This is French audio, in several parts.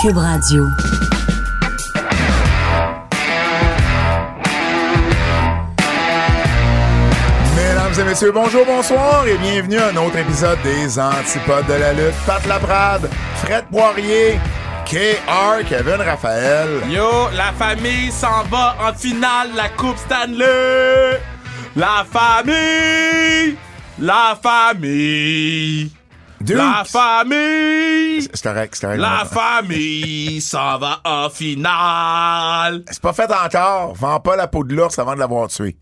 Cube Radio. Mesdames et messieurs, bonjour, bonsoir et bienvenue à un autre épisode des Antipodes de la lutte. Pat Laprade, Fred Poirier, KR, Kevin Raphaël. Yo, la famille s'en va en finale de la Coupe Stanley. La famille, la famille, La famille, c'est correct, c'est correct. la famille s'en va en finale. C'est pas fait encore. Vends pas la peau de l'ours avant de l'avoir tué.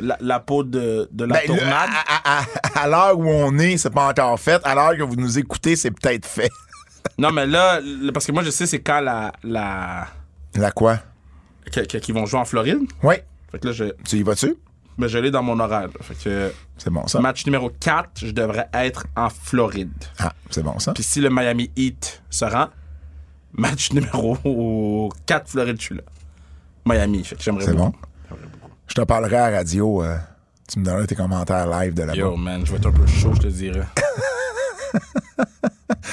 La, la peau de, de la Ben, là, tornade. à, à- à- à l'heure où on est, c'est pas encore fait. À l'heure que vous nous écoutez, c'est peut-être fait. Non, mais là, parce que moi, je sais, c'est quand la. la La quoi? qu'ils vont jouer en Floride? Oui. Fait que là, je, Tu y vas-tu? Ben, je l'ai dans mon horaire. là. Fait que. C'est bon, ça. Match numéro 4, je devrais être en Floride. Ah, c'est bon, ça. Puis si le Miami Heat se rend, match numéro 4, Floride, je suis là. Miami, fait que j'aimerais C'est bon. Je te parlerai à la radio. euh, tu me donneras tes commentaires live de là-bas. Yo, man, je vais être un peu chaud, je te dirais.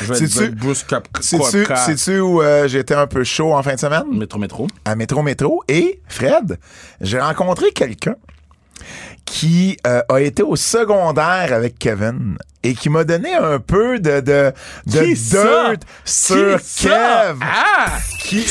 je vais Sais-tu- être Bruce Cup. Sais-tu sais-tu où euh, j'étais un peu chaud en fin de semaine? Métro, métro. à Métro Métro. Et, Fred, j'ai rencontré quelqu'un qui euh, a été au secondaire avec Kevin et qui m'a donné un peu de, de, de Qui dirt sur Qui? Kev. Ah! Qui,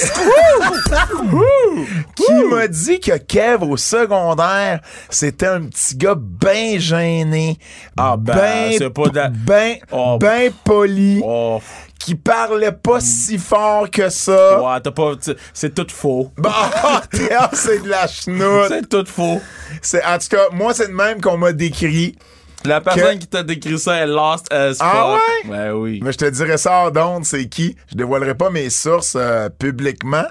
qui m'a dit que Kev au secondaire, c'était un petit gars bien gêné. Ah, ben, ben, c'est pas de- ben, Oh. ben poli, Oh, qui parlait pas si fort que ça. ouais, t'as pas. C'est tout faux. Bah, c'est de la chenoute. C'est tout faux. C'est, en tout cas, moi, c'est de même qu'on m'a décrit. La personne Que- qui t'a décrit ça est lost as fuck. Ah ouais? Ouais, oui. Mais je te dirais ça hors d'onde, c'est qui? Je dévoilerai pas mes sources euh, publiquement.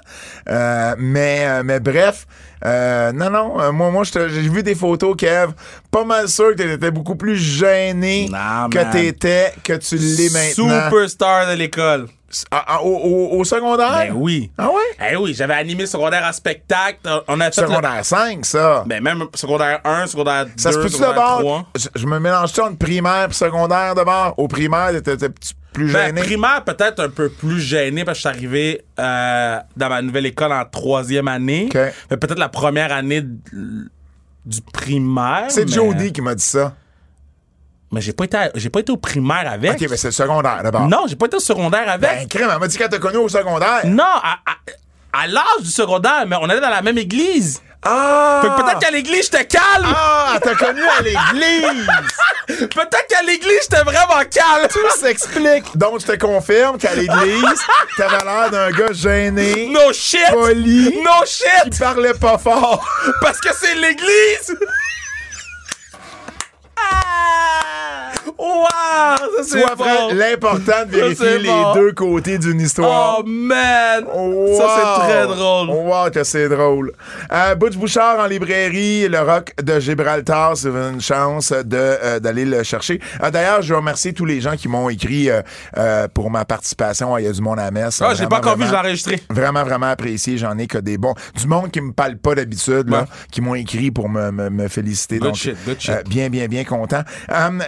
Euh, mais, euh, mais bref, euh, non, non, moi, moi j'ai vu des photos, Kev. Pas mal sûr que t'étais beaucoup plus gêné que t'étais, que tu l'es maintenant. Superstar de l'école. Ah, ah, au, secondaire? Ben oui. Ah ouais? Eh oui, j'avais animé le secondaire en spectacle. On a fait le- Secondaire 5, ça. Ben même secondaire 1, secondaire 2, ça se peut-tu secondaire d'abord? 3. Je, je me mélange-tu entre primaire et secondaire d'abord? Au primaire, t'étais plus Ben, gêné? primaire, peut-être un peu plus gêné parce que je suis arrivé euh, dans ma nouvelle école en troisième année. OK. Mais peut-être la première année du primaire. C'est mais- Jody qui m'a dit ça. Mais j'ai pas été, j'ai pas été au primaire avec. OK, mais c'est le secondaire d'abord. Non, j'ai pas été au secondaire avec. Ben, crème, elle m'a dit qu'elle t'a connu au secondaire. non, à, à- à l'âge du secondaire, mais on allait dans la même église. Ah! Fait que peut-être qu'à l'église, j'étais calme. Ah, elle t'a connu à l'église! Peut-être qu'à l'église, j'étais vraiment calme. Tout s'explique. Donc, je te confirme qu'à l'église, t'avais l'air d'un gars gêné, No shit. poli, No qui shit. parlait pas fort. Parce que c'est l'église! Wow! Fred, bon! l'important de vérifier les bon. deux côtés d'une histoire. Oh, man! Wow. Ça, c'est très drôle. Wow, que c'est drôle. Euh, Butch Bouchard en librairie, le rock de Gibraltar, c'est une chance de euh, d'aller le chercher. Euh, D'ailleurs, je veux remercier tous les gens qui m'ont écrit euh, pour ma participation à Il y a du monde à la messe. Ah, je l'ai pas encore vu, je l'ai vraiment- enregistré. Vraiment, vraiment apprécié. J'en ai que des bons. Du monde qui me parle pas d'habitude, là, Ouais. qui m'ont écrit pour me, me, me féliciter. Good Donc, shit, good shit. bien, bien, bien content.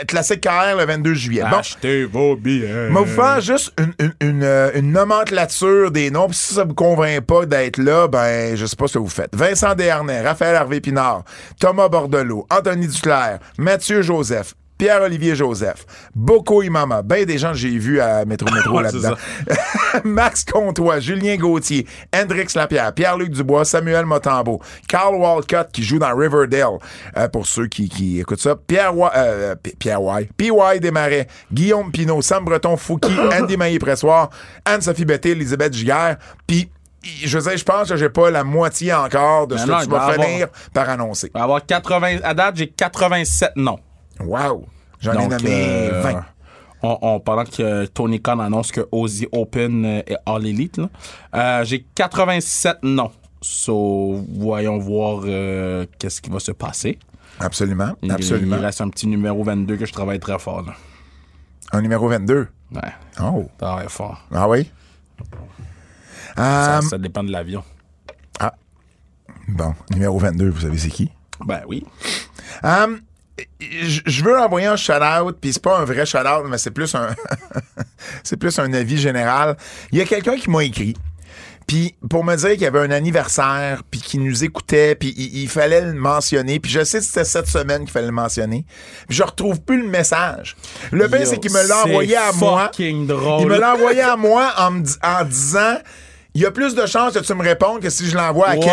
Classique Le 22 juillet. Bon, Achetez vos billets. je vais vous faire juste une, une, une, euh, une nomenclature des noms. Puis si ça vous convainc pas d'être là, ben, je sais pas ce que vous faites. Vincent Desharnais, Raphaël Harvey Pinard, Thomas Bordelot, Anthony Duclair, Mathieu Joseph, Pierre-Olivier Joseph, Boko Imama, ben des gens que j'ai vus à Métro Métro là-dedans. Max Comtois, Julien Gauthier, Hendrix Lapierre, Pierre-Luc Dubois, Samuel Motambo, Carl Walcott qui joue dans Riverdale, euh, pour ceux qui, qui écoutent ça, Pierre Wa- euh, P- Pierre Y, P.Y. Desmarais, Guillaume Pinault, Sam Breton, Fouki, Andy Maillé-Pressoir, Anne-Sophie Betté, Elisabeth Giguère, puis je je pense que j'ai pas la moitié encore de ce non, que tu vas avoir- finir par annoncer. Avoir 80. À date, j'ai 87 noms. Wow! J'en ai Donc, nommé euh, 20. On, on- pendant que Tony Khan annonce que Ozzy Open euh, est All Elite. Euh, j'ai 87 noms. So, voyons voir euh, qu'est-ce qui va se passer. Absolument, Il- absolument. Il reste un petit numéro 22 que je travaille très fort. Là. Un numéro 22. Ouais, Oh. travaille fort. Ah oui? Ça, ça dépend de l'avion. Bon, numéro 22, vous savez c'est qui? Ben oui. Hum, je veux envoyer un shout-out, puis c'est pas un vrai shout-out, mais c'est plus un c'est plus un avis général. Il y a quelqu'un qui m'a écrit. Puis pour me dire qu'il y avait un anniversaire, puis qu'il nous écoutait, puis il, il fallait le mentionner. Puis je sais que c'était cette semaine qu'il fallait le mentionner. Puis je retrouve plus le message. Le pire, c'est qu'il me l'a envoyé à moi. drôle. Il me l'a envoyé à moi en, en disant il y a plus de chances que tu me répondes que si je l'envoie à Wow! Kev.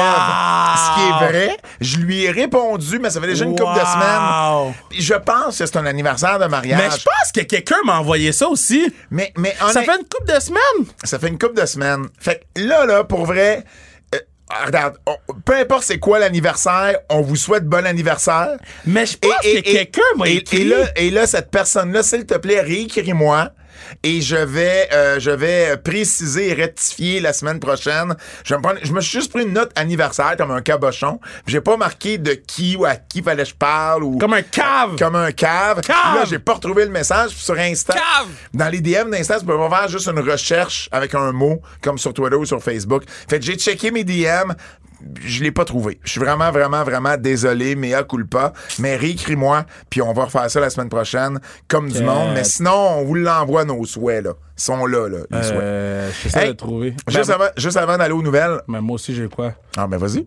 Ce qui est vrai. Je lui ai répondu, mais ça fait déjà une couple de Wow! semaines. Je pense que c'est un anniversaire de mariage. Mais je pense que quelqu'un m'a envoyé ça aussi. Mais, mais Ça fait une couple de semaines. ça fait une couple de semaines. Fait que là, là, pour vrai, euh, regarde, on- peu importe c'est quoi l'anniversaire, on vous souhaite bon anniversaire. Mais je pense que quelqu'un m'a et- écrit. Et là, et là, cette personne-là, s'il te plaît, réécris-moi. Et je vais, euh, je vais préciser et rectifier la semaine prochaine. Je, vais me prendre- je me suis juste pris une note anniversaire comme un cabochon. J'ai pas marqué de qui ou à qui fallait que je parle ou Comme un cave. comme un cave. Là, j'ai pas retrouvé le message. Sur Insta, Cave! dans les DM d'Insta, tu peux pas faire juste une recherche avec un mot, comme sur Twitter ou sur Facebook. Fait que j'ai checké mes DM. Je l'ai pas trouvé. Je suis vraiment, vraiment, vraiment désolé, mea culpa. Mais réécris-moi, puis on va refaire ça la semaine prochaine, comme du Ok. monde. Mais sinon, on vous l'envoie, nos souhaits, là. Ils sont là, là, les souhaits. Euh, J'essaie Hey, de trouver. Juste, Ben, avant, juste avant d'aller aux nouvelles. ben, moi aussi, j'ai quoi? Ah, ben vas-y.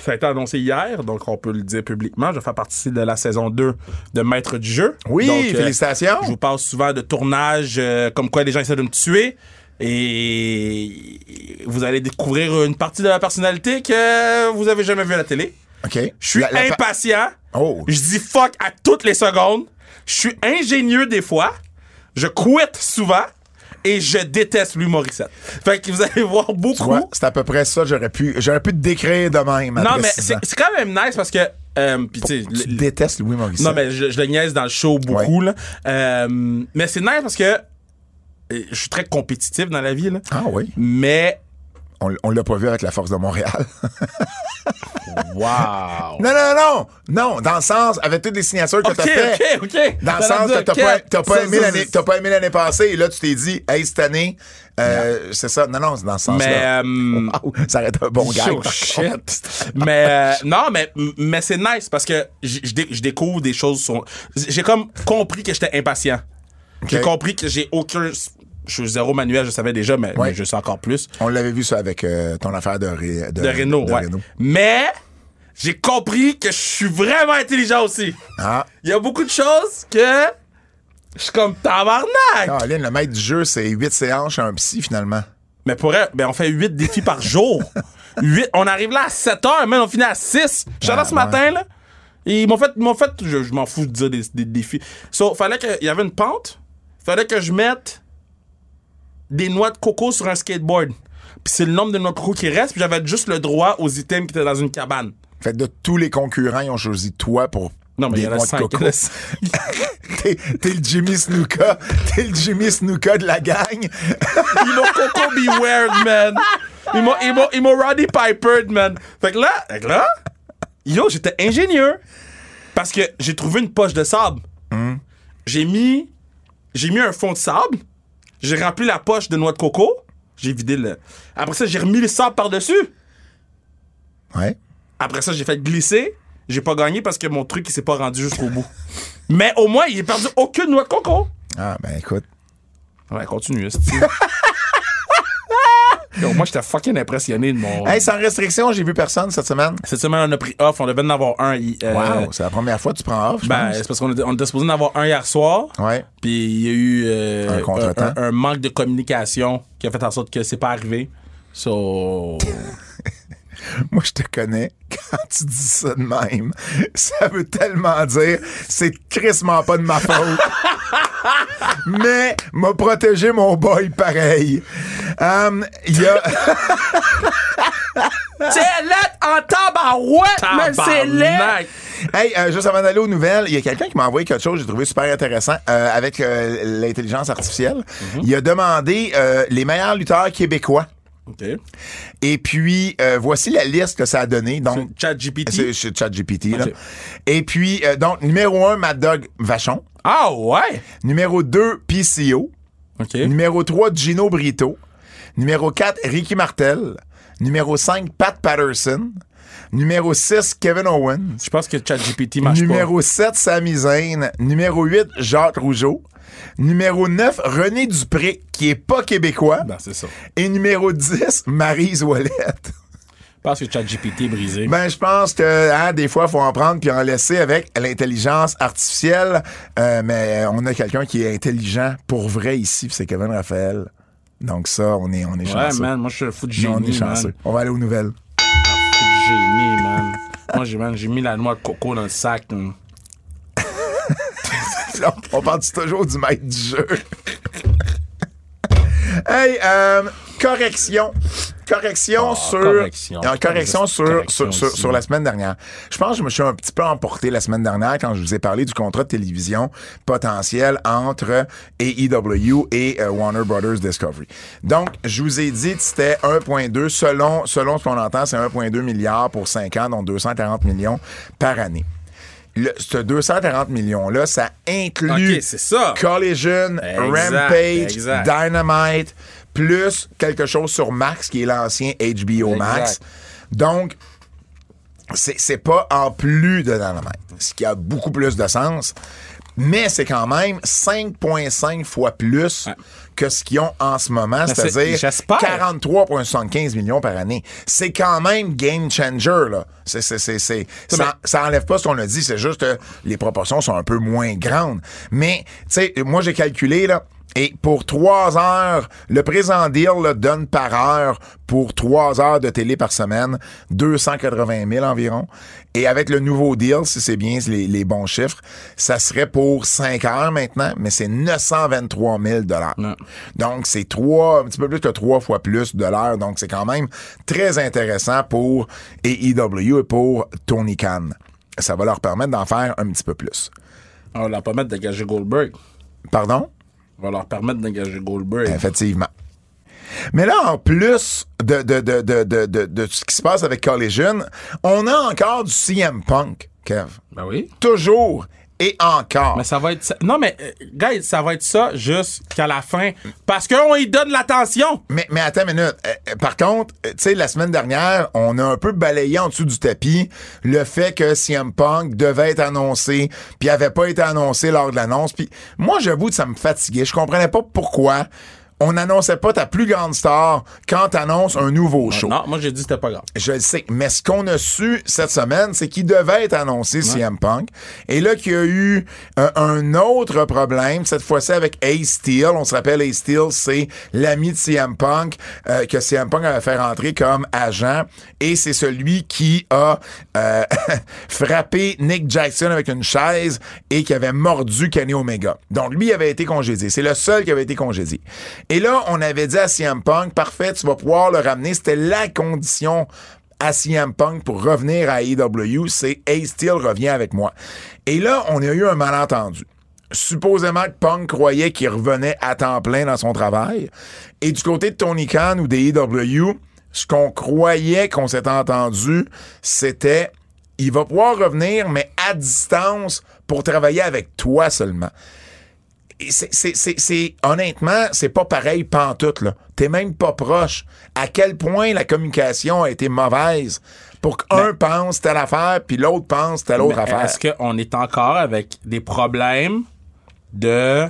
Ça a été annoncé hier, donc on peut le dire publiquement. Je fais partie de la saison 2 de Maître du jeu. Oui, Donc, euh, félicitations. je vous parle souvent de tournage, euh, comme quoi les gens essaient de me tuer. Et vous allez découvrir une partie de la personnalité que vous avez jamais vue à la télé. OK. Je suis La- la- impatient. Oh. Je dis fuck à toutes les secondes. Je suis ingénieux des fois. Je quitte souvent. Et je déteste Louis Morissette. Fait que vous allez voir beaucoup. C'est à peu près ça. J'aurais pu, j'aurais pu te décrire de même. non, mais c'est quand même nice parce que. Euh, pis tu détestes Louis Morissette. non, mais je, je le niaise dans le show beaucoup, là. Euh, mais c'est nice parce que je suis très compétitif dans la vie, là. Ah oui. Mais. On, on l'a pas vu avec la Force de Montréal. Wow! non, non, non! Non, dans le sens, avec toutes les signatures que t'as fait. ok, ok. Dans le sens que t'as pas, t'as pas, pas aimé l'année passée, et là, tu t'es dit, hey, cette année, euh, c'est ça. Non, non, c'est dans ce Mais. sens-là. euh, Wow, ça aurait été un bon gars. Shit. mais euh, non, mais mais c'est nice parce que je découvre des choses sur j'ai comme compris que j'étais impatient. J'ai compris que j'ai aucun je suis zéro manuel, je savais déjà mais, Ouais. mais je sais encore plus On l'avait vu ça avec euh, ton affaire de, Ré- de Renault, de ouais. Renault. Mais j'ai compris que je suis vraiment intelligent aussi. Ah, Il y a beaucoup de choses que je suis comme tabarnak. Caroline, le maître du jeu, c'est 8 séances chez un psy, finalement. Mais pour elle, ben on fait 8 défis par jour. 8, on arrive là à 7 heures, mais on finit à 6. Je suis allé Ah, ce ouais. matin, là. Et ils m'ont fait, m'ont fait, je, je m'en fous de dire des, des défis. So, fallait qu'il y avait une pente. Fallait que je mette des noix de coco sur un skateboard. Puis c'est le nombre de noix de coco qui reste, puis j'avais juste le droit aux items qui étaient dans une cabane. Fait de tous les concurrents, ils ont choisi toi pour. Non, mais des il y en a noix de 5. coco. T'es le Jimmy Snuka. T'es le Jimmy Snuka de la gang. Ils m'ont coco be weird, man. Ils m'ont, ils m'ont, ils m'ont Roddy Pipered, man. Fait que là, fait que là, yo, j'étais ingénieux. Parce que j'ai trouvé une poche de sable. J'ai mis, j'ai mis un fond de sable. J'ai rempli la poche de noix de coco. J'ai vidé le. Après ça, j'ai remis le sable par-dessus. Ouais. Après ça, j'ai fait glisser. J'ai pas gagné parce que mon truc, il s'est pas rendu jusqu'au bout. Mais au moins, il a perdu aucune noix de coco. Ah, ben écoute. Ouais, continue, moi, j'étais fucking impressionné de mon. Hey, sans restriction, j'ai vu personne cette semaine. Cette semaine, on a pris off. On devait en avoir un. euh, Wow, c'est la première fois que tu prends off, je Ben, c'est parce qu'on était, on était supposé en avoir un hier soir. Ouais. Puis il y a eu euh, Un contretemps. un, un manque de communication qui a fait en sorte que c'est pas arrivé. So. Moi, je te connais. Quand tu dis ça de même, ça veut tellement dire c'est crissement pas de ma faute. Mais m'a protégé mon boy pareil. Hum, Il y a. C'est lettre en tabarouette, mais c'est lettre. Hey, euh, juste avant d'aller aux nouvelles, il y a quelqu'un qui m'a envoyé quelque chose que j'ai trouvé super intéressant euh, avec euh, l'intelligence artificielle. Il a demandé euh, les meilleurs lutteurs québécois. OK. Et puis, euh, voici la liste que ça a donné. Donc, Chat GPT. c'est c'est ChatGPT. là. Ok. Et puis, euh, donc, numéro 1, Mad Dog Vachon. Ah ouais? Numéro 2, PCO. Numéro 3, Gino Brito. Numéro 4, Ricky Martel. Numéro 5, Pat Patterson. Numéro 6, Kevin Owens. Je pense que ChatGPT marche Numéro 7, Sami Zayn. Numéro 8, Jacques Rougeau. Numéro 9, René Dupré, qui est pas québécois. pas. Ben, c'est ça. Et numéro 10, Maryse Ouellette. Je pense que ChatGPT est brisé? Ben, je pense que hein, des fois, il faut en prendre puis en laisser avec l'intelligence artificielle. Euh, mais on a quelqu'un qui est intelligent pour vrai ici, puis c'est Kevin Raphaël. Donc ça, on est, on est ouais, chanceux. man, moi je suis fou de génie. on est chanceux. man. On va aller aux nouvelles. Fou de génie, man. moi, j'ai, mis la noix de coco dans le sac. là. on parle toujours du maître du jeu? hey, euh, correction. Correction Ah, sur. correction. Euh, correction sur, Correction sur, sur, la semaine dernière. Je pense que je me suis un petit peu emporté la semaine dernière quand je vous ai parlé du contrat de télévision potentiel entre AEW et euh, Warner Brothers Discovery. Donc, je vous ai dit que c'était 1,2 selon, selon ce qu'on entend, c'est 1,2 milliard pour 5 ans, donc 240 millions par année. Le, ce 240 millions-là, ça inclut ça. Collision, Exact, Rampage, exact. Dynamite, plus quelque chose sur Max, qui est l'ancien HBO Max. Exact. Donc, c'est pas en plus de Dynamite, ce qui a beaucoup plus de sens. Mais c'est quand même 5,5 fois plus Ouais. que ce qu'ils ont en ce moment, Ben, c'est- c'est-à-dire j'espère. 43,75 millions par année. C'est quand même game changer, là. Mais- ça, ça enlève pas ce qu'on a dit, c'est juste que les proportions sont un peu moins grandes. Mais, tu sais, moi, j'ai calculé, là, et pour trois heures, le présent deal là, donne par heure pour trois heures de télé par semaine 280 000 environ. Et avec le nouveau deal, si c'est bien les, les bons chiffres, ça serait pour cinq heures maintenant, mais c'est 923 000 dollars. Donc c'est trois, un petit peu plus que trois fois plus de l'heure. Donc c'est quand même très intéressant pour AEW et pour Tony Khan. Ça va leur permettre d'en faire un petit peu plus. On va leur permettre d'engager Goldberg. Pardon? Va leur permettre d'engager Goldberg. Effectivement. Mais là, en plus de, de, de, de, de, de, de ce qui se passe avec Collision, on a encore du CM Punk, Kev. Ben oui. Toujours et encore. Mais ça va être ça. Non, mais, euh, guys, ça va être ça jusqu'à la fin. Parce qu'on y donne l'attention. Mais, mais attends une minute. Euh, euh, par contre, tu sais, la semaine dernière, on a un peu balayé en dessous du tapis le fait que CM Punk devait être annoncé, puis avait pas été annoncé lors de l'annonce. Puis moi, j'avoue que ça me fatiguait. Je comprenais pas pourquoi on n'annonçait pas ta plus grande star quand t'annonces un nouveau show. Non, moi, j'ai dit que c'était pas grave. Je le sais. Mais ce qu'on a su cette semaine, c'est qu'il devait être annoncé CM Punk. Et là, qu'il y a eu euh, un autre problème, cette fois-ci avec Ace Steel. On se rappelle, Ace Steel, c'est l'ami de CM Punk euh, que CM Punk avait fait rentrer comme agent. Et c'est celui qui a euh, frappé Nick Jackson avec une chaise et qui avait mordu Kenny Omega. Donc, lui avait été congédié. C'est le seul qui avait été congédié. Et là, on avait dit à CM Punk, parfait, tu vas pouvoir le ramener. C'était la condition à CM Punk pour revenir à AEW, c'est Ace Steel revient avec moi. Et là, on a eu un malentendu. Supposément que Punk croyait qu'il revenait à temps plein dans son travail. Et du côté de Tony Khan ou des AEW, ce qu'on croyait qu'on s'était entendu, c'était il va pouvoir revenir, mais à distance pour travailler avec toi seulement. C'est, honnêtement, c'est pas pareil pantoute, là. T'es même pas proche. À quel point la communication a été mauvaise pour qu'un pense telle affaire, puis l'autre pense telle autre affaire. Est-ce qu'on est encore avec des problèmes de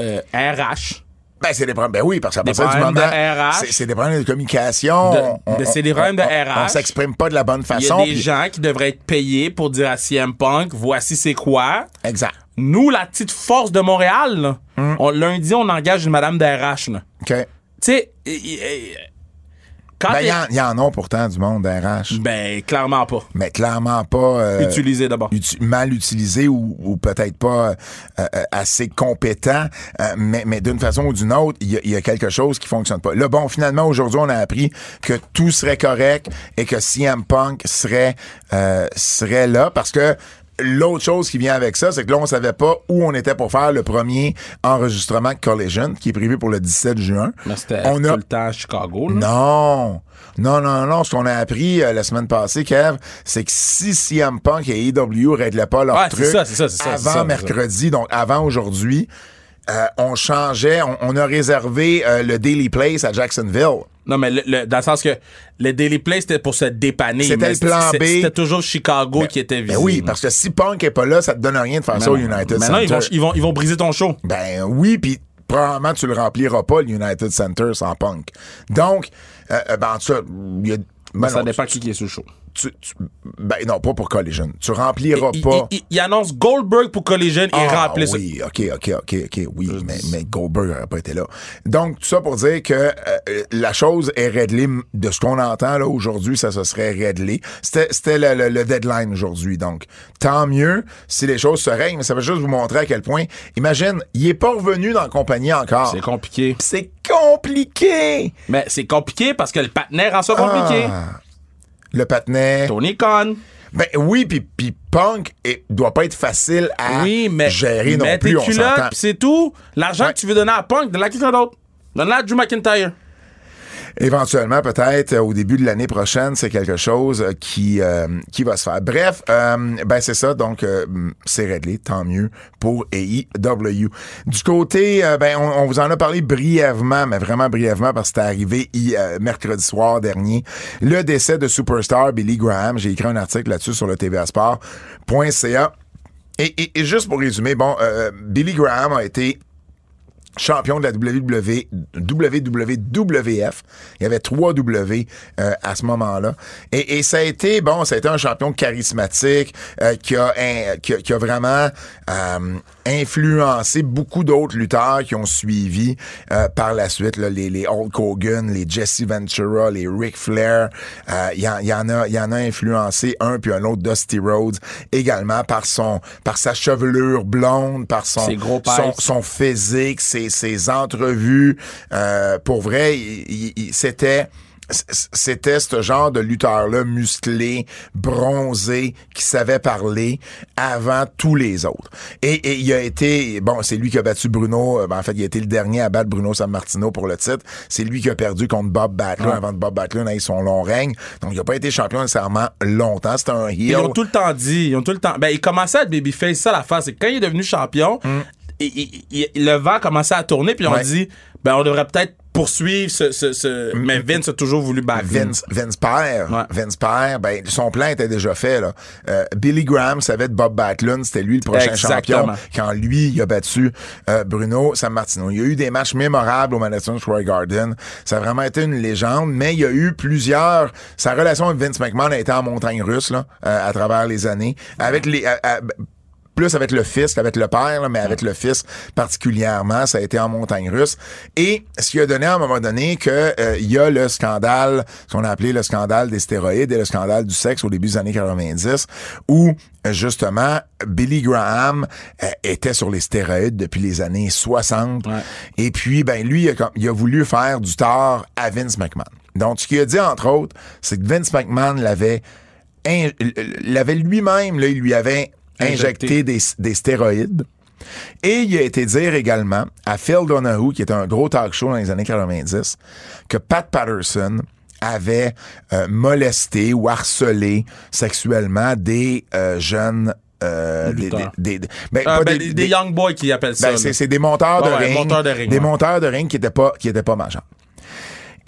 euh, RH? Ben, c'est des problèmes. Ben oui, parce Des partir du moment. de RH. C'est, des problèmes de communication. De- de- c'est des problèmes de on- on- On RH. s'exprime pas de la bonne Il y a façon. des gens qui devraient être payés pour dire à CM Punk, voici c'est quoi. Exact. Nous, la petite force de Montréal, là, on, lundi, on engage une madame d'RH. OK. Tu sais, quand Ben, il y, en- y en a pourtant du monde RH. Ben, clairement pas. mais clairement pas. euh, Utilisé d'abord. uti- mal utilisé ou, ou peut-être pas euh, euh, assez compétent, euh, mais, mais d'une façon ou d'une autre, il y, a- il y a quelque chose qui fonctionne pas. Là, bon, finalement, aujourd'hui, on a appris que tout serait correct et que CM Punk serait, serait là parce que L'autre chose qui vient avec ça, c'est que là, on savait pas où on était pour faire le premier enregistrement Collision, qui est prévu pour le 17 juin. Mais c'était on a tout le temps à Chicago. là? non. Non, non, non. Ce qu'on a appris euh, la semaine passée, Kev, c'est que si CM Punk et AEW réglaient pas leur Ouais, truc ça, ça, ça, avant mercredi, donc avant aujourd'hui, euh, on changeait, on, on a réservé euh, le Daily Place à Jacksonville. Non, mais le- le- dans le sens que le Daily Play, c'était pour se dépanner. C'était le plan B. C'était toujours Chicago qui était Ben visible. oui, parce que si Punk est pas là, ça te donne rien de faire ça au United Maintenant, ils Center. vont, ils, vont, ils vont briser ton show. Ben oui, puis probablement tu le rempliras pas, le United Center, sans Punk. Donc, euh, euh, ben en tout cas, il y a... ben ça non, dépend tu- qui est sur le show. Tu- tu- ben non, pas pour Collision. Tu rempliras Il, pas... il- il- il annonce Goldberg pour Collision et Ah, remplit ça. oui, OK, OK, OK, OK, oui, mais, mais Goldberg n'aurait pas été là. Donc, tout ça pour dire que euh, la chose est réglée, de ce qu'on entend là aujourd'hui, ça se serait réglé. C'était c'était le, le- le deadline aujourd'hui, donc tant mieux si les choses se règlent, mais ça veut juste vous montrer à quel point, imagine, il est pas revenu dans la compagnie encore. C'est compliqué. C'est compliqué! Mais c'est compliqué parce que le partenaire rend ça compliqué. Ah. Le patinet. Tony Khan. Ben oui, puis Punk est- doit pas être facile à Oui, mais. gérer non plus, tes s'entend. pis c'est tout. L'argent Ouais. que tu veux donner à Punk, donne-la à quelqu'un d'autre? Donne-la à Drew McIntyre. Éventuellement, peut-être euh, au début de l'année prochaine, c'est quelque chose euh, qui euh, qui va se faire. Bref, euh, ben c'est ça. Donc euh, c'est réglé, tant mieux pour AEW. Du côté, euh, ben on, vous en a parlé brièvement, mais vraiment brièvement parce que c'était arrivé mercredi soir dernier. Le décès de superstar Billy Graham. J'ai écrit un article là-dessus sur le tvasport.ca. Et, et, et juste pour résumer, bon, Billy Graham a été champion de la WWF. Il y avait trois W euh, à ce moment-là. Et, et ça a été, bon, ça a été un champion charismatique euh, qui a vraiment euh, influencé beaucoup d'autres lutteurs qui ont suivi euh, par la suite, là, les, les Hulk Hogan, les Jesse Ventura, les Ric Flair. Euh, Il y, en- y en a, il y en a influencé un puis un autre, Dusty Rhodes, également par son, par sa chevelure blonde, par son, gros son, physique, ses, ses entrevues. Euh, pour vrai, il- il- il- c'était c'était ce genre de lutteur-là musclé, bronzé, qui savait parler avant tous les autres. Et, et il a été, bon, c'est lui qui a battu Bruno, euh, ben, en fait, il a été le dernier à battre Bruno Sammartino pour le titre. C'est lui qui a perdu contre Bob Backlund avant que Bob Backlund ait son long règne. Donc, il a pas été champion nécessairement longtemps. C'était un heel. Ils ont tout le temps dit, ils ont tout le temps. Ben, il commençait à être babyface, ça la face. C'est que quand il est devenu champion, il- il- il- le vent commençait à tourner, puis on Mm. Ouais. dit, ben, on devrait peut-être poursuivre ce. ce, ce- Mais Vince a toujours voulu battre. Vince, Vince père, Ouais. Vince père, ben son plan était déjà fait là. Euh, Billy Graham savait de Bob Backlund, c'était lui le prochain Exactement. champion quand lui il a battu euh, Bruno Sammartino. Il y a eu des matchs mémorables au Madison Square Garden. Ça a vraiment été une légende, mais il y a eu plusieurs. Sa relation avec Vince McMahon a été en montagne russe là, euh, à travers les années, avec les. à- à- plus avec le fils qu'avec le père, là, mais avec le fils particulièrement, ça a été en montagne russe. Et ce qui a donné à un moment donné que euh, il y a le scandale, ce qu'on a appelé le scandale des stéroïdes et le scandale du sexe au début des années 90, où euh, justement Billy Graham euh, était sur les stéroïdes depuis les années 60. Ouais. Et puis, ben lui, il a, il a voulu faire du tort à Vince McMahon. Donc, ce qu'il a dit, entre autres, c'est que Vince McMahon l'avait in- l'avait lui-même, là, il lui avait injecté, Injecté. des, des stéroïdes. Et il a été dire également à Phil Donahue, qui était un gros talk show dans les années 90, que Pat Patterson avait euh, molesté ou harcelé sexuellement des euh, jeunes euh, des, ben, ben, young boys qui appellent ça. ben, c'est, des monteurs de Ouais, ring. monteurs de ring, des ouais. monteurs de ring qui étaient pas, qui étaient pas majeurs.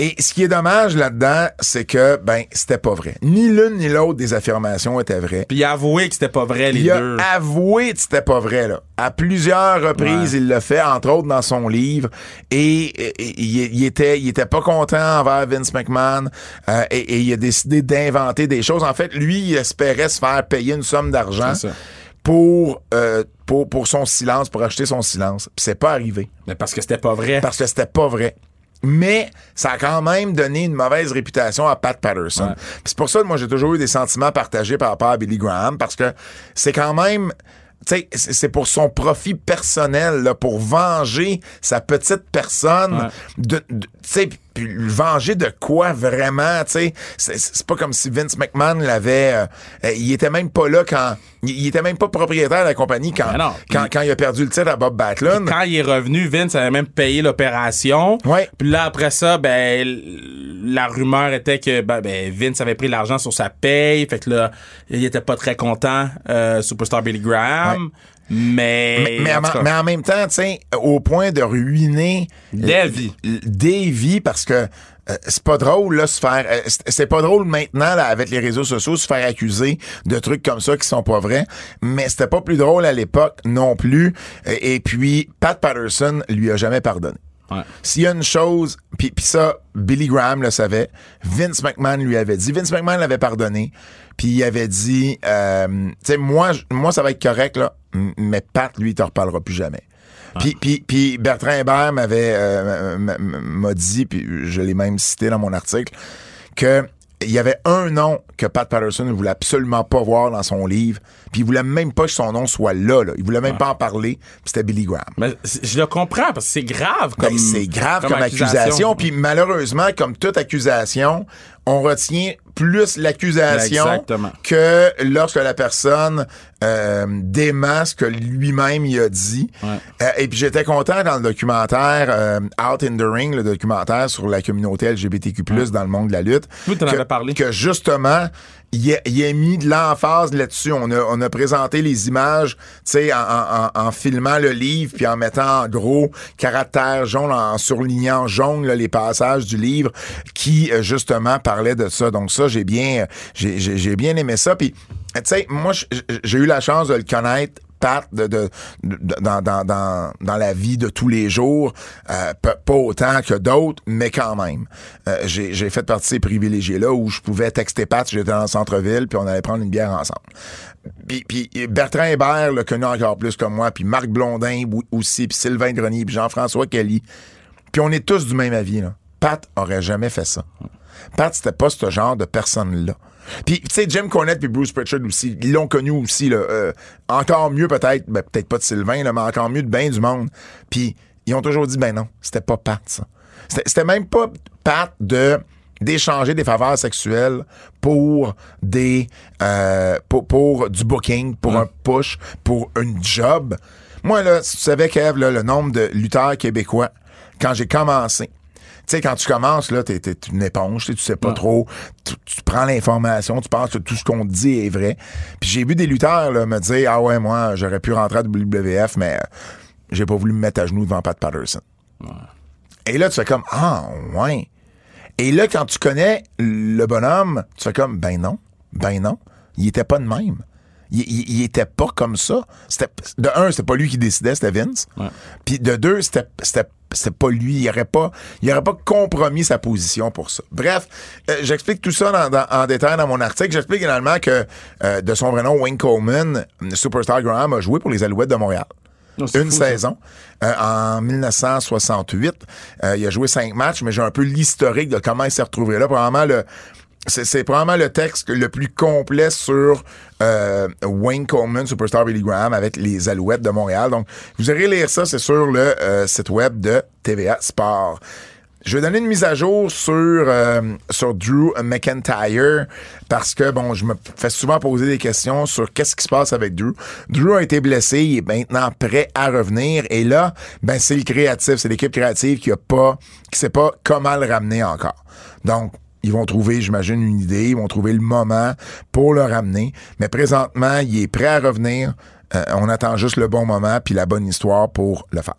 Et ce qui est dommage là-dedans, c'est que, ben, c'était pas vrai. Ni l'une ni l'autre des affirmations étaient vraies. Puis il a avoué que c'était pas vrai, les Il a deux. avoué que c'était pas vrai, là. À plusieurs reprises, Ouais. il l'a fait, entre autres dans son livre. Et, il, il était, il était pas content envers Vince McMahon. euh, et, et il a décidé d'inventer des choses. En fait, lui, il espérait se faire payer une somme d'argent pour, euh, pour, pour son silence, pour acheter son silence. Puis c'est pas arrivé. Mais parce que c'était pas vrai. Parce que c'était pas vrai. Mais ça a quand même donné une mauvaise réputation à Pat Patterson. Ouais. C'est pour ça que moi j'ai toujours eu des sentiments partagés par rapport à Billy Graham parce que c'est quand même tu sais, c'est pour son profit personnel, là, pour venger sa petite personne, Ouais. de, de- tu sais, puis le venger de quoi vraiment, tu sais, c'est pas comme si Vince McMahon l'avait, euh, euh, il était même pas là quand, il, était même pas propriétaire de la compagnie quand, non. quand, quand il a perdu le titre à Bob Backlund. Quand il est revenu, Vince avait même payé l'opération. Ouais. Puis là, après ça, ben, la rumeur était que ben, ben, Vince avait pris l'argent sur sa paye. Fait que là, il était pas très content, euh, Superstar Billy Graham. Mais, Mais, mais en en, tout cas, mais en même temps, tu au point de ruiner Des vies. l- des vies parce que euh, c'est pas drôle là se faire euh, c'est- pas drôle maintenant là, avec les réseaux sociaux se faire accuser de trucs comme ça qui sont pas vrais. Mais c'était pas plus drôle à l'époque non plus. Et, et puis Pat Patterson lui a jamais pardonné. Ouais. s'il y a une chose, puis ça, Billy Graham le savait, Vince McMahon lui avait dit, Vince McMahon l'avait pardonné, puis il avait dit, euh, tu sais, moi, moi, ça va être correct, là, mais Pat, lui, il te reparlera plus jamais. Puis, puis, puis Bertrand Hébert m'avait euh, m'a dit, puis je l'ai même cité dans mon article, que il y avait un nom que Pat Patterson ne voulait absolument pas voir dans son livre, puis il voulait même pas que son nom soit là, là. il voulait même pas en parler, puis c'était Billy Graham. Mais je le comprends parce que c'est grave Ben, comme. c'est grave comme, accusation. Puis malheureusement, comme toute accusation, on retient plus l'accusation que lorsque la personne euh, dément ce que lui-même il a dit. Ouais. Euh, et puis j'étais content dans le documentaire euh, Out in the Ring, le documentaire sur la communauté LGBTQ+ dans le monde de la lutte. Oui, t'en que, avais parlé. Que justement, il a, il a mis de l'emphase là-dessus. On a, on a présenté les images, tu sais, en, en- filmant le livre, puis en mettant en gros caractère jaune, en surlignant jaune les passages du livre qui euh, justement parlaient de ça. Donc ça, j'ai bien, j'ai, bien aimé ça. Puis, tu sais, moi, j'ai eu la chance de le connaître Pat de, dans, dans, dans, la vie de tous les jours, euh, pas autant que d'autres, mais quand même. Euh, j'ai, fait partie de ces privilégiés-là où je pouvais texter Pat, j'étais dans le centre-ville, puis on allait prendre une bière ensemble. Puis, puis Bertrand Hébert l'a connu encore plus que moi, puis Marc Blondin aussi, puis Sylvain Grenier, puis Jean-François Kelly. Puis on est tous du même avis. Là. Pat aurait jamais fait ça. Pat, c'était pas ce genre de personne-là. Puis, tu sais, Jim Cornette puis Bruce Pritchard aussi, ils l'ont connu aussi, là, euh, encore mieux peut-être, ben, peut-être pas de Sylvain, là, mais encore mieux de bien du monde. Puis, ils ont toujours dit, ben non, c'était pas Pat, ça. C'était même pas Pat de d'échanger des faveurs sexuelles pour des euh, pour, pour du booking, pour un push, pour une job. Moi là, si tu savais Kev, là, le nombre de lutteurs québécois quand j'ai commencé. Tu sais, quand tu commences, là, t'es, t'es une éponge, tu sais, pas trop, tu, tu prends l'information, tu penses que tout ce qu'on te dit est vrai. Puis j'ai vu des lutteurs là, me dire Ah ouais, moi, j'aurais pu rentrer à WWF, mais euh, j'ai pas voulu me mettre à genoux devant Pat Patterson. Et là, tu fais comme Ah ouais. Et là, quand tu connais le bonhomme, tu fais comme ben non, ben non, il était pas de même. Il, il- il était pas comme ça. C'était, de un, c'était pas lui qui décidait, c'était Vince. Ouais. Puis de deux, c'était, c'était, c'était pas lui. Il aurait pas, il aurait pas compromis sa position pour ça. Bref, euh, j'explique tout ça dans- dans- en détail dans mon article. J'explique également que euh, de son vrai nom, Wayne Coleman, Superstar Graham a joué pour les Alouettes de Montréal Non, c'est une fou, saison. Euh, en 1968, euh, il a joué cinq matchs, mais j'ai un peu l'historique de comment il s'est retrouvé là. Probablement le c'est, c'est probablement le texte le plus complet sur euh, Wayne Coleman, Superstar Billy Graham, avec les Alouettes de Montréal. Donc, vous irez lire ça, c'est sur le euh, site web de TVA Sport. Je vais donner une mise à jour sur, euh, sur Drew McIntyre parce que, bon, je me fais souvent poser des questions sur qu'est-ce qui se passe avec Drew. Drew a été blessé, il est maintenant prêt à revenir et là, ben, c'est le créatif, c'est l'équipe créative qui a pas, qui sait pas comment le ramener encore. Donc, ils vont trouver, j'imagine, une idée, ils vont trouver le moment pour le ramener. Mais présentement, il est prêt à revenir. Euh, on attend juste le bon moment puis la bonne histoire pour le faire.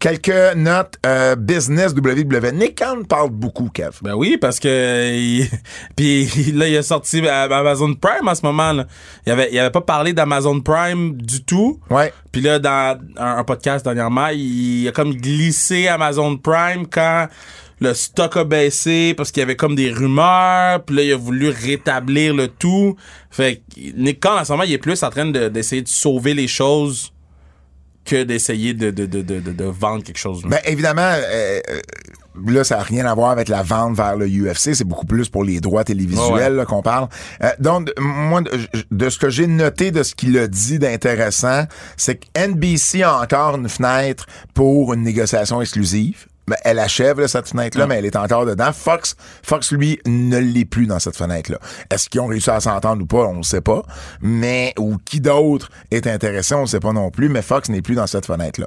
Quelques notes euh, business WWE. Nick Khan parle beaucoup, Kev. Ben oui, parce que il- puis là il a sorti Amazon Prime en ce moment. Là. Il avait il avait pas parlé d'Amazon Prime du tout. Ouais. Puis là dans un, un podcast dernièrement, il a comme glissé Amazon Prime quand le stock a baissé parce qu'il y avait comme des rumeurs. Puis là il a voulu rétablir le tout. Fait que Nick Khan en ce moment il est plus en train de- d'essayer de sauver les choses que d'essayer de, de, de, de, vendre quelque chose. Ben évidemment, euh, euh, là, ça n'a rien à voir avec la vente vers le UFC. C'est beaucoup plus pour les droits télévisuels ouais. qu'on parle. Euh, donc, moi, de ce que j'ai noté de ce qu'il a dit d'intéressant, c'est que NBC a encore une fenêtre pour une négociation exclusive. Ben, elle achève là, cette fenêtre-là, mais elle est encore dedans. Fox, Fox, lui, ne l'est plus dans cette fenêtre-là. Est-ce qu'ils ont réussi à s'entendre ou pas? On ne sait pas. Mais, ou qui d'autre est intéressé, on ne sait pas non plus, mais Fox n'est plus dans cette fenêtre-là.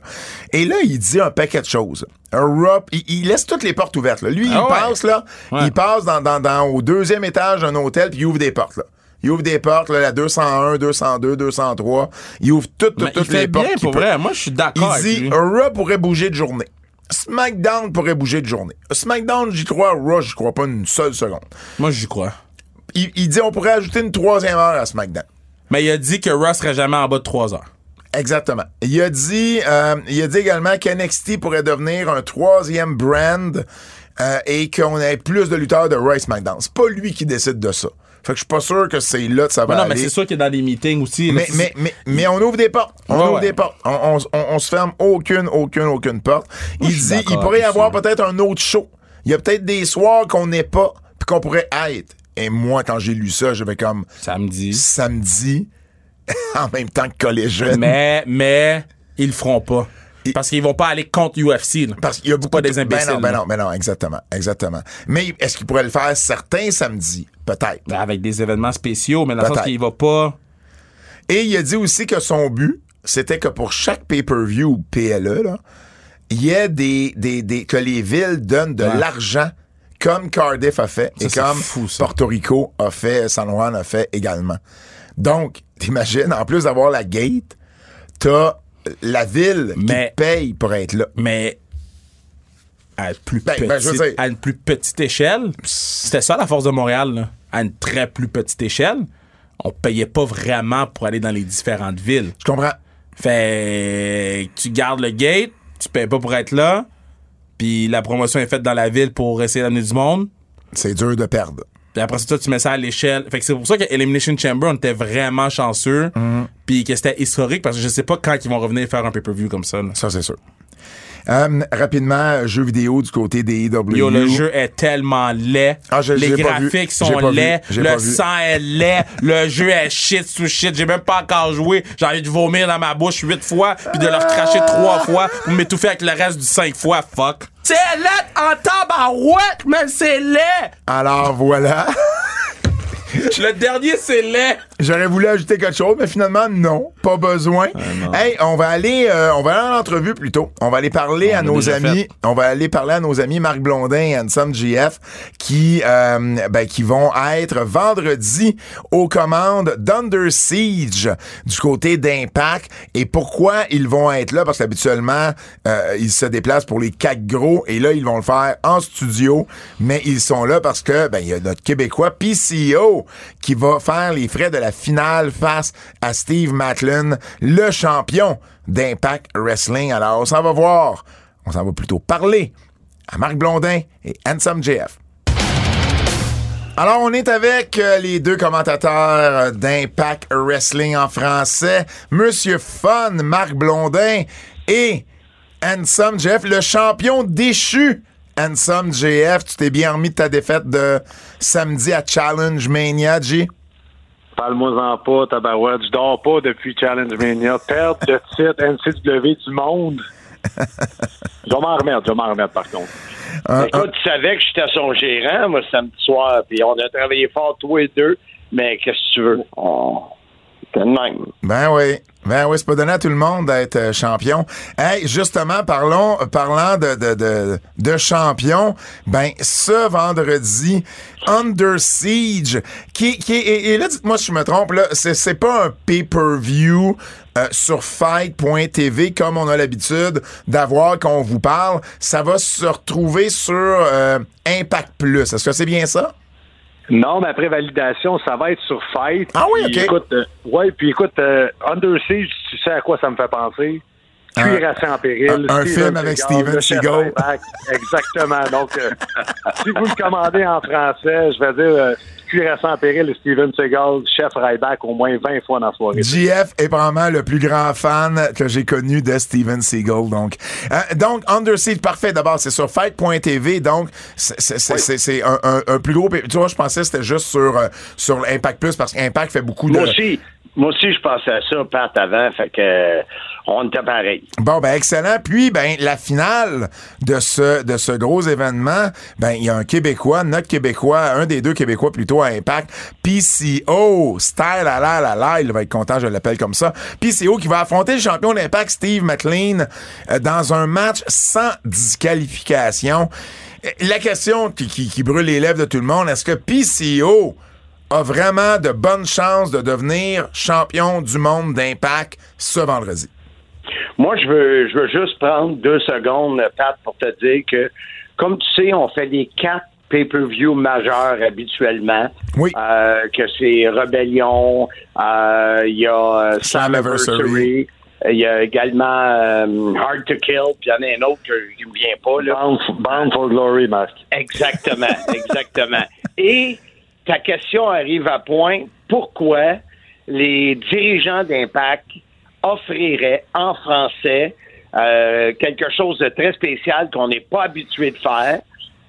Et là, il dit un paquet de choses. Raw- il, il laisse toutes les portes ouvertes. là. Lui, il Ah ouais. passe, là, Ouais. il passe dans, dans, dans- au deuxième étage d'un hôtel, puis il ouvre des portes, là. il ouvre des portes, là, la 201, 202, 203. Il ouvre toutes, toutes, il toutes fait les portes. bien, qu'il pour peut. vrai. Moi, je suis d'accord Il dit. Raw pourrait bouger de journée. SmackDown pourrait bouger de journée. SmackDown, j'y crois. Raw, j'y crois pas une seule seconde. Moi, j'y crois. Il, il dit on pourrait ajouter une troisième heure à SmackDown. Mais il a dit que Ross serait jamais en bas de 3 heures. Exactement. Il a dit, euh, il a dit également qu'NXT pourrait devenir un troisième brand euh, et qu'on ait plus de lutteurs de Raw et SmackDown. C'est pas lui qui décide de ça. Fait que je suis pas sûr que c'est là que ça va Mais non, mais aller. c'est sûr qu'il est dans des meetings aussi. Mais, mais, mais, mais on ouvre des portes. On Ouais, ouvre ouais. des portes. On, on, on- on se ferme aucune, aucune, aucune porte. Moi, il dit, il pourrait y avoir peut-être un autre show. Il y a peut-être des soirs qu'on n'est pas, puis qu'on pourrait être. Et moi, quand j'ai lu ça, j'avais comme Samedi. samedi, en même temps que collégien. mais, mais, ils le feront pas. Parce qu'ils vont pas aller contre UFC. là. Parce qu'il y a beaucoup pas de- des imbéciles, Ben non, ben non, ben non, exactement, exactement. Mais est-ce qu'il pourrait le faire certains samedis? Peut-être. Ben, Avec des événements spéciaux, mais dans le sens qu'il va pas. Et il a dit aussi que son but, c'était que pour chaque pay-per-view ou PLE, là, il y ait des, des, des, que les villes donnent de Ouais. l'argent comme Cardiff a fait Ça, et comme fou. Porto Rico a fait, San Juan a fait également. Donc, t'imagines, en plus d'avoir la gate, t'as la ville Mais- qui paye pour être là. Mais à une plus, Ben, ben, je à une plus petite échelle, c'était ça la force de Montréal. là. À une très plus petite échelle, on payait pas vraiment pour aller dans les différentes villes. Je comprends. Fait que tu gardes le gate, tu payes pas pour être là, puis la promotion est faite dans la ville pour essayer d'amener du monde. C'est dur de perdre. Puis après ça, tu mets ça à l'échelle. Fait que c'est pour ça que Elimination Chamber, on était vraiment chanceux. Mm-hmm. Puis que c'était historique parce que je sais pas quand ils vont revenir faire un pay-per-view comme ça. là. Ça, c'est sûr. Euh, rapidement, jeux vidéo du côté des EW. Yo, le jeu est tellement laid. Ah, je- les graphiques sont laids. Le sang est laid. le jeu est shit sous shit. J'ai même pas encore joué. J'ai envie de vomir dans ma bouche huit fois puis de leur cracher trois fois pour m'étouffer avec le reste du cinq fois. Fuck. C'est laid en tabarouette, mais c'est laid! Alors, voilà. Le dernier, c'est laid. J'aurais voulu ajouter quelque chose, mais finalement, non, pas besoin. hey, on va aller, euh, on va aller en entrevue plutôt. On va aller parler On à nos amis, fait. on va aller parler à nos amis Marc Blondin et Handsome GF qui, euh, ben, qui vont être vendredi aux commandes d'Under Siege du côté d'Impact. Et pourquoi ils vont être là? Parce qu'habituellement, euh, ils se déplacent pour les quatre gros et là, ils vont le faire en studio. Mais ils sont là parce que, ben, il y a notre Québécois PCO qui va faire les frais de la finale face à Steve Matlin, le champion d'Impact Wrestling. Alors, on s'en va voir. On s'en va plutôt parler à Marc Blondin et Handsome JF. Alors, on est avec euh, les deux commentateurs d'Impact Wrestling en français, Monsieur Fun, Marc Blondin et Handsome Jeff, le champion déchu. Handsome JF, tu t'es bien remis de ta défaite de samedi à Challenge Mania, G? Parle-moi-en pas, tabarouette. Je dors pas depuis Challenge Mania. Perdre le titre NCW du monde. Je vais m'en remettre, je vais m'en remettre par contre. Un- Écoute, tu savais que j'étais son gérant, moi, samedi soir, puis on a travaillé fort tous les deux, mais qu'est-ce que tu veux? On... Ben oui. Ben oui, c'est pas donné à tout le monde d'être euh, champion. Hey, justement, parlons, parlant de, de, de, de champion, ben, ce vendredi, Under Siege, qui, qui et, là, dites-moi si je me trompe, là, c'est pas un pay-per-view euh, sur fight.tv comme on a l'habitude d'avoir quand on vous parle. Ça va se retrouver sur euh, Impact Plus. Est-ce que c'est bien ça? Non, mais après validation, ça va être sur Fight. Ah oui, Puis ok. Écoute, euh, ouais, puis écoute, euh, Under Siege, tu sais à quoi ça me fait penser? Cuirassé en péril. un- un film avec Steven Seagal. Ryback. Exactement. Donc, euh, si vous le commandez en français, je vais dire euh, Cuirassé en péril et Steven Seagal, chef Ryback au moins 20 fois dans la soirée. JF est probablement le plus grand fan que j'ai connu de Steven Seagal. Donc, Euh, donc Under Siege, parfait. D'abord, c'est sur Fight.tv. Donc, c'est c'est- c'est- c'est- c'est un, un- un plus gros. Tu vois, je pensais que c'était juste sur, euh, sur Impact Plus parce qu'Impact fait beaucoup de. Moi aussi, moi aussi, je pensais à ça, Pat, avant, fait que euh, on était pareil. Bon, ben excellent. Puis, ben la finale de ce de ce gros événement, ben il y a un Québécois, notre Québécois, un des deux Québécois plutôt à Impact, PCO, Style la la la la, il va être content, je l'appelle comme ça. PCO qui va affronter le champion d'Impact Steve McLean euh, dans un match sans disqualification. La question qui, qui, qui brûle les lèvres de tout le monde, est-ce que PCO a vraiment de bonnes chances de devenir champion du monde d'impact ce vendredi? Moi, je veux, je veux juste prendre deux secondes, Pat, pour te dire que, comme tu sais, on fait les quatre pay-per-view majeurs habituellement. Oui. Euh, que c'est Rebellion, euh, il y a euh, Slammiversary. il y a également euh, Hard to Kill, puis il y en a un autre qui ne me vient pas. Là. Bound, Bound for Glory, Marc. Exactement, exactement. Et ta question arrive à point. Pourquoi les dirigeants d'Impact offriraient en français euh, quelque chose de très spécial qu'on n'est pas habitué de faire?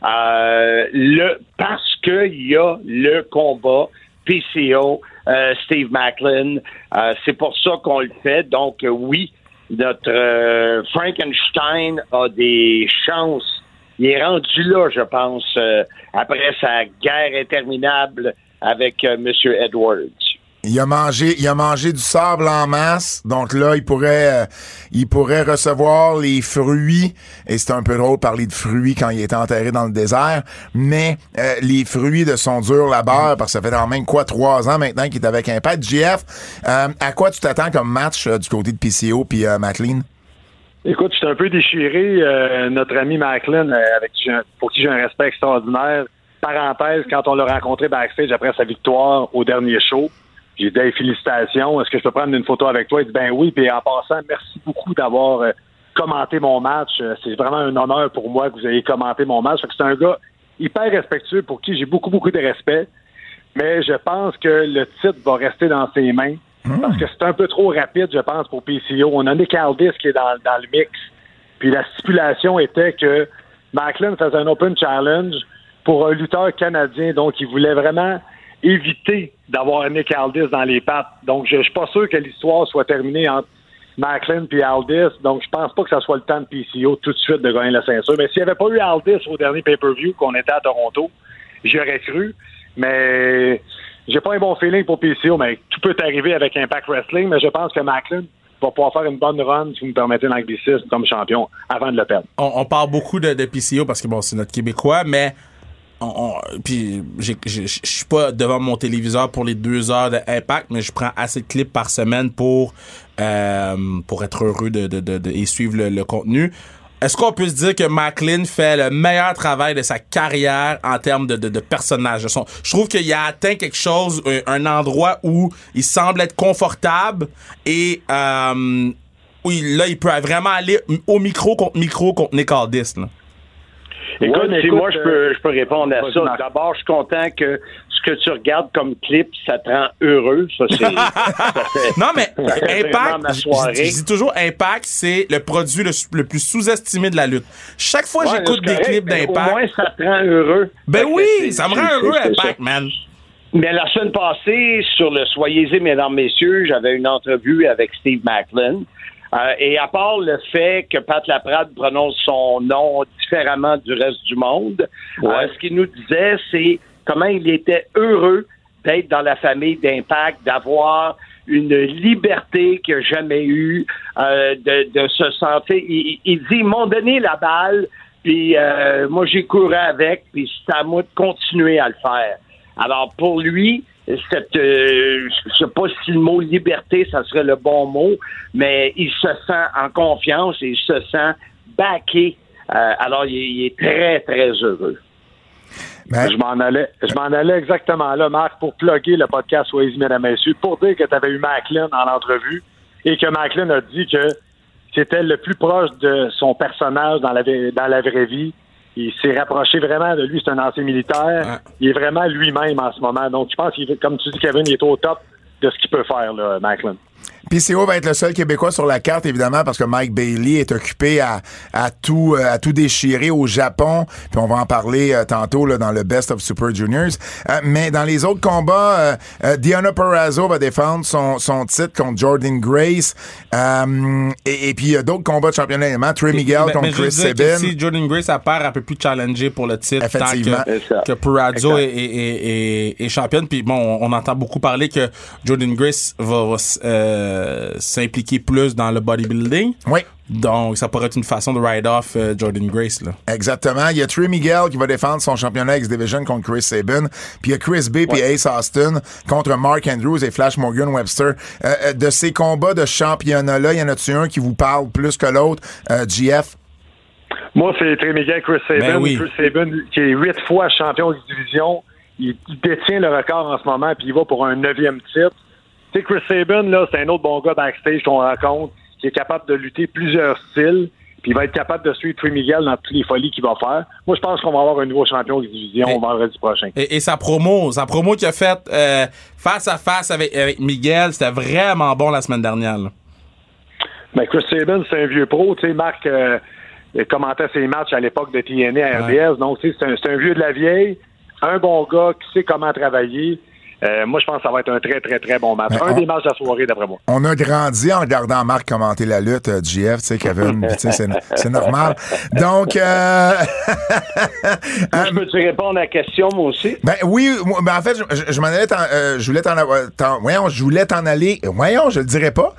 Euh, le, parce qu'il y a le combat PCO, euh, Steve Macklin. C'est pour ça qu'on le fait. Donc, oui, notre Frankenstein a des chances. Il est rendu là, je pense, après sa guerre interminable avec M. Edwards. Il a mangé, il a mangé du sable en masse, donc là il pourrait, euh, il pourrait recevoir les fruits. Et c'est un peu drôle de parler de fruits quand il est enterré dans le désert, mais euh, les fruits de son dur labeur, parce que ça fait quand même quoi trois ans maintenant qu'il est avec Impact. JF, euh, à quoi tu t'attends comme match euh, du côté de PCO puis euh, McLean? Écoute, je suis un peu déchiré. Euh, notre ami euh, avec qui pour qui j'ai un respect extraordinaire. Parenthèse, quand on l'a rencontré backstage après sa victoire au dernier show, j'ai dit Hey, félicitations, est-ce que je peux prendre une photo avec toi? Il dit ben oui, puis en passant, merci beaucoup d'avoir euh, commenté mon match. Euh, C'est vraiment un honneur pour moi que vous ayez commenté mon match. C'est un gars hyper respectueux pour qui j'ai beaucoup, beaucoup de respect. Mais je pense que le titre va rester dans ses mains. Parce que c'est un peu trop rapide, je pense, pour PCO. On a Nick Aldis qui est dans, dans le mix. Puis la stipulation était que Macklin faisait un Open Challenge pour un lutteur canadien. Donc, il voulait vraiment éviter d'avoir Nick Aldis dans les pattes. Donc, je, je suis pas sûr que l'histoire soit terminée entre Macklin et Aldis. Donc, je pense pas que ça soit le temps de PCO tout de suite de gagner la ceinture. Mais s'il n'y avait pas eu Aldis au dernier pay-per-view qu'on était à Toronto, j'y aurais cru. Mais j'ai pas un bon feeling pour PCO, mais tout peut arriver avec Impact Wrestling. Mais je pense que Macklin va pouvoir faire une bonne run, si vous me permettez l'anglicisme, comme champion avant de le perdre. on, parle beaucoup de PCO parce que bon, c'est notre Québécois, mais on, puis je suis pas devant mon téléviseur pour les deux heures de Impact, mais je prends assez de clips par semaine pour euh, pour être heureux de, de, de, de- et suivre le, le contenu. Est-ce qu'on peut se dire que Macklin fait le meilleur travail de sa carrière en termes de, de, de personnage? je trouve qu'il a atteint quelque chose, un, endroit où il semble être confortable et euh, oui, là, il peut vraiment aller au micro contre micro contre Nick Aldis. Là. Écoute, Ouais, si écoute, moi je peux, je peux répondre à ça. D'abord, je suis content que ce que tu regardes comme clip, ça te rend heureux. Ça, c'est. ça fait- Non, mais ça fait vraiment Impact, je, dis toujours Impact, c'est le produit le, le plus sous-estimé de la lutte. Chaque fois que Ouais, j'écoute des correct, clips mais Au d'Impact, moins, ça te rend heureux. ben Fait oui, ça me rend heureux, Impact, ça. man. Mais la semaine passée, sur le Soyez-y, mesdames, messieurs, j'avais une entrevue avec Steve Macklin. Euh, et à part le fait que Pat Laprade prononce son nom différemment du reste du monde, euh, ce qu'il nous disait, c'est comment il était heureux d'être dans la famille d'Impact, d'avoir une liberté qu'il n'a jamais eue, euh, de, de se sentir. Il, il dit, ils m'ont donné la balle, puis moi j'ai couru avec, puis c'est à moi de continuer à le faire. Alors pour lui, cette, euh, je sais pas si le mot liberté, ça serait le bon mot, mais il se sent en confiance et il se sent backé. Euh, alors il, est- il est très très heureux. Ben, Je m'en allais, je m'en allais exactement là, Marc, pour plugger le podcast Soyez-y, mesdames, messieurs, pour dire que tu avais eu Macklin en entrevue et que Macklin a dit que c'était le plus proche de son personnage dans la, dans la vraie vie. Il s'est rapproché vraiment de lui, c'est un ancien militaire. Ouais. Il est vraiment lui-même en ce moment. Donc, je pense qu'il, comme tu dis, Kevin, il est au top de ce qu'il peut faire, là, Macklin. PCO va être le seul Québécois sur la carte, évidemment, parce que Mike Bailey est occupé à, à tout euh, à tout déchirer au Japon. Puis on va en parler euh, tantôt là, dans le Best of Super Juniors. Euh, mais dans les autres combats, euh, euh, Diana Perrazzo va défendre son, son titre contre Jordan Grace. Euh, et, et puis il y a d'autres combats de championnat également. Trey Miguel Mais- contre mais Chris Sabin. Si Jordan Grace a perd, elle peut plus challenger pour le titre tant Effectivement. que, que est, est- est championne. Puis bon, on entend beaucoup parler que Jordan Grace va, va, euh, s'impliquer plus dans le bodybuilding. Oui. Donc, ça pourrait être une façon de ride off euh, Jordan Grace. Là. Exactement. Il y a Trey Miguel qui va défendre son championnat X-Division contre Chris Sabin. Puis il y a Chris B puis Ace Austin contre Mark Andrews et Flash Morgan Webster. Euh, de ces combats de championnat-là, y en a-tu un qui vous parle plus que l'autre, euh, GF? Moi, c'est Trey Miguel, Chris Sabin. Ben oui. Chris Sabin, qui est huit fois champion de division. Il, il détient le record en ce moment, puis il va pour un neuvième titre. Tu sais, Chris Sabin, là, c'est un autre bon gars backstage qu'on rencontre, qui est capable de lutter plusieurs styles, puis il va être capable de suivre Trey Miguel dans toutes les folies qu'il va faire. Moi, je pense qu'on va avoir un nouveau champion de division Et- vendredi prochain. Et, et sa promo, sa promo qu'il a faite euh, face à face avec, avec Miguel, c'était vraiment bon la semaine dernière. là. Ben, Chris Sabin, c'est un vieux pro. Tu sais, Marc euh, commentait ses matchs à l'époque de TNA à RDS. Donc, un, c'est un vieux de la vieille, un bon gars qui sait comment travailler. Euh, moi, je pense que ça va être un très, très, très bon match. Ben, un on- des matchs de la soirée, d'après moi. On a grandi en regardant Marc commenter la lutte, euh, GF, tu sais, Kevin, c'est, normal. Donc, euh, Je peux-tu répondre à la question, moi aussi? ben oui, ben en fait, je, je- m'en allais, euh, je voulais t'en, voyons, je voulais t'en aller, voyons, je le dirais pas,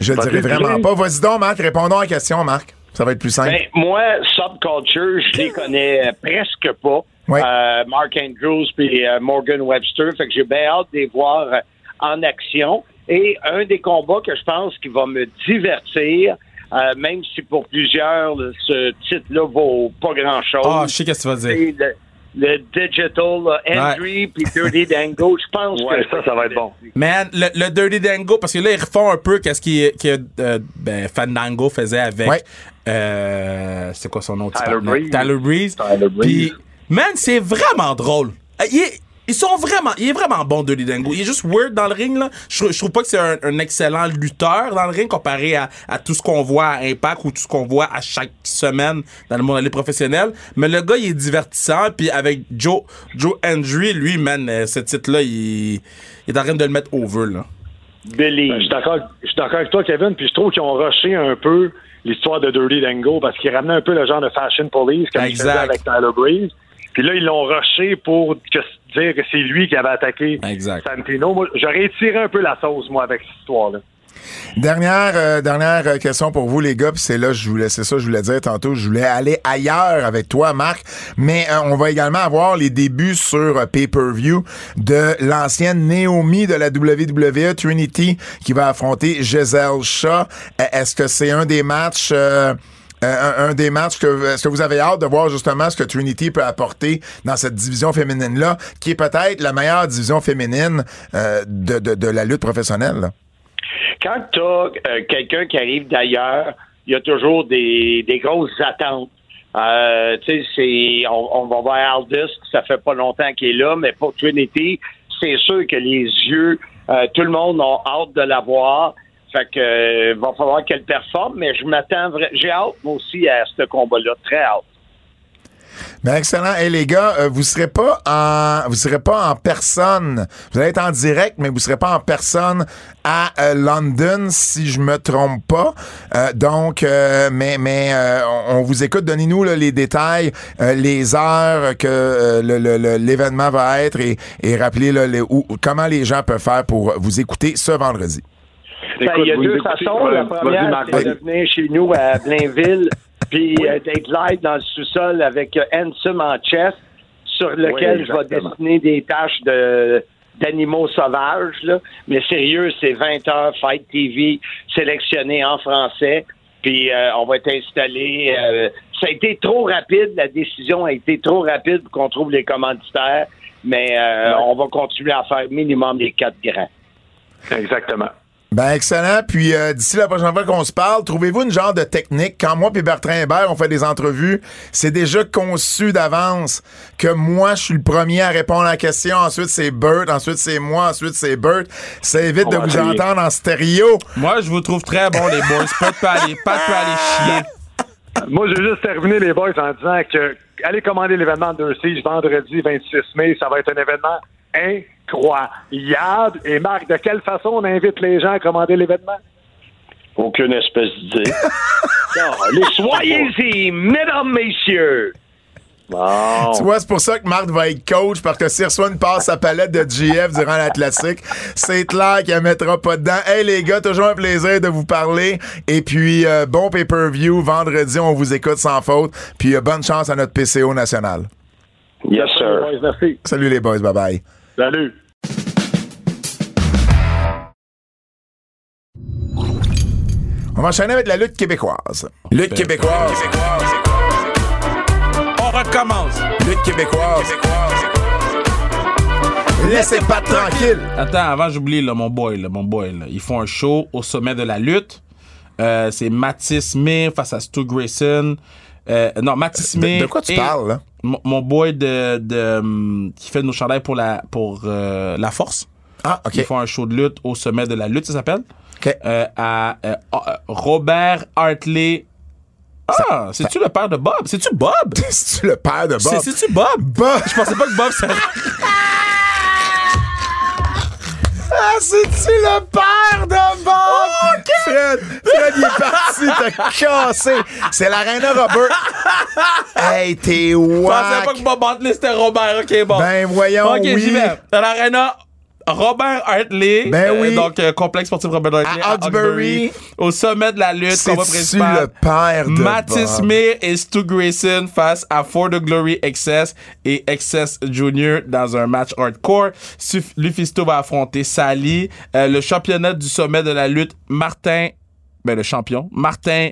je le Vas-y, dirais vraiment pas. Vas-y donc, Marc, répondons à la question, Marc. Ça va être plus simple. Ben, moi, Subculture, je les connais euh, presque pas. Euh, Mark Andrews puis euh, Morgan Webster. Fait que j'ai bien hâte de les voir euh, en action. Et un des combats que je pense qui va me divertir, euh, même si pour plusieurs, ce titre-là vaut pas grand-chose. Ah, je sais qu'est-ce que tu vas dire. c'est le, le Digital euh, Entry puis Dirty Dango. Je pense Ouais, que ça, ça va être bon. Man, le, le Dirty Dango, parce que là, ils refont un peu qu'est-ce qui, que euh, ben, Fandango faisait avec. Ouais. Euh, c'est quoi son nom? Tyler? Breeze. Tyler Breeze. Tyler Breeze. Puis, man, c'est vraiment drôle. Euh, il est- ils sont vraiment, il est vraiment bon, Dirty Dango. Il est juste weird dans le ring, là. Je, je trouve pas que c'est un, un excellent lutteur dans le ring comparé à, à tout ce qu'on voit à Impact ou tout ce qu'on voit à chaque semaine dans le monde professionnel. Mais le gars, il est divertissant. Puis avec Joe, Joe Hendry, lui, man, euh, ce titre-là, il, il est en train de le mettre over, là. Billy. Ben, je suis d'accord je suis d'accord avec toi, Kevin, puis je trouve qu'ils ont rushé un peu l'histoire de Dirty Dango parce qu'ils ramenaient un peu le genre de fashion police comme ils Exact. faisaient avec Tyler Breeze. Puis là, ils l'ont rushé pour que- dire que c'est lui qui avait attaqué Exact. Santino. Moi, j'aurais étiré un peu la sauce, moi, avec cette histoire-là. Dernière, euh, dernière euh, question pour vous, les gars, puis c'est là, je voulais, c'est ça, je voulais dire tantôt, je voulais aller ailleurs avec toi, Marc, mais euh, on va également avoir les débuts sur euh, pay-per-view de l'ancienne Naomi de la WWE, Trinity, qui va affronter Giselle Shaw. Euh, Est-ce que c'est un des matchs... euh, euh, un, un des matchs que est-ce que vous avez hâte de voir justement ce que Trinity peut apporter dans cette division féminine là, qui est peut-être la meilleure division féminine euh, de, de, de la lutte professionnelle? là? quand tu as quelqu'un qui arrive d'ailleurs, il y a toujours des, des grosses attentes. Euh, tu sais, on, on va voir Aldis, ça fait pas longtemps qu'il est là, mais pour Trinity, c'est sûr que les yeux, euh, tout le monde a hâte de la voir. Fait que euh, va falloir qu'elle performe, mais je m'attends j'ai hâte moi aussi à ce combat-là, très hâte. Ben excellent. Et les gars, euh, vous serez pas en vous serez pas en personne. Vous allez être en direct, mais vous serez pas en personne à euh, London si je me trompe pas. Euh, donc, euh, mais mais euh, on, vous écoute. Donnez-nous les détails, euh, les heures que l'événement va être et, et rappelez là, les- où- comment les gens peuvent faire pour vous écouter ce vendredi. Ben, il y a deux façons. La première, c'est de venir chez nous à Blainville, puis euh, d'être live dans le sous-sol avec euh, Ansem en chess, sur lequel Oui, je vais dessiner des tâches de d'animaux sauvages. Là. Mais sérieux, c'est 20 heures Fight TV sélectionné en français. Puis euh, on va être installé. euh, ça a été trop rapide, la décision a été trop rapide pour qu'on trouve les commanditaires. Mais euh, on va continuer à faire minimum les quatre grands. Exactement. Ben excellent. Puis euh, d'ici la prochaine fois qu'on se parle, trouvez-vous une genre de technique? Quand moi et Bertrand Hébert on fait des entrevues, c'est déjà conçu d'avance que moi je suis le premier à répondre à la question. Ensuite c'est Bert, ensuite c'est moi, ensuite c'est Bert. Ça évite On de vous essayer. entendre en stéréo. Moi, je vous trouve très bon, les boys. Pat peut aller, Pat peut aller chier. Moi, je vais juste terminer, les boys, en disant que allez commander l'événement de Siege vendredi 26 mai. Ça va être un événement incroyable. Et Marc, de quelle façon on invite les gens à commander l'événement? Aucune espèce d'idée. Non, les soyez-y, mesdames, messieurs. Bon. Tu vois, c'est pour ça que Marc va être coach, parce que s'il reçoit une passe à palette de GF durant la classique, c'est clair qu'il ne mettra pas dedans. Hey les gars, toujours un plaisir de vous parler. Et puis, euh, bon pay-per-view. Vendredi, on vous écoute sans faute. Puis, euh, bonne chance à notre PCO national. Yes, sir. Boys, merci. Salut les boys, bye bye. Salut. On va enchaîner avec la lutte québécoise. Lutte québécoise. On recommence. Lutte québécoise. Laissez pas tranquille. Attends, avant j'oublie là, mon boy, là, mon boy. Là. Ils font un show au sommet de la lutte. Euh, c'est Mathis Smith face à Stu Grayson. Euh, non, Mathis Smith. De, de quoi tu parles, là? Mon, boy de, de hum, qui fait nos chandails pour la pour euh, la force. Ah, OK. Ils font un show de lutte au sommet de la lutte, ça s'appelle. OK. Euh, à euh, euh, Robert Hartley. Ah, c'est-tu le père de Bob? C'est-tu Bob? C'est-tu le père de Bob? C'est- C'est-tu Bob? Bob! Je pensais pas que Bob serait. Ah, c'est-tu le père de Bob? Fred, Fred, il est parti te casser. C'est l'Arena Robert. hey, t'es Je pensais wack. pas que Bob Hartley c'était Robert. Ok, bon. Ben, voyons, Ok, oui. j'y vais. Dans l'aréna, Robert Hartley. Ben oui. Donc, euh, complexe sportif Robert Hartley. À Hawkesbury. Au sommet de la lutte, combat principal. le père de Mathis Bob? Smith et Stu Grayson face à For the Glory Excess et Excess Junior dans un match hardcore. Lufisto va affronter Sally. Euh, le championnat du sommet de la lutte, Martin ben, le champion, Martin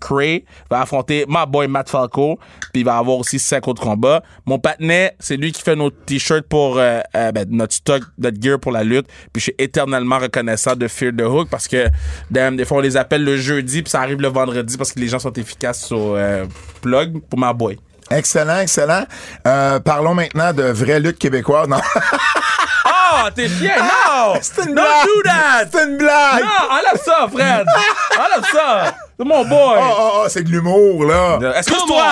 Cray, va affronter my boy Matt Falco. Puis il va avoir aussi cinq autres combats. Mon patinet, c'est lui qui fait nos t-shirts pour euh, euh, ben, notre stock, notre gear pour la lutte. Puis je suis éternellement reconnaissant de Fear the Hook parce que damn, des fois on les appelle le jeudi puis ça arrive le vendredi parce que les gens sont efficaces sur euh, plug pour my boy. Excellent, excellent. Euh, parlons maintenant de vraie lutte québécoise. Oh, t'es chien, non! c'est une Don't blague. do that! C'est une blague. Non, enlève ça, Fred! enlève ça! C'est mon boy! Oh, oh, oh, c'est de l'humour, là. Excuse-toi!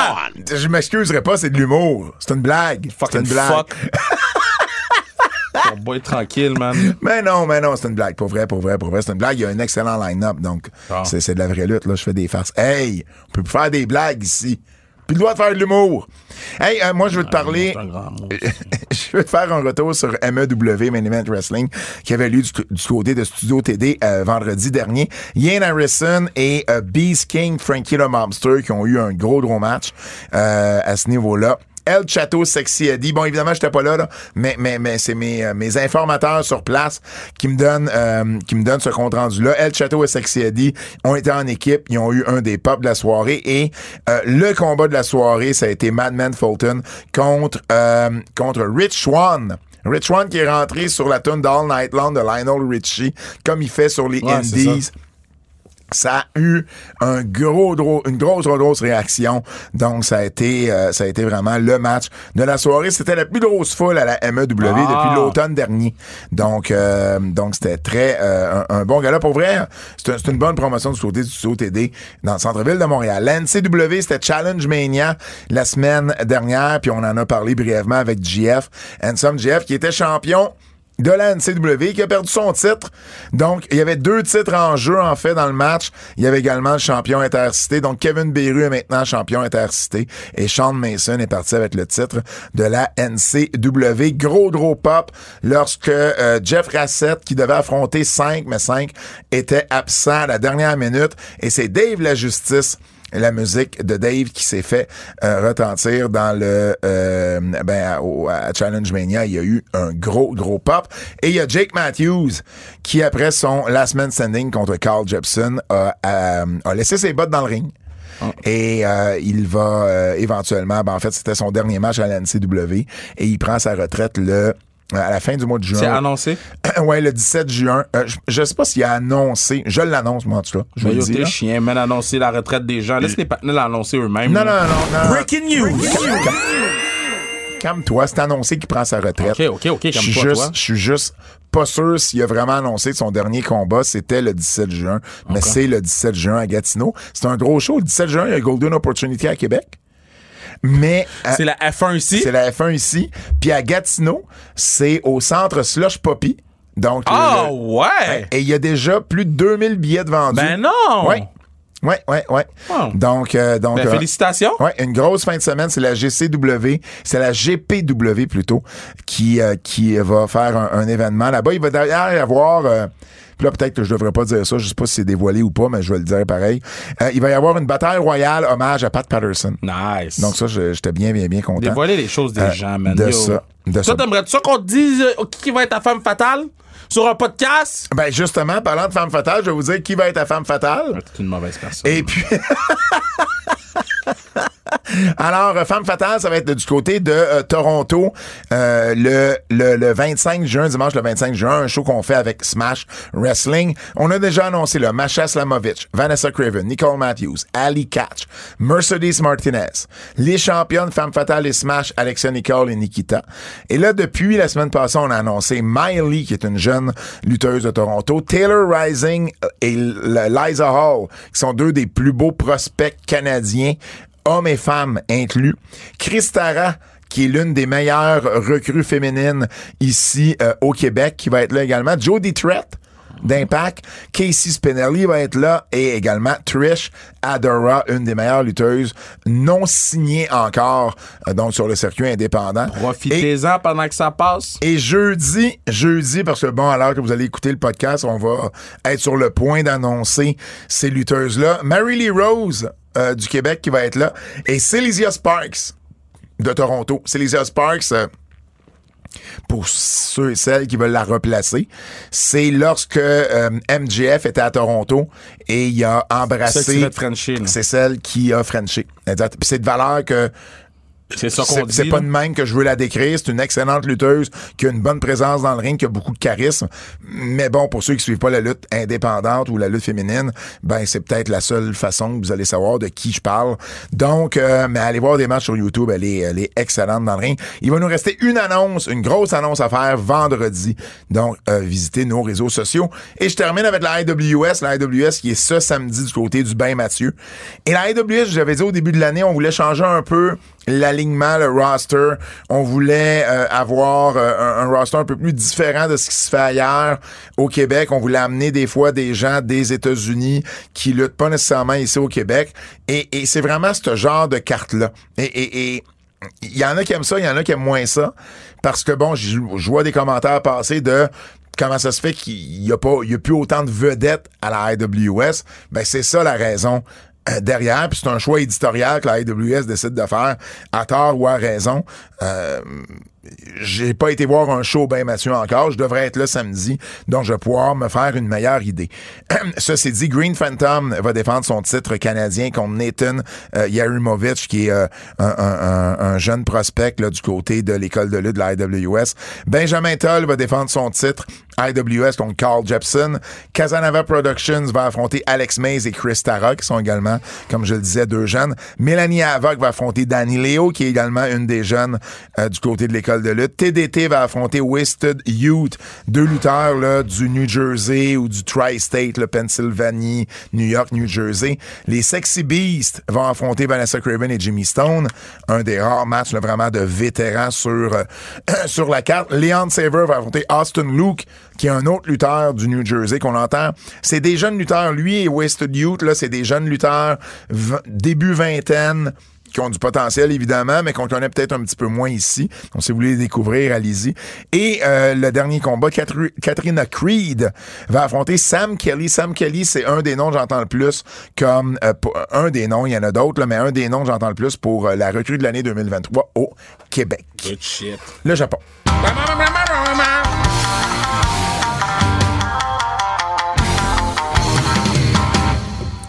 Je m'excuserai pas, c'est de l'humour. C'est une blague. C'est Fucking une blague. fuck. Mon boy tranquille, man. Mais non, mais non, c'est une blague. Pour vrai, pour vrai, pour vrai. C'est une blague. Il y a un excellent line-up. Donc, Ah. c'est, c'est de la vraie lutte. Là, je fais des farces. Hey, on peut faire des blagues ici. Puis le droit de faire de l'humour. Hey, euh, moi, je veux te parler. Grand mot. je veux te faire un retour sur MEW, Main Event Wrestling, qui avait lieu du, du côté de Studio TD euh, vendredi dernier. Ian Harrison et euh, Beast King, Frankie Mobster, qui ont eu un gros, gros match euh, à ce niveau-là. El Chateau Sexy Eddie. Bon, évidemment, j'étais pas là, là, mais, mais, mais c'est mes, euh, mes informateurs sur place qui me donnent, euh, qui me donnent ce compte-rendu-là. El Chateau et Sexy Eddie ont été en équipe. Ils ont eu un des pops de la soirée et euh, le combat de la soirée, ça a été Madman Fulton contre, euh, contre Rich Swan. Rich Swan qui est rentré sur la tune d'All Night Long de Lionel Richie, comme il fait sur les Ouais, Indies. Ça a eu un gros, gros, une grosse, grosse, grosse réaction. Donc, ça a été, euh, ça a été vraiment le match de la soirée. C'était la plus grosse foule à la MEW Ah. depuis l'automne dernier. Donc, euh, donc c'était très euh, un, un bon gala. Pour vrai, c'est un- c'est une bonne promotion du côté du COTD dans le centre-ville de Montréal. La NCW, c'était Challenge Mania la semaine dernière, puis on en a parlé brièvement avec GF. Handsome GF qui était champion de la NCW qui a perdu son titre. Donc, il y avait deux titres en jeu, en fait, dans le match. Il y avait également le champion intercité. Donc, Kevin Beru est maintenant champion intercité. Et Sean Mason est parti avec le titre de la NCW. Gros, gros pop lorsque euh, Jeff Rassett, qui devait affronter 5, mais 5, était absent à la dernière minute. Et c'est Dave La Justice la musique de Dave qui s'est fait euh, retentir dans le euh, ben à, au- à Challenge Mania, il y a eu un gros gros pop. Et il y a Jake Matthews qui après son last man standing contre Carl Jepson a, a- a laissé ses bottes dans le ring. Et euh, il va euh, éventuellement, ben en fait, c'était son dernier match à la NCW et il prend sa retraite le à la fin du mois de juin. C'est annoncé? ouais, le 17 juin. Euh, je, je sais pas s'il a annoncé. Je l'annonce, moi, en tout cas. Je vous le dis. chien, man, annoncer la retraite des gens. Laisse les partenaires l'annoncer eux-mêmes. Non, non, non, non. Breaking news! Calme-toi, c'est annoncé qu'il prend sa retraite. Ok, ok, ok, Je suis calme-toi, je suis juste pas sûr s'il a vraiment annoncé que son dernier combat, c'était le 17 juin. Mais c'est le 17 juin à Gatineau. C'est un gros show. Le 17 juin, il y a Golden Opportunity à Québec. Mais euh, C'est la F1 ici. c'est la F1 ici. Puis à Gatineau, c'est au centre Slush Poppy. Donc, Ah le- ouais! et il y a déjà plus de 2000 billets de vendus. Ben non! Ouais. Ouais, ouais, ouais. Wow. Donc, euh, donc. Ben, euh, félicitations. Ouais, une grosse fin de semaine, c'est la GCW, c'est la GPW plutôt, qui euh, qui va faire un, un événement là-bas. Il va d'ailleurs y avoir, euh, puis là peut-être que je devrais pas dire ça, je sais pas si c'est dévoilé ou pas, mais je vais le dire pareil. Euh, il va y avoir une bataille royale hommage à Pat Patterson. Nice. Donc ça, j'étais bien, bien, bien content. Dévoiler les choses des Euh, gens, man. de Yo. ça, de ça. T'aimerais-tu ça qu'on te dise euh, qui va être ta femme fatale sur un podcast? Ben justement, parlant de femme fatale, je vais vous dire qui va être la femme fatale. T'es une mauvaise personne. Et puis. Alors, euh, Femme Fatale, ça va être du côté de euh, Toronto euh, le, le, le 25 juin, dimanche le 25 juin, un show qu'on fait avec Smash Wrestling. On a déjà annoncé là, Masha Slamovich, Vanessa Craven, Nicole Matthews, Ali Catch, Mercedes Martinez, les championnes Femme Fatale et Smash, Alexia Nicole et Nikita. Et là, depuis la semaine passée, on a annoncé Miley, qui est une jeune lutteuse de Toronto, Taylor Rising et Liza Hall, qui sont deux des plus beaux prospects canadiens hommes et femmes inclus. Christara, qui est l'une des meilleures recrues féminines ici euh, au Québec, qui va être là également. Jodie Trett d'Impact. Casey Spinelli va être là et également Trish Adora, une des meilleures lutteuses non signées encore, euh, donc sur le circuit indépendant. Profitez-en pendant que ça passe. et jeudi, jeudi, parce que bon, alors que vous allez écouter le podcast, on va être sur le point d'annoncer ces lutteuses-là. Mary Lee Rose euh, du Québec qui va être là. Et Celysia Sparks de Toronto. Celysia Sparks, euh, pour ceux et celles qui veulent la replacer, c'est lorsque euh, MJF était à Toronto et il a Celle qui embrassé... C'est celle qui a Frenché. Puis c'est de valeur que C'est ça qu'on dit. c'est pas de même que je veux la décrire. C'est une excellente lutteuse qui a une bonne présence dans le ring, qui a beaucoup de charisme. Mais bon, pour ceux qui suivent pas la lutte indépendante ou la lutte féminine, ben c'est peut-être la seule façon que vous allez savoir de qui je parle. Donc, euh, mais allez voir des matchs sur YouTube. Elle est, elle est excellente dans le ring. Il va nous rester une annonce, une grosse annonce à faire vendredi. Donc, euh, visitez nos réseaux sociaux. Et je termine avec la IWS. La IWS qui est ce samedi du côté du Bain Mathieu. Et la IWS, j'avais dit au début de l'année, on voulait changer un peu l'alignement, le roster. On voulait euh, avoir euh, un, roster un peu plus différent de ce qui se fait ailleurs au Québec. On voulait amener des fois des gens des États-Unis qui luttent pas nécessairement ici au Québec. Et, et c'est vraiment ce genre de carte-là. Et, et, et il y en a qui aiment ça, il y en a qui aiment moins ça. Parce que bon, je vois des commentaires passer de comment ça se fait qu'il y a pas, il y a plus autant de vedettes à la IWS. Ben, c'est ça la raison derrière, puis c'est un choix éditorial que la AWS décide de faire, à tort ou à raison. Euh, j'ai pas été voir un show ben Mathieu encore. Je devrais être là samedi, donc je vais pouvoir me faire une meilleure idée. Ceci dit, Green Phantom va défendre son titre canadien contre Nathan euh, qui est euh, un jeune prospect là, du côté de l'école de lutte de la IWS. Benjamin Toll va défendre son titre IWS contre Carl Jepson. Casanova Productions va affronter Alex Mays et Chris Tara, qui sont également, comme je le disais, deux jeunes. Mélanie Havoc va affronter Danny Leo, qui est également une des jeunes euh, du côté de l'école de lutte. TDT va affronter Wasted Youth, deux lutteurs là, du New Jersey ou du Tri-State, le Pennsylvanie, New York, New Jersey. Les Sexy Beasts vont affronter Vanessa Craven et Jimmy Stone, un des rares matchs vraiment de vétérans sur, euh, sur la carte. Leon Saver va affronter Austin Luke, qui est un autre lutteur du New Jersey qu'on entend. C'est des jeunes lutteurs. Lui et Wasted Youth, c'est des jeunes lutteurs début vingtaine qui ont du potentiel, évidemment, mais qu'on connaît peut-être un petit peu moins ici. Donc, si vous voulez les découvrir, allez-y. Et euh, le dernier combat, Katrina Creed va affronter Sam Kelly. Sam Kelly, c'est un des noms que j'entends le plus comme... euh, un des noms, il y en a d'autres, mais un des noms que j'entends le plus pour euh, la recrue de l'année 2023 au Québec. Good shit. Le Japon.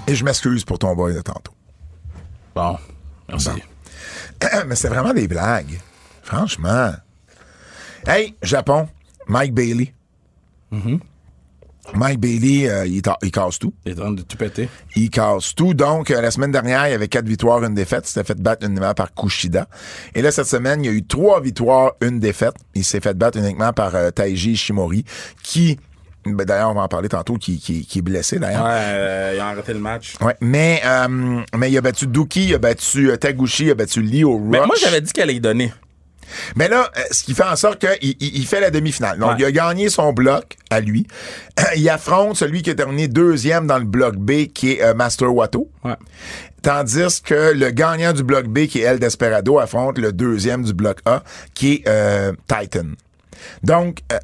Et je m'excuse pour ton boy de tantôt. Bon, merci. Mais c'est vraiment des blagues. Franchement. Hey, Japon, Mike Bailey. Mike Bailey, euh, il, casse tout. Il est en train de tout péter. Il casse tout. Donc, euh, la semaine dernière, il y avait quatre victoires, une défaite. Il s'était fait battre uniquement par Kushida. Et là, cette semaine, il y a eu trois victoires, une défaite. Il s'est fait battre uniquement par euh, Taiji Ishimori, qui, ben, d'ailleurs, on va en parler tantôt, qui, qui, qui est blessé, d'ailleurs. Ouais, euh, il a arrêté le match. Ouais, mais, euh, mais il a battu Duki, il a battu euh, Taguchi, il a battu au Rush. Mais moi, j'avais dit qu'elle allait y donner. Mais là, ce qui fait en sorte qu'il il, il fait la demi-finale. Donc, Ouais. il a gagné son bloc à lui. il affronte celui qui a terminé deuxième dans le bloc B, qui est euh, Master Watto. Ouais. Tandis que le gagnant du bloc B, qui est El Desperado, affronte le deuxième du bloc A, qui est Titan. Donc, euh,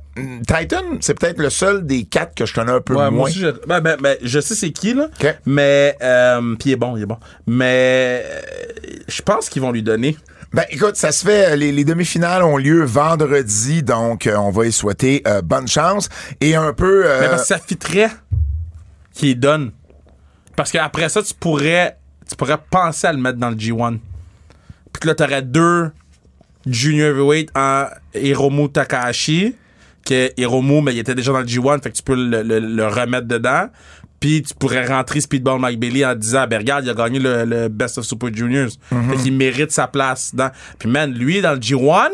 Titan, c'est peut-être le seul des quatre que je connais un peu Ouais, moi moins. aussi, je, ben, ben, ben, je sais c'est qui, là. OK. Mais, euh, puis il est bon, il est bon. Mais, euh, je pense qu'ils vont lui donner. Ben, écoute, ça se fait. Les, les demi-finales ont lieu vendredi, donc euh, on va y souhaiter euh, bonne chance et un peu. euh, Mais parce que ça fitterait qu'il donne. Parce qu'après ça, tu pourrais, tu pourrais penser à le mettre dans le G1. Puis que là, t'aurais deux junior heavyweight en Hiromu Takahashi. Que Hiromu, mais il était déjà dans le G1, fait que tu peux le, le- le remettre dedans. Puis tu pourrais rentrer Speedball Mike Bailey en disant, ben regarde, il a gagné le, le Best of Super Juniors. Fait qu'il mérite sa place. Dans... Puis man, lui, dans le G1,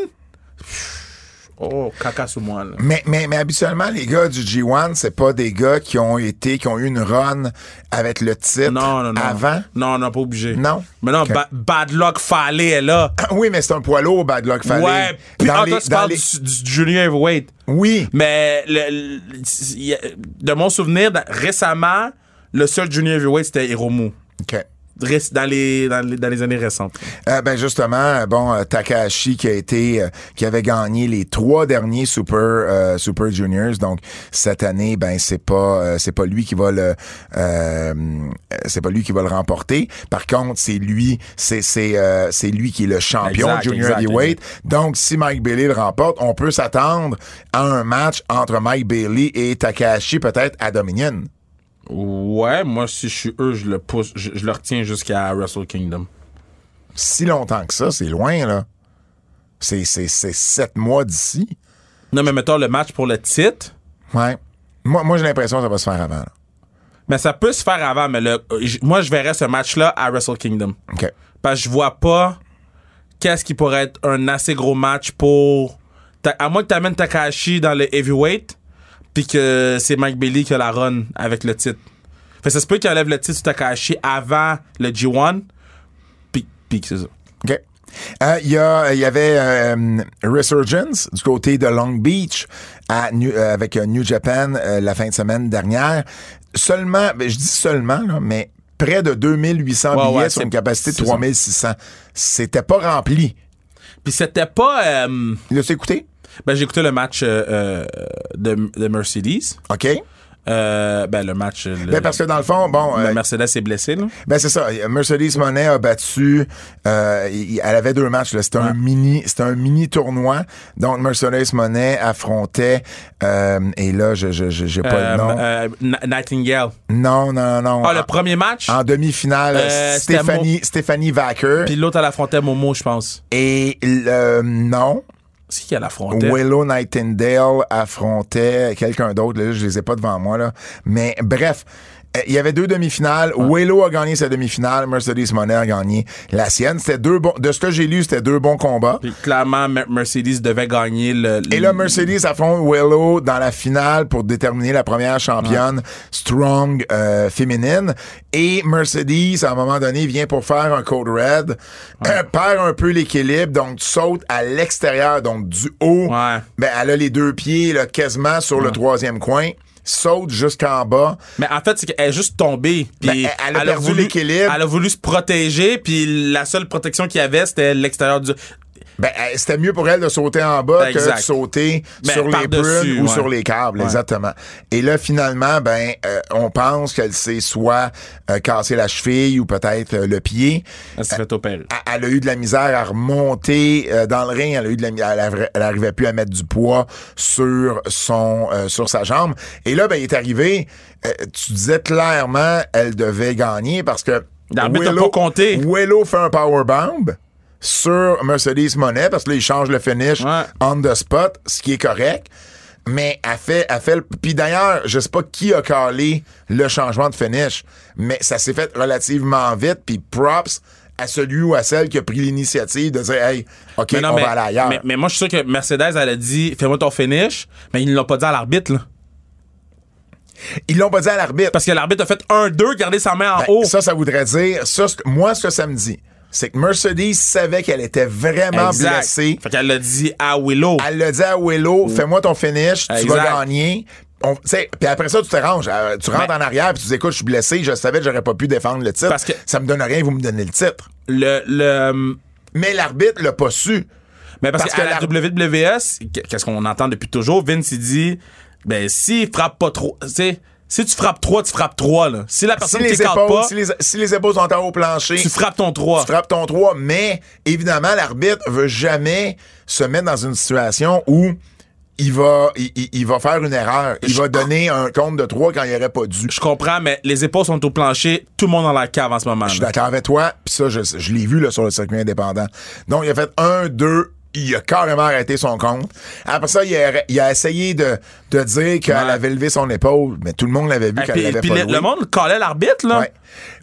oh, caca sous moi, là. Mais, mais, mais habituellement, les gars du G1, c'est pas des gars qui ont été, qui ont eu une run avec le titre Non, non, non. avant? Non, non, pas obligé. Non? Mais non, Ok. ba- Bad Luck Fale est là. Ah Oui, mais c'est un poids lourd, Bad Luck Fale. Ouais. Puis Dans ah, les- toi, tu dans parles les- du, du Junior Heavyweight. Oui. Mais le- de mon souvenir, récemment, le seul Junior Heavyweight, c'était Hiromu. OK. Dans les, dans, les, dans les années récentes. Euh, ben justement, bon, euh, Takahashi qui a été, euh, qui avait gagné les trois derniers Super euh, Super Juniors, donc cette année, ben c'est pas, euh, c'est pas lui qui va le, euh, c'est pas lui qui va le remporter. Par contre, c'est lui, c'est c'est euh, c'est lui qui est le champion Exact, Junior Heavyweight. Donc si Mike Bailey le remporte, on peut s'attendre à un match entre Mike Bailey et Takahashi peut-être à Dominion. Ouais, moi, si je suis eux, je le pousse, je, je le retiens jusqu'à Wrestle Kingdom. Si longtemps que ça, c'est loin là. C'est c'est c'est sept mois d'ici. Non, mais mettons le match pour le titre. Ouais. Moi, moi j'ai l'impression que ça va se faire avant. là. Mais ça peut se faire avant, mais le, moi, je verrais ce match-là à Wrestle Kingdom. OK. Parce que je vois pas qu'est-ce qui pourrait être un assez gros match pour. À moins que tu amènes Takahashi dans le heavyweight, puis que c'est Mike Bailey qui a la run avec le titre. Fait que ça se peut qu'il enlève le titre sur Takahashi avant le G1, puis, puis que c'est ça. OK. Euh, Il y, a- il y avait euh, Resurgence du côté de Long Beach à New- euh, avec New Japan la fin de semaine dernière. Seulement, ben, je dis seulement, là, mais près de 2800 Ouais, billets ouais, sur une capacité de c'est ça. 3600. C'était pas rempli. Puis c'était pas. euh, L'as-tu écouté? Ben, j'ai écouté le match euh, euh, de, de Mercedes. OK. Euh, ben, le match. Le, Ben, parce que dans le fond, bon, le Mercedes est blessé, là. Ben c'est ça. Mercedes Monet a battu. euh, elle avait deux matchs. là. C'était un mini, c'était un mini tournoi. Donc Mercedes Monet affrontait. euh, et là, je je je- j'ai pas le nom. Nightingale. non non non. Ah, le premier match? en demi-finale, Stéphanie Stéphanie Vacker Puis l'autre, elle affrontait Momo, je pense. et non. C'est? Willow Nightingale affrontait quelqu'un d'autre. Là, je les ai pas devant moi là. Mais bref. Euh, Il y avait deux demi-finales. Willow a gagné sa demi-finale. Mercedes Monet a gagné la sienne. C'était deux bons. De ce que j'ai lu, c'était deux bons combats. Puis clairement, Mer- Mercedes devait gagner le. le- Et là, Mercedes affronte Willow dans la finale pour déterminer la première championne strong euh, féminine. Et Mercedes, à un moment donné, vient pour faire un code red, euh, perd un peu l'équilibre, donc saute à l'extérieur, donc du haut. Ouais. Ben, elle a les deux pieds là, quasiment sur le troisième coin, saute jusqu'en bas. Mais en fait, c'est qu'elle est juste tombée. Puis Ben, elle a perdu l'équilibre. Elle a voulu se protéger, puis la seule protection qu'il y avait, c'était l'extérieur du. Ben, euh, c'était mieux pour elle de sauter en bas que de sauter Ben, sur les prunes ou sur les câbles, Ouais. exactement. Et là, finalement, ben, euh, on pense qu'elle s'est soit euh, cassé la cheville ou peut-être euh, le pied. Elle s'est fait opérer. Elle- Elle a eu de la misère à remonter euh, dans le ring. Elle a eu de la, elle, avait- elle arrivait plus à mettre du poids sur son, euh, sur sa jambe. Et là, ben, il est arrivé. euh, tu disais clairement, elle devait gagner parce que L'arbitre a Willow- pas compté. Willow fait un powerbomb sur Mercedes Monet parce que là, il change le finish Ouais. on the spot, ce qui est correct. Mais elle fait, elle fait le. Puis d'ailleurs, je sais pas qui a calé le changement de finish, mais ça s'est fait relativement vite. Puis props à celui ou à celle qui a pris l'initiative de dire, hey, OK, non, on mais, va aller ailleurs. mais, mais moi, je suis sûr que Mercedes, elle a dit fais-moi ton finish, mais ils ne l'ont pas dit à l'arbitre, là. Ils l'ont pas dit à l'arbitre. Parce que l'arbitre a fait 1-2, garder sa main en Ben, haut. Ça, ça voudrait dire, ça, moi, ce que ça me dit, c'est que Mercedes savait qu'elle était vraiment Exact. blessée. Fait qu'elle l'a dit à Willow. Elle l'a dit à Willow, fais-moi ton finish, tu vas gagner. Puis après ça, tu te ranges. Euh, Tu rentres Mais- en arrière, puis tu dis, écoute, je suis blessé, je savais que j'aurais pas pu défendre le titre. Parce que- Ça me donne rien, vous me donnez le titre. Le, le, Mais l'arbitre l'a pas su. mais parce, que la WWS, qu'est-ce qu'on entend depuis toujours, Vince, il dit, ben, s'il frappe pas trop, tu sais, si tu frappes 3, tu frappes 3, là. Si la Si personne les, qui épaules, pas, si, les, si les épaules sont en haut plancher, tu frappes ton 3. tu frappes ton 3, mais évidemment, l'arbitre veut jamais se mettre dans une situation où il va, il, il- il va faire une erreur. Il va donner un compte de 3 quand il aurait pas dû. Je comprends, mais les épaules sont au plancher, tout le monde dans la cave en ce moment. Je suis d'accord avec toi, puis ça, je, je l'ai vu là, sur le circuit indépendant. Donc, il a fait un, deux, il a carrément arrêté son compte. Après ça, il a, il a essayé de, de dire qu'elle Ouais. avait levé son épaule, mais tout le monde l'avait vu qu'elle l'avait pas le, le monde collait l'arbitre, là. Ouais.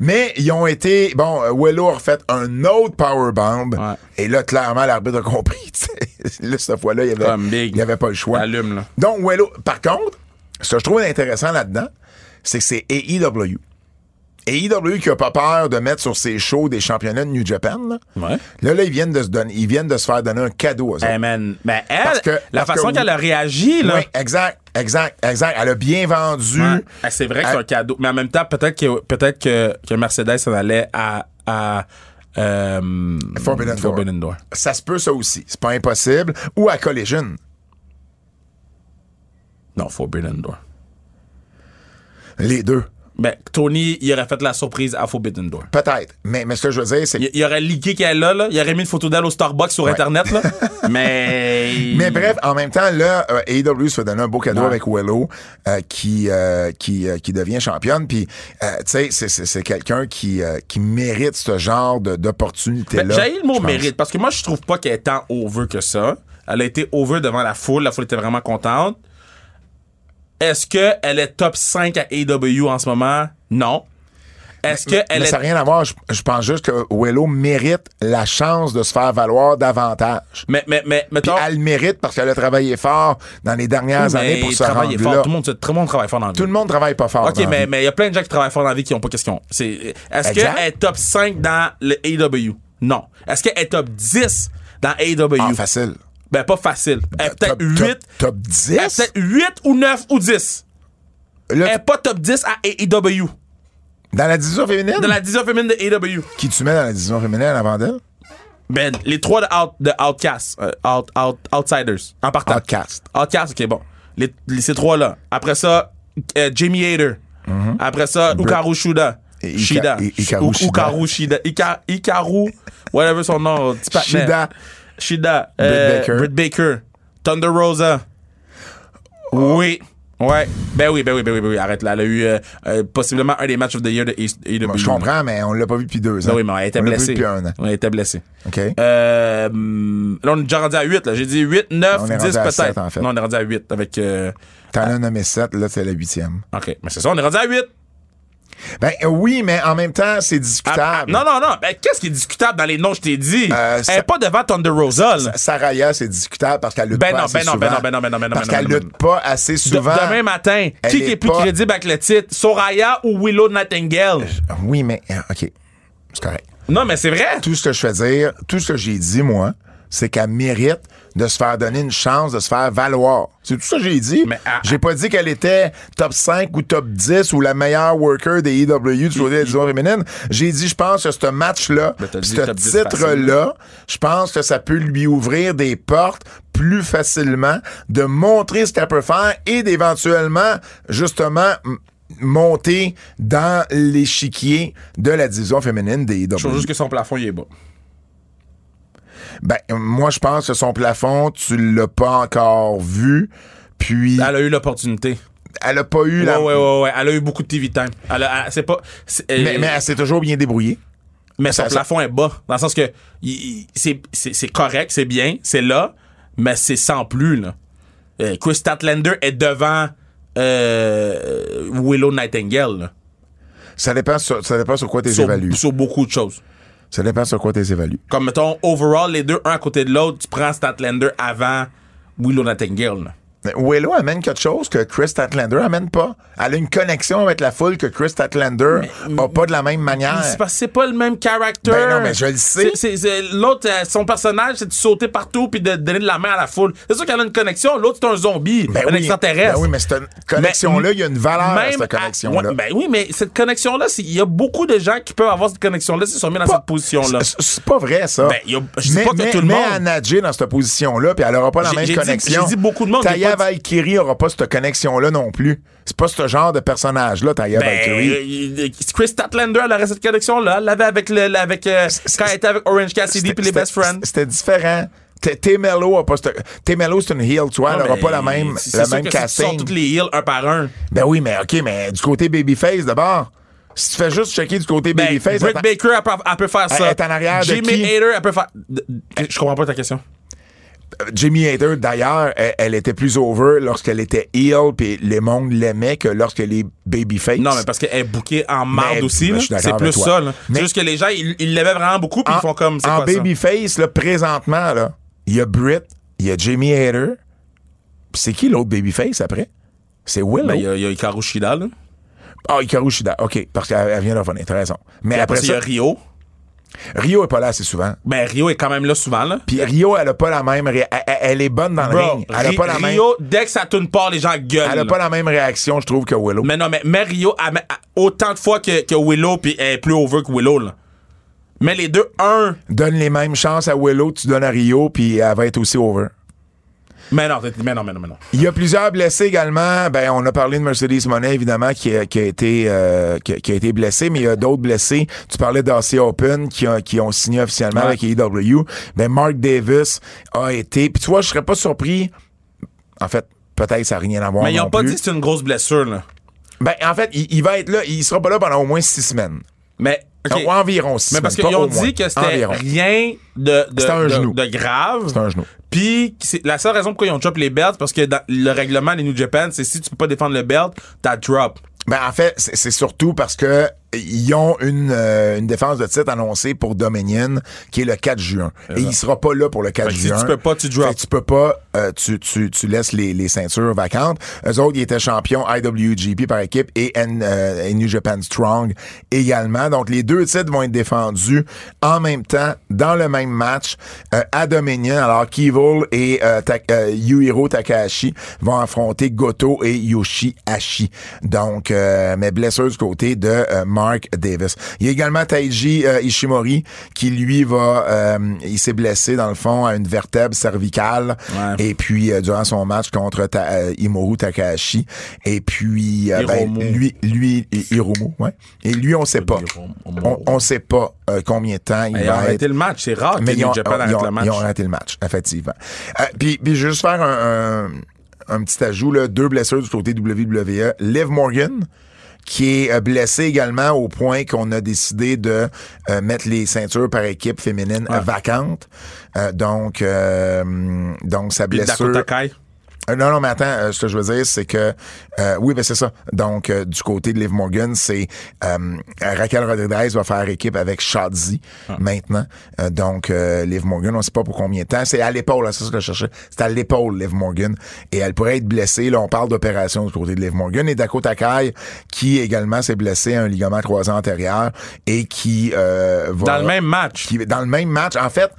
Mais ils ont été. Bon, euh, Willow a refait un autre powerbomb. Ouais. Et là, clairement, l'arbitre a compris. là, cette fois-là, il n'y avait, il y avait pas le choix. Allume, là. Donc, Willow. Par contre, ce que je trouve intéressant là-dedans, c'est que c'est AEW. AEW qui a pas peur de mettre sur ses shows des championnats de New Japan. Là, Ouais. là, là, ils, viennent de se donner, ils viennent de se faire donner un cadeau aux autres. Hey, man. Ben, elle, Parce que- la parce façon que- qu'elle a réagi, là. Oui, exact, exact, exact. Elle a bien vendu. Ouais. Ah, c'est vrai que c'est un cadeau. Mais en même temps, peut-être que, peut-être que, que Mercedes s'en allait à, à euh, Forbidden Door. Forbidden Door. Ça se peut, ça aussi. C'est pas impossible. Ou à Collision. Non, Forbidden Door. Les deux. Ben, Tony, il aurait fait la surprise à Forbidden Door. Peut-être. Mais, mais ce que je veux dire, c'est Il, il aurait leaké qu'elle est là, là. Il aurait mis une photo d'elle au Starbucks sur Ouais. Internet, là. Mais. Mais bref, en même temps, là, euh, AEW se fait donner un beau cadeau Ouais. avec Willow, euh, qui, euh, qui, euh, qui devient championne. Puis, euh, tu sais, c'est- c'est c'est quelqu'un qui, euh, qui mérite ce genre de- d'opportunité-là. Ben, J'ai le mot mérite parce que moi, je trouve pas qu'elle est tant over que ça. Elle a été over devant la foule. La foule était vraiment contente. Est-ce qu'elle est top 5 à AEW en ce moment? Non. Est-ce qu'elle Mais est. ça n'a rien à voir. Je, je pense juste que Willow mérite la chance de se faire valoir davantage. Mais, mais, mais, Puis mettons. elle le mérite parce qu'elle a travaillé fort dans les dernières mais années pour se rendre fort. là. Tout le, monde, tout le monde travaille fort dans la vie. Tout le monde travaille pas fort. OK, mais mais il y a plein de gens qui travaillent fort dans la vie qui n'ont pas question. C'est, est-ce qu'elle est top 5 dans le AEW? Non. Est-ce qu'elle est top 10 dans AEW? Ah, facile. Ben, pas facile. Elle est peut-être Top- 8. Top, top Elle 10? est peut-être 8 ou 9 ou 10. Là, Elle est pas top 10 à AEW. dans la division féminine? Dans la division féminine de AEW. Qui tu mets dans la division féminine avant d'elle? Ben, les trois de, out, de Outcast, euh, out, out, Outsiders, en partant. Outcast. Outcast, ok, bon. Les, les- ces trois-là. Après ça, euh, Jamie Hader. Après ça, Ukaru Shuda. Ika- Shida. I- Hikaru U- Shida. Ukaru Shida. Ika- Hikaru, whatever son nom. patinet. Shida. Shida. Britt euh, Baker. Britt Baker. Thunder Rosa. Oui. Ouais. Ben oui, ben oui, ben oui, ben oui. Arrête là. Elle a eu euh, euh, possiblement un des matchs of the year de AEW. Moi, je comprends, mais on l'a pas vu depuis deux ans. Ben oui, mais elle était on l'a vu blessée. depuis un an. Elle était blessée. OK? Euh, là, on est déjà rendu à 8. Là. J'ai dit 8, 9, On est 10 rendu à peut-être. en fait. Non, on est rendu à 8 avec. euh, T'en as nommé sept, là, c'est la huitième. OK. Mais c'est ça, on est rendu à 8. Ben euh, oui, mais en même temps, c'est Ah, ah, discutable. non, non, non. Ben, qu'est-ce qui est discutable dans les noms que je t'ai dit? Euh, Elle pas devant Thunder Rosa. Saraya, c'est discutable parce qu'elle lutte Ben pas non, assez ben non, souvent. ben non, ben non, ben non, ben non, Parce ben qu'elle ben lutte pas assez De- souvent. demain matin, Elle qui est est plus pas- crédible avec le titre? Soraya ou Willow Nightingale? Oui, mais euh, OK. C'est correct. Non, mais c'est vrai. Tout ce que je fais dire, tout ce que j'ai dit, moi, c'est qu'elle mérite de se faire donner une chance de se faire valoir. C'est tout ça que j'ai dit. Mais, ah, j'ai pas dit qu'elle était top 5 ou top 10 ou la meilleure worker des EW du côté de la division féminine. J'ai dit, je pense que ce match-là, Ben, ce top 10 titre-là, je pense que ça peut lui ouvrir des portes plus facilement, de montrer ce qu'elle peut faire et d'éventuellement, justement, monter dans l'échiquier de la division féminine des EW. Je trouve juste que son plafond, il est bas. Ben, moi, je pense que son plafond, tu l'as pas encore vu. Puis, Elle a eu l'opportunité. elle a pas eu Ouais, la. ouais, ouais, ouais. Elle a eu beaucoup de TV time. Elle a, elle- c'est pas. c'est- Mais, euh, mais elle s'est toujours bien débrouillée. Mais son Ça- ça- plafond est bas. Dans le sens que c'est, correct, c'est bien, c'est là, mais c'est sans plus. Là. Euh, Chris Statlander est devant euh, Willow Nightingale. là. Ça dépend sur, ça dépend sur quoi tu évalues. sur beaucoup de choses. Ça dépend sur quoi tu évalues. Comme mettons, overall, les deux, un à côté de l'autre, tu prends Statlander avant Willow Nightingale. Willow amène quelque chose que Chris Statlander amène pas. Elle a une connexion avec la foule que Chris Statlander a pas de la même manière. C'est parce que c'est pas le même caractère. Ben non, mais je le sais. L'autre, euh, son personnage, c'est de sauter partout puis de donner de la main à la foule. C'est sûr qu'elle a une connexion. L'autre, c'est un zombie, Ben un oui, extraterrestre. ben oui, mais cette connexion-là, il y a une valeur à cette à- connexion-là. ben oui, mais cette connexion-là, il y a beaucoup de gens qui peuvent avoir cette connexion-là s'ils sont mis dans Pas- cette position-là. c'est- pas vrai, ça. Ben, y a- je dis mais, pas que mais- tout le mais monde. Anna Jay dans cette position-là, puis elle aura pas la même connexion. j'ai dit beaucoup de monde, Valkyrie aura pas cette connexion-là non plus. C'est pas ce genre de personnage-là, Taya Ben, Valkyrie. euh, Chris Statlander, elle aurait cette connexion-là. Elle l'avait avec, le, avec euh, quand elle était avec Orange Cassidy puis les Best Friends. C'était différent. T- T-Mello a pas cette... T-Mello, c'est une heel, tu vois, elle Ouais, aura mais pas la même, la même casting. toutes les heels un par un. Ben oui, mais OK, mais du côté babyface, d'abord. Si tu fais juste checker du côté Ben, babyface... Britt Baker, elle peut, faire ça. Elle est en arrière qui? Hader, elle peut faire. Je comprends pas ta question. Jamie Hader, d'ailleurs, elle, elle était plus over lorsqu'elle était heel, puis le monde l'aimait que lorsqu'elle est babyface. Non, mais parce qu'elle est bouquée en marde aussi. C'est plus toi. ça. là. Mais- C'est juste que les gens, ils l'aimaient vraiment beaucoup, puis ils font comme. En babyface, là, présentement, là, il y a Britt, il y a Jamie Hader, puis c'est qui l'autre babyface après? C'est Willow. Ben, il y a, il y a Hikaru Shida, là. Ah, Hikaru Shida. OK, parce qu'elle elle vient de revenir, t'as raison. Mais après, il y a Rio. Rio est pas là assez souvent. Ben, Rio est quand même là souvent, là. Puis Rio, elle a pas la même... ré- Elle, est bonne dans le Bro, ring. Elle a pas la même... Rio, dès que ça tourne pas, les gens gueulent. Elle a pas la même réaction, je trouve, que Willow. Mais non, mais, mais Rio, elle- autant de fois que, que Willow, puis elle est plus over que Willow, là. Mais les deux, un. Donne les mêmes chances à Willow, tu donnes à Rio, puis elle va être aussi over. Mais non, mais non, mais non, mais non. Il y a plusieurs blessés également. Ben, on a parlé de Mercedes Monet, évidemment, qui a, qui a été euh, qui, a, qui a été blessé, mais il y a d'autres blessés. Tu parlais d'AC Open qui, a- qui ont signé officiellement Ouais. avec AEW. Ben, Mark Davis a été. Puis tu vois, je serais pas surpris. En fait, peut-être ça n'a rien à voir. Mais ils non ont pas dit que c'est une grosse blessure, là. Ben, en fait, il, il va être là. Il sera pas là pendant au moins six semaines. Mais. Ou environ six Mais parce qu'ils ont moins. dit que c'était rien de, de, C'était un de- genou. de grave. C'est un genou. Puis c'est- la seule raison pourquoi ils ont drop les belts, parce que dans le règlement des New Japan, c'est si tu peux pas défendre le belt, t'as drop. Ben, en fait, c'est surtout parce que ils ont une, euh, une défense de titre annoncée pour Dominion qui est le 4 juin. Et il sera pas là pour le 4 Fait que si juin. tu peux pas, tu drop. Fait que tu peux pas, euh, tu, tu, tu laisses les, les ceintures vacantes. Eux autres, ils étaient champions IWGP par équipe et, N- euh, New Japan Strong également. Donc, les deux titres vont être défendus en même temps, dans le même match, euh, à Dominion. Alors, Kevil et euh, euh, Yuhiro Takahashi vont affronter Goto et Yoshihashi. Donc, euh, mais blessure du côté de euh, Mark Davis. Il y a également Taiji euh, Ishimori qui, lui, va... euh, il s'est blessé, dans le fond, à une vertèbre cervicale. Ouais. Et puis, euh, durant son match contre Ta- Imoru Takahashi. Et puis, ben, lui, lui, I- Hiromu, ouais. Et lui, on sait pas. On, on sait pas combien de temps il Ils ont va arrêté être. le match. C'est rare Mais ils ont, Japan ils ont- le match. ils ont arrêté le match, effectivement. Puis, puis juste faire un, un, un petit ajout, là, deux blessures du côté WWE. Liv Morgan, qui est euh, blessé également au point qu'on a décidé de euh, mettre les ceintures par équipe féminine euh, vacantes. Euh, donc, euh, donc sa blessure. Euh, non, non, mais attends, euh, ce que je veux dire, c'est que euh, oui, ben c'est ça. Donc, euh, du côté de Liv Morgan, c'est euh, Raquel Rodriguez va faire équipe avec Shadzi maintenant. Euh, donc, euh, Liv Morgan, on sait pas pour combien de temps. C'est à l'épaule, là, c'est ça que je cherchais. C'est à l'épaule, Liv Morgan. Et elle pourrait être blessée. Là, on parle d'opération du côté de Liv Morgan. Et Dakota Kai, qui également s'est blessé à un ligament croisé antérieur et qui euh, va... Dans le même match. qui- dans le même match. En fait,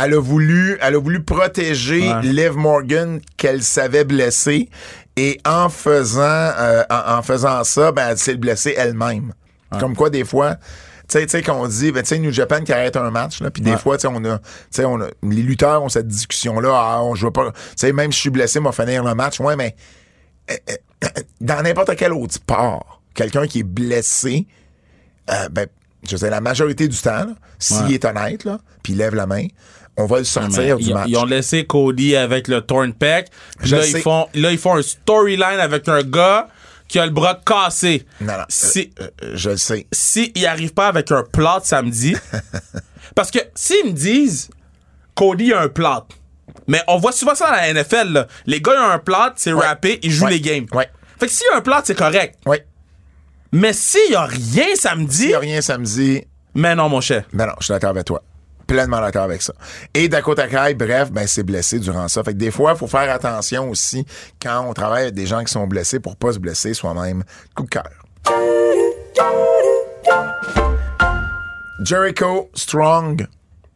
elle a voulu, elle a voulu protéger Ouais. Liv Morgan qu'elle savait blesser. Et en faisant, euh, en, en faisant ça, ben, elle s'est blessée elle-même. Comme quoi, des fois, tu sais, tu sais, qu'on dit, ben, tu sais, New Japan qui arrête un match, là, puis des Ouais. fois, tu sais, on a, tu sais, on a, les lutteurs ont cette discussion-là, ah, on, veux pas, tu sais, même si je suis blessé, m'a finir le match, ouais, mais, euh, euh, dans n'importe quel autre sport, quelqu'un qui est blessé, euh, ben, je sais, la majorité du temps, s'il Ouais. est honnête, puis il lève la main, on va le sortir Mais du ils, match. ils ont laissé Cody avec le torn Je là, sais. ils font, là, ils font un storyline avec un gars qui a le bras cassé. Non, non, Si, euh, euh, je le sais. si il arrive pas avec un plot samedi, parce que s'ils me disent Cody a un plot, mais on voit souvent ça dans la NFL, là. les gars ont un plot, c'est Ouais. rappé, ils jouent Ouais. les games. Ouais. Fait que s'il y a un plot, c'est correct. Oui. Mais s'il y a rien samedi, S'il n'y a rien samedi, mais non, mon cher. ben non, je suis d'accord avec toi. pleinement d'accord avec ça. Et Dakota Kai, bref, ben, c'est blessé durant ça. Fait que des fois, il faut faire attention aussi quand on travaille avec des gens qui sont blessés pour pas se blesser soi-même. Coup de cœur. Jericho, Strong,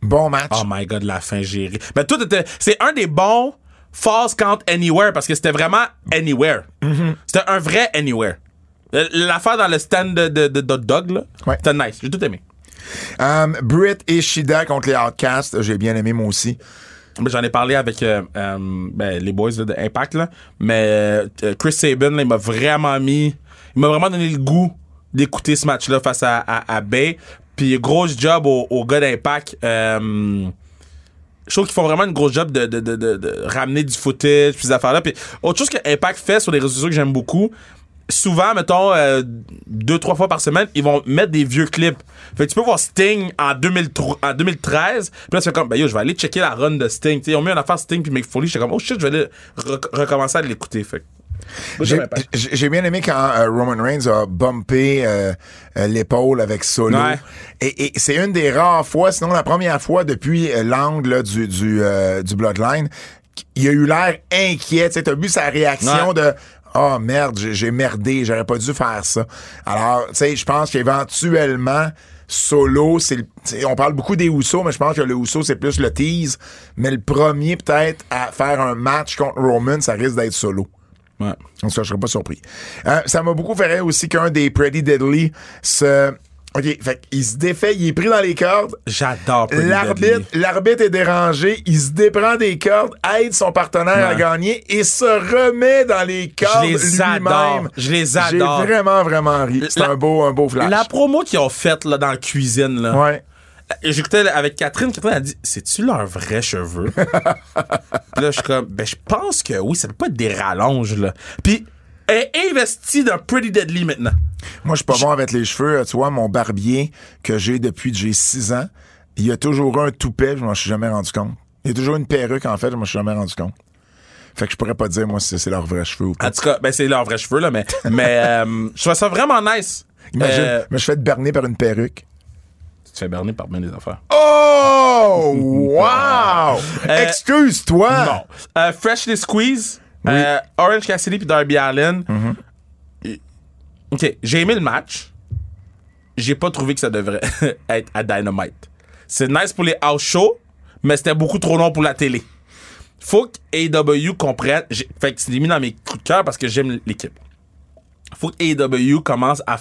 bon match. Oh my god, la fin gérée. Mais tout était. C'est un des bons False Count Anywhere parce que c'était vraiment Anywhere. C'était un vrai Anywhere. Euh, L'affaire dans le stand de, de, de, de Dog, là, Ouais. c'était nice. J'ai tout aimé. Um, Britt et Shida contre les Outcasts, j'ai bien aimé moi aussi. Mais J'en ai parlé avec euh, euh, ben, les boys là, de Impact, là. mais euh, Chris Sabin, là, il m'a vraiment mis. Il m'a vraiment donné le goût d'écouter ce match-là face à, à, à Bay. Puis gros job au, au gars d'Impact. Je trouve qu'ils font vraiment une grosse job de, de, de, de, de ramener du footage, puis ces affaires-là. Puis autre chose que Impact fait sur les réseaux sociaux que j'aime beaucoup, souvent, mettons, euh, deux, trois fois par semaine, ils vont mettre des vieux clips. Fait que tu peux voir Sting en, 2003 en 2013, puis là, tu fais comme, ben yo, je vais aller checker la run de Sting. T'sais, ils ont mis une affaire Sting puis Mick Foley, j'étais comme, oh shit, je vais aller rec- recommencer à l'écouter. Fait J'ai bien aimé quand euh, Roman Reigns a bumpé euh, euh, l'épaule avec Solo. Ouais. Et, et c'est une des rares fois, sinon la première fois depuis euh, l'angle du, du, du Bloodline, il a eu l'air inquiet. Tu as vu sa réaction Ouais. de Oh merde, j'ai- j'ai merdé, j'aurais pas dû faire ça. Alors, tu sais, je pense qu'éventuellement, Solo, c'est on parle beaucoup des Usos, mais je pense que le Uso, c'est plus le tease. Mais le premier, peut-être, à faire un match contre Roman, ça risque d'être Solo. Ouais. Donc ça, je serais pas surpris. Euh, ça m'a beaucoup fait rire aussi qu'un des Pretty Deadly se... OK, fait qu'il se défait, il est pris dans les cordes. J'adore L'arbitre, l'arbitre est dérangé, il se déprend des cordes, aide son partenaire à gagner et se remet dans les cordes les lui-même. adore. Je les adore. J'ai vraiment, vraiment ri. C'est un beau, un beau flash. La promo qu'ils ont faite là, dans la cuisine, là. Ouais. J'écoutais là, avec Catherine. Catherine a dit C'est-tu leurs vrais cheveux Puis là, je suis comme Ben, je pense que oui, ça peut pas être des rallonges, là. Puis, est investie dans Pretty Deadly maintenant. Moi, je suis pas bon avec les cheveux. Tu vois, mon barbier que j'ai depuis que j'ai 6 ans, il y a toujours un toupet, je m'en suis jamais rendu compte. Il y a toujours une perruque, en fait, je m'en suis jamais rendu compte. Fait que je pourrais pas dire, moi, si c'est leurs vrais cheveux ou pas. En tout cas, ben, c'est leurs vrais cheveux, là, mais, mais euh, je trouve ça vraiment nice. Imagine, Euh, mais je fais berner par une perruque. tu te fais berner par bien des affaires. Oh! Wow! Euh, Excuse-toi! Non. Euh, Freshly Squeeze, euh, Orange Cassidy puis Darby Allin. Euh, OK, j'ai aimé le match. J'ai pas trouvé que ça devrait être à Dynamite. C'est nice pour les house shows, mais c'était beaucoup trop long pour la télé. Faut que AEW comprenne. Fait que c'est mis dans mes coups de cœur parce que j'aime l'équipe. Faut que AEW commence à,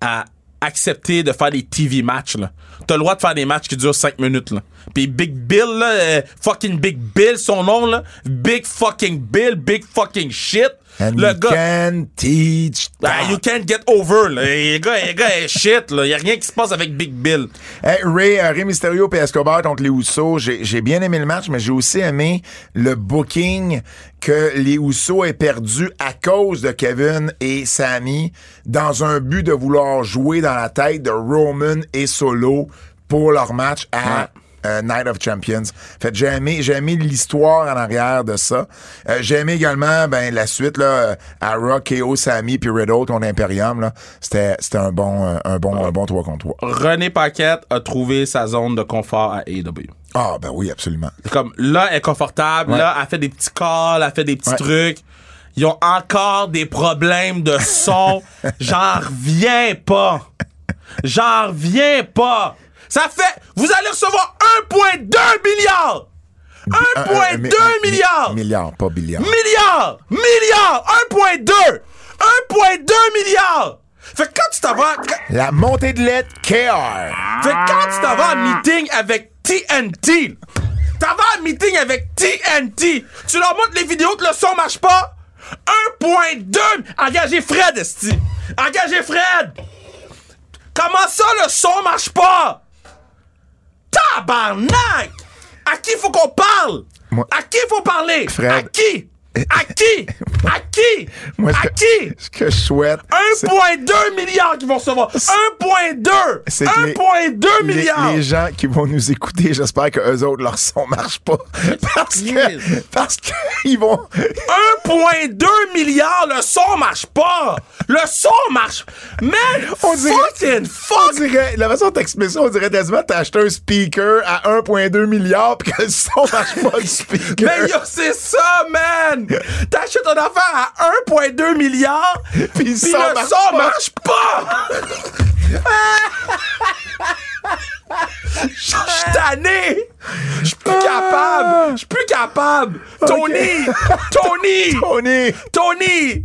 à accepter de faire des TV matchs. là. T'as le droit de faire des matchs qui durent 5 minutes. Là. Puis Big Bill, là, euh, fucking Big Bill, son nom, là. Big fucking Bill, big fucking shit. And le you gars. can teach Ah, you can't get over, là. Le gars, le gars est shit, là. Y a rien qui se passe avec Big Bill. Hey, Ray, euh, Ray Mysterio et Escobar contre les Usos, j'ai bien aimé le match, mais j'ai aussi aimé le booking que les Usos aient perdu à cause de Kevin et Sammy dans un but de vouloir jouer dans la tête de Roman et Solo pour leur match à euh, Night of Champions. Fait que j'ai aimé, j'ai aimé l'histoire en arrière de ça. Euh, j'ai aimé également ben, la suite là, euh, à Rock, KO, Sammy puis Riddle contre Imperium. là. C'était c'était un bon, un bon, un bon 3 contre 3. René Paquette a trouvé sa zone de confort à AEW. Ah, ben oui, absolument. Comme là, elle est confortable, Ouais. là, elle fait des petits calls, elle fait des petits Ouais. trucs. Ils ont encore des problèmes de son. J'en reviens pas. J'en reviens pas. Ça fait. Vous allez recevoir 1,2 milliard! 1,2 mi- milliard! mi- Milliard, pas billiard. Milliard! Milliard! 1,2! 1,2 milliard! Fait que quand tu t'en vas. La montée de lait KR. Fait que quand tu t'en vas en meeting avec TNT, t'en vas en meeting avec TNT, tu leur montres les vidéos que le son marche pas, 1.2, engagez Fred, esti. Engagez Fred. Comment ça le son marche pas? Tabarnak! À qui faut qu'on parle? Moi- À qui faut parler? Fred. À qui? À qui? À qui? Moi, à que- qui? Ce que je souhaite. c'est- 1,2 milliard qu'ils vont recevoir. 1,2! c'est que les- 1,2 les- milliards! Les, gens qui vont nous écouter, j'espère que eux autres, leur son marche pas. Parce que, parce que ils vont, 1,2 milliard, le son marche pas! Le son marche! Man, On dirait- fucking on fuck! dirait, la façon dont t'expliques ça, on dirait quasiment t'as acheté un speaker à 1.2 milliards pis que le son marche pas le speaker. Mais yo, c'est ça, man! T'achètes ton affaire à 1,2 milliard, Puis le son marche pas. marche pas! Je suis tanné! Je suis plus capable! Je suis plus capable! Tony! Tony! Tony! Tony!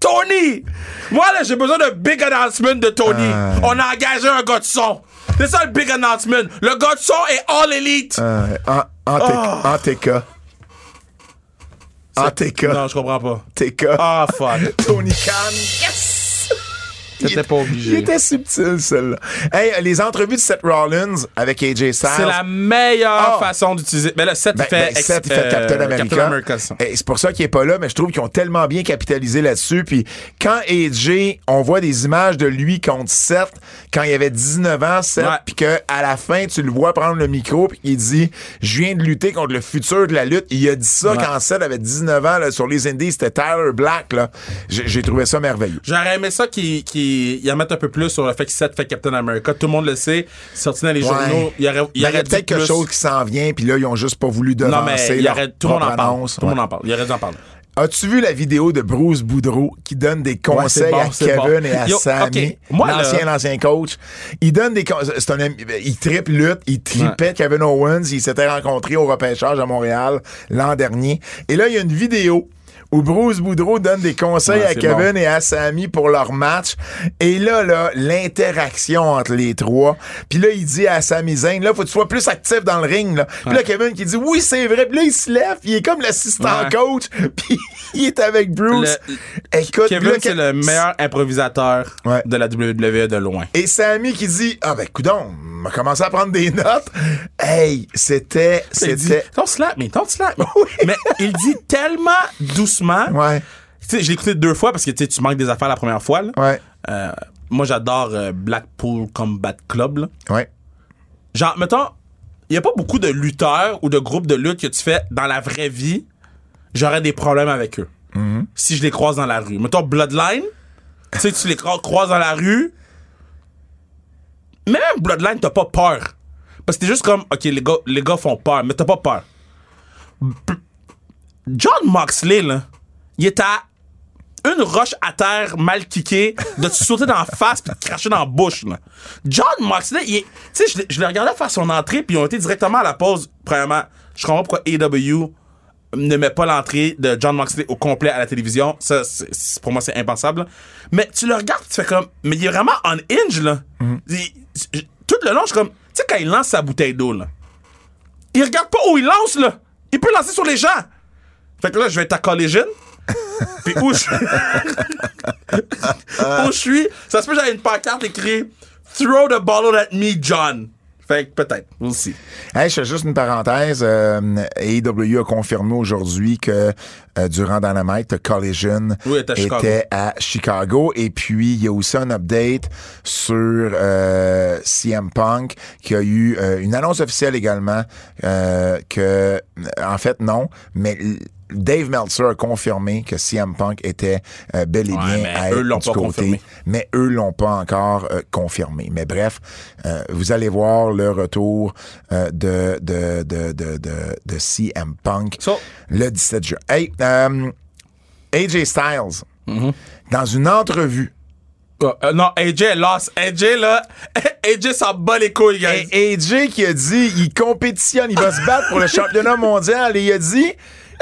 Tony! Moi, là, j'ai besoin d'un big announcement de Tony. Ah. On a engagé un gars de son. C'est ça le big announcement. Le gars de son est all elite. Euh, en, Oh. en TK. En TK. Non, je comprends pas. TK. Ah, fuck. Tony Khan. Yes! T'étais pas obligé. Il était subtil, celle-là. Hey, les entrevues de Seth Rollins avec AJ Styles. C'est la meilleure Ah. façon d'utiliser. Mais là, Seth, Ben, il fait, ben, Seth, il fait euh, Captain America. Captain America. Et c'est pour ça qu'il est pas là, mais je trouve qu'ils ont tellement bien capitalisé là-dessus. Puis quand AJ, on voit des images de lui contre Seth, quand il avait 19 ans, Seth, puis que à la fin, tu le vois prendre le micro, puis il dit « Je viens de lutter contre le futur de la lutte ». Il a dit ça Ouais. quand Seth avait 19 ans là, sur les Indies, c'était Tyler Black. J'ai trouvé ça merveilleux. J'aurais aimé ça qu'il qu'il y en mette un peu plus sur le fait que Seth fait Captain America. Tout le monde le sait. Sorti dans les journaux. Il y aurait, il Ben, y y aurait peut-être quelque chose qui s'en vient, puis là, ils ont juste pas voulu devancer Non, mais il y aurait, tout le monde en parle. Tout le monde en parle. Il aurait dû en parler. As-tu vu la vidéo de Bruce Boudreau qui donne des conseils bon, à Kevin bon. et à Yo, Sammy, l'ancien l'ancien coach? Il donne des conseils. C'est un ami- il triple lutte, il tripait Kevin Owens, il s'était rencontré au repêchage à Montréal l'an dernier. Et là, il y a une vidéo où Bruce Boudreau donne des conseils Ouais, à Kevin bon. et à Sammy pour leur match. Et là, là, l'interaction entre les trois. Puis là, il dit à Sami Zayn, là, faut que tu sois plus actif dans le ring. Là. Puis là, Kevin qui dit, oui, c'est vrai. Puis là, il se lève, puis il est comme l'assistant Ouais. coach. Puis il est avec Bruce. Le- Écoute, Kevin, là, c'est le meilleur improvisateur de la WWE de loin. Et Sammy qui dit, ah ben, coudon, m'a commencé à prendre des notes. Hey, c'était, c'était, Don't slap me, don't slap. Mais il dit tellement doucement. Ouais, Tu sais, je l'ai écouté deux fois parce que tu sais, tu manques des affaires la première fois. là. ouais, Euh, moi, j'adore euh, Blackpool Combat Club. là. ouais. Genre, mettons, il n'y a pas beaucoup de lutteurs ou de groupes de lutte que tu fais dans la vraie vie. J'aurais des problèmes avec eux. Si je les croise dans la rue. Mettons, Bloodline, tu sais, tu les cro- croises dans la rue. Même Bloodline, t'as pas peur. Parce que t'es juste comme, OK, les gars, les gars font peur, mais t'as pas peur. John Moxley, là, il est à une roche à terre mal kickée, de te sauter dans la face puis de te cracher dans la bouche. Là. John Moxley, il tu sais, je, l'ai regardé faire son entrée puis ils ont été directement à la pause. Premièrement, je comprends pourquoi AW ne met pas l'entrée de John Moxley au complet à la télévision. Ça, pour moi, c'est impensable. Mais tu le regardes, tu fais comme, mais il est vraiment on hinge là. Il- tout le long, je suis comme, tu sais quand il lance sa bouteille d'eau là, il regarde pas où il lance là. Il peut lancer sur les gens. Fait que là, je vais être à Collision. Puis où je où je suis, ça se peut que j'avais une pancarte écrite Throw the bottle at me, John. Fait que peut-être, aussi. Hey, je fais juste une parenthèse. Euh, AEW a confirmé aujourd'hui que euh, durant Dynamite, Collision Oui, était à Chicago. était à Chicago. Et puis, il y a aussi un update sur euh, CM Punk qui a eu une annonce officielle également que, en fait, non, mais Dave Meltzer a confirmé que CM Punk était euh, bel et bien mais à eux être l'ont du pas côté, confirmé. mais eux l'ont pas encore euh, confirmé. Mais bref, euh, vous allez voir le retour de, de, de, de, CM Punk So- le 17 juin. Hey, AJ Styles, Mm-hmm. dans une entrevue, Euh, non, AJ lost. AJ, là, AJ s'en bat les couilles, guys. et AJ qui a dit, il compétitionne, il va se battre pour le championnat mondial, et il a dit,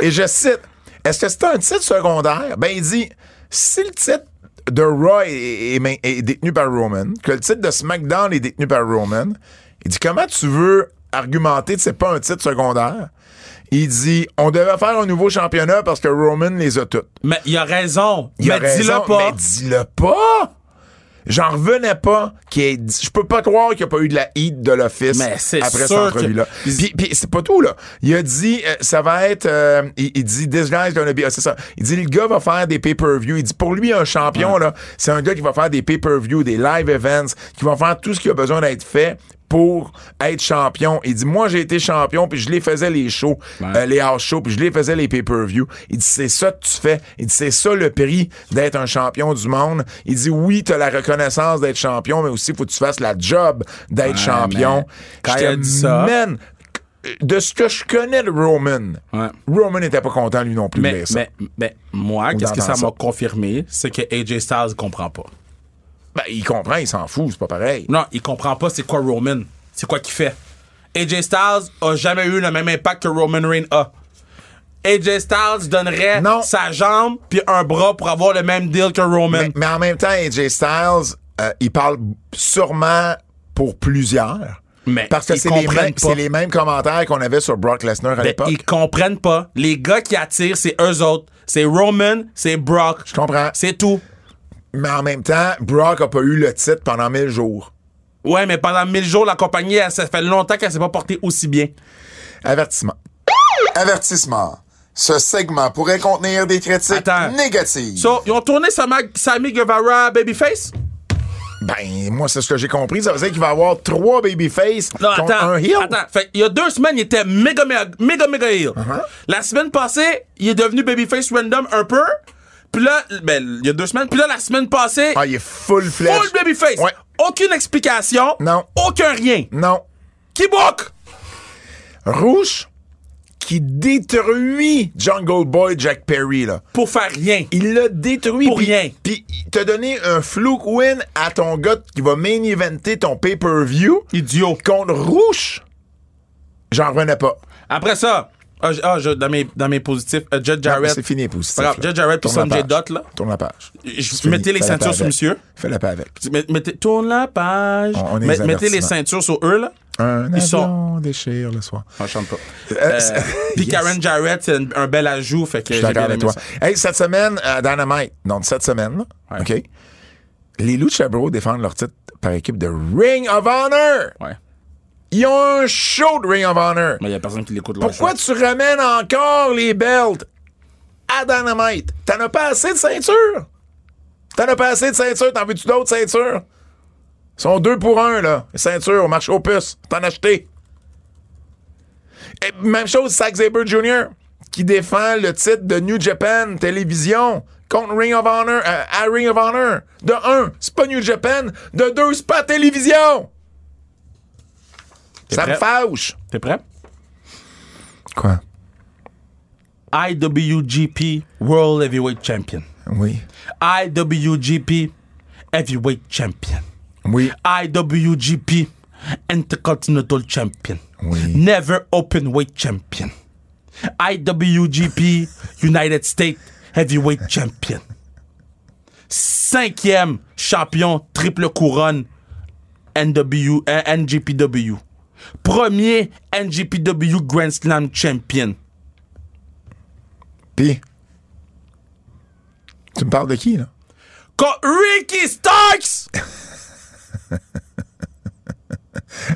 et je cite, est-ce que c'est un titre secondaire? Ben, il dit, si le titre de Raw est, est main- est détenu par Roman, que le titre de SmackDown est détenu par Roman, il dit, comment tu veux argumenter que c'est pas un titre secondaire? Il dit, on devait faire un nouveau championnat parce que Roman les a toutes. Mais il a raison. Il mais dis-le pas. Mais dis-le pas! J'en revenais pas qu'il ait Je peux pas croire qu'il n'y a pas eu de la heat de l'office après cette entrevue-là. que- Puis, puis c'est pas tout, là. Il a dit, euh, ça va être. euh, il, il dit, this guy's gonna be. ah, c'est ça. Il dit, le gars va faire des pay-per-view. Il dit, pour lui, un champion, là, c'est un gars qui va faire des pay-per-view, des live events, qui va faire tout ce qui a besoin d'être fait pour être champion. Il dit, moi, j'ai été champion, puis je les faisais les shows, euh, les house shows, puis je les faisais les pay-per-view. Il dit, c'est ça que tu fais. Il dit, c'est ça le prix d'être un champion du monde. Il dit, oui, t'as la reconnaissance d'être champion, mais aussi, faut que tu fasses la job d'être Ouais, champion. quand a dit ça- Man, de ce que je connais de Roman, Ouais. Roman n'était pas content, lui non plus, Mais, mais, mais moi, qu'est-ce que ça m'a confirmé, c'est que AJ Styles comprend pas. Ben, il comprend, il s'en fout, c'est pas pareil. Non, il comprend pas c'est quoi Roman. C'est quoi qu'il fait. AJ Styles a jamais eu le même impact que Roman Reigns a. AJ Styles donnerait Non. sa jambe puis un bras pour avoir le même deal que Roman. Mais, mais en même temps, AJ Styles, euh, il parle sûrement pour plusieurs. Mais Parce que c'est les, mêmes- c'est les mêmes commentaires qu'on avait sur Brock Lesnar à Ben, l'époque. ils comprennent pas. Les gars qui attirent, c'est eux autres. C'est Roman, c'est Brock. Je comprends. C'est tout. Mais en même temps, Brock a pas eu le titre pendant 1000 jours. Ouais, mais pendant 1000 jours, la compagnie, elle, ça fait longtemps qu'elle s'est pas portée aussi bien. Avertissement. Avertissement. Ce segment pourrait contenir des critiques Attends. négatives. So, ils ont tourné Sammy Guevara Babyface? Ben, moi, c'est ce que j'ai compris. Ça veut dire qu'il va y avoir trois babyface Non, contre attends. un heel. Attends. Fait, il y a deux semaines, il était méga, méga, méga, méga heel. Uh-huh. La semaine passée, il est devenu Babyface random un peu. Puis là, ben, il y a deux semaines. Puis là, la semaine passée, Ah, il est full flesh. full Babyface. Ouais. Aucune explication. Non. Aucun rien. Non. Qui book? Rouge qui détruit Jungle Boy Jack Perry, là. Pour faire rien. Il l'a détruit. Pour rien. Puis il t'a donné un fluke win à ton gars qui va main eventer ton pay-per-view Idiot. contre Rouge. J'en revenais pas. Après ça, ah, ah, je- dans, mes, dans mes positifs, euh, Judge Jarrett. C'est fini, positif. Judge Jarrett puis Sanjay. Dutt, là. Tourne la page. Je- mettez les ceintures sur monsieur. Fais la paix avec. Met- mettez, tourne la page. On- on est Met- les mettez les ceintures sur eux, là. Un Ils sont- déchire le soir. On chante pas. Euh, Euh, Puis Yes. Karen Jarrett, c'est un, bel ajout. Fait que Je suis d'accord avec toi. Hey, cette semaine, à Dynamite, donc cette semaine, Ouais. OK, les Lucha Bros défendent leur titre par équipe de Ring of Honor. Ouais. Ils ont un show de Ring of Honor. Mais il y a personne qui l'écoute leur Pourquoi tu ramènes encore les belts à Dynamite? T'en as pas assez de ceintures? T'en as pas assez de ceintures? T'en veux-tu d'autres ceintures? Ils sont deux pour un, là. Les ceintures au marché aux puces. T'en as acheté. Et même chose, Zack Sabre Jr., qui défend le titre de New Japan Télévision contre Ring of Honor, euh, à Ring of Honor. De un, c'est pas New Japan. De deux, c'est pas télévision. Ça me prêt? fâche. T'es prêt? Quoi? IWGP World Heavyweight Champion. Oui. IWGP Heavyweight Champion. Oui. IWGP Intercontinental Champion. Oui. Never Openweight Champion. IWGP United States Heavyweight Champion. Cinquième champion triple couronne NW, NGPW. Premier NGPW Grand Slam Champion. Pis. Tu me parles de qui, là? Ricky Starks!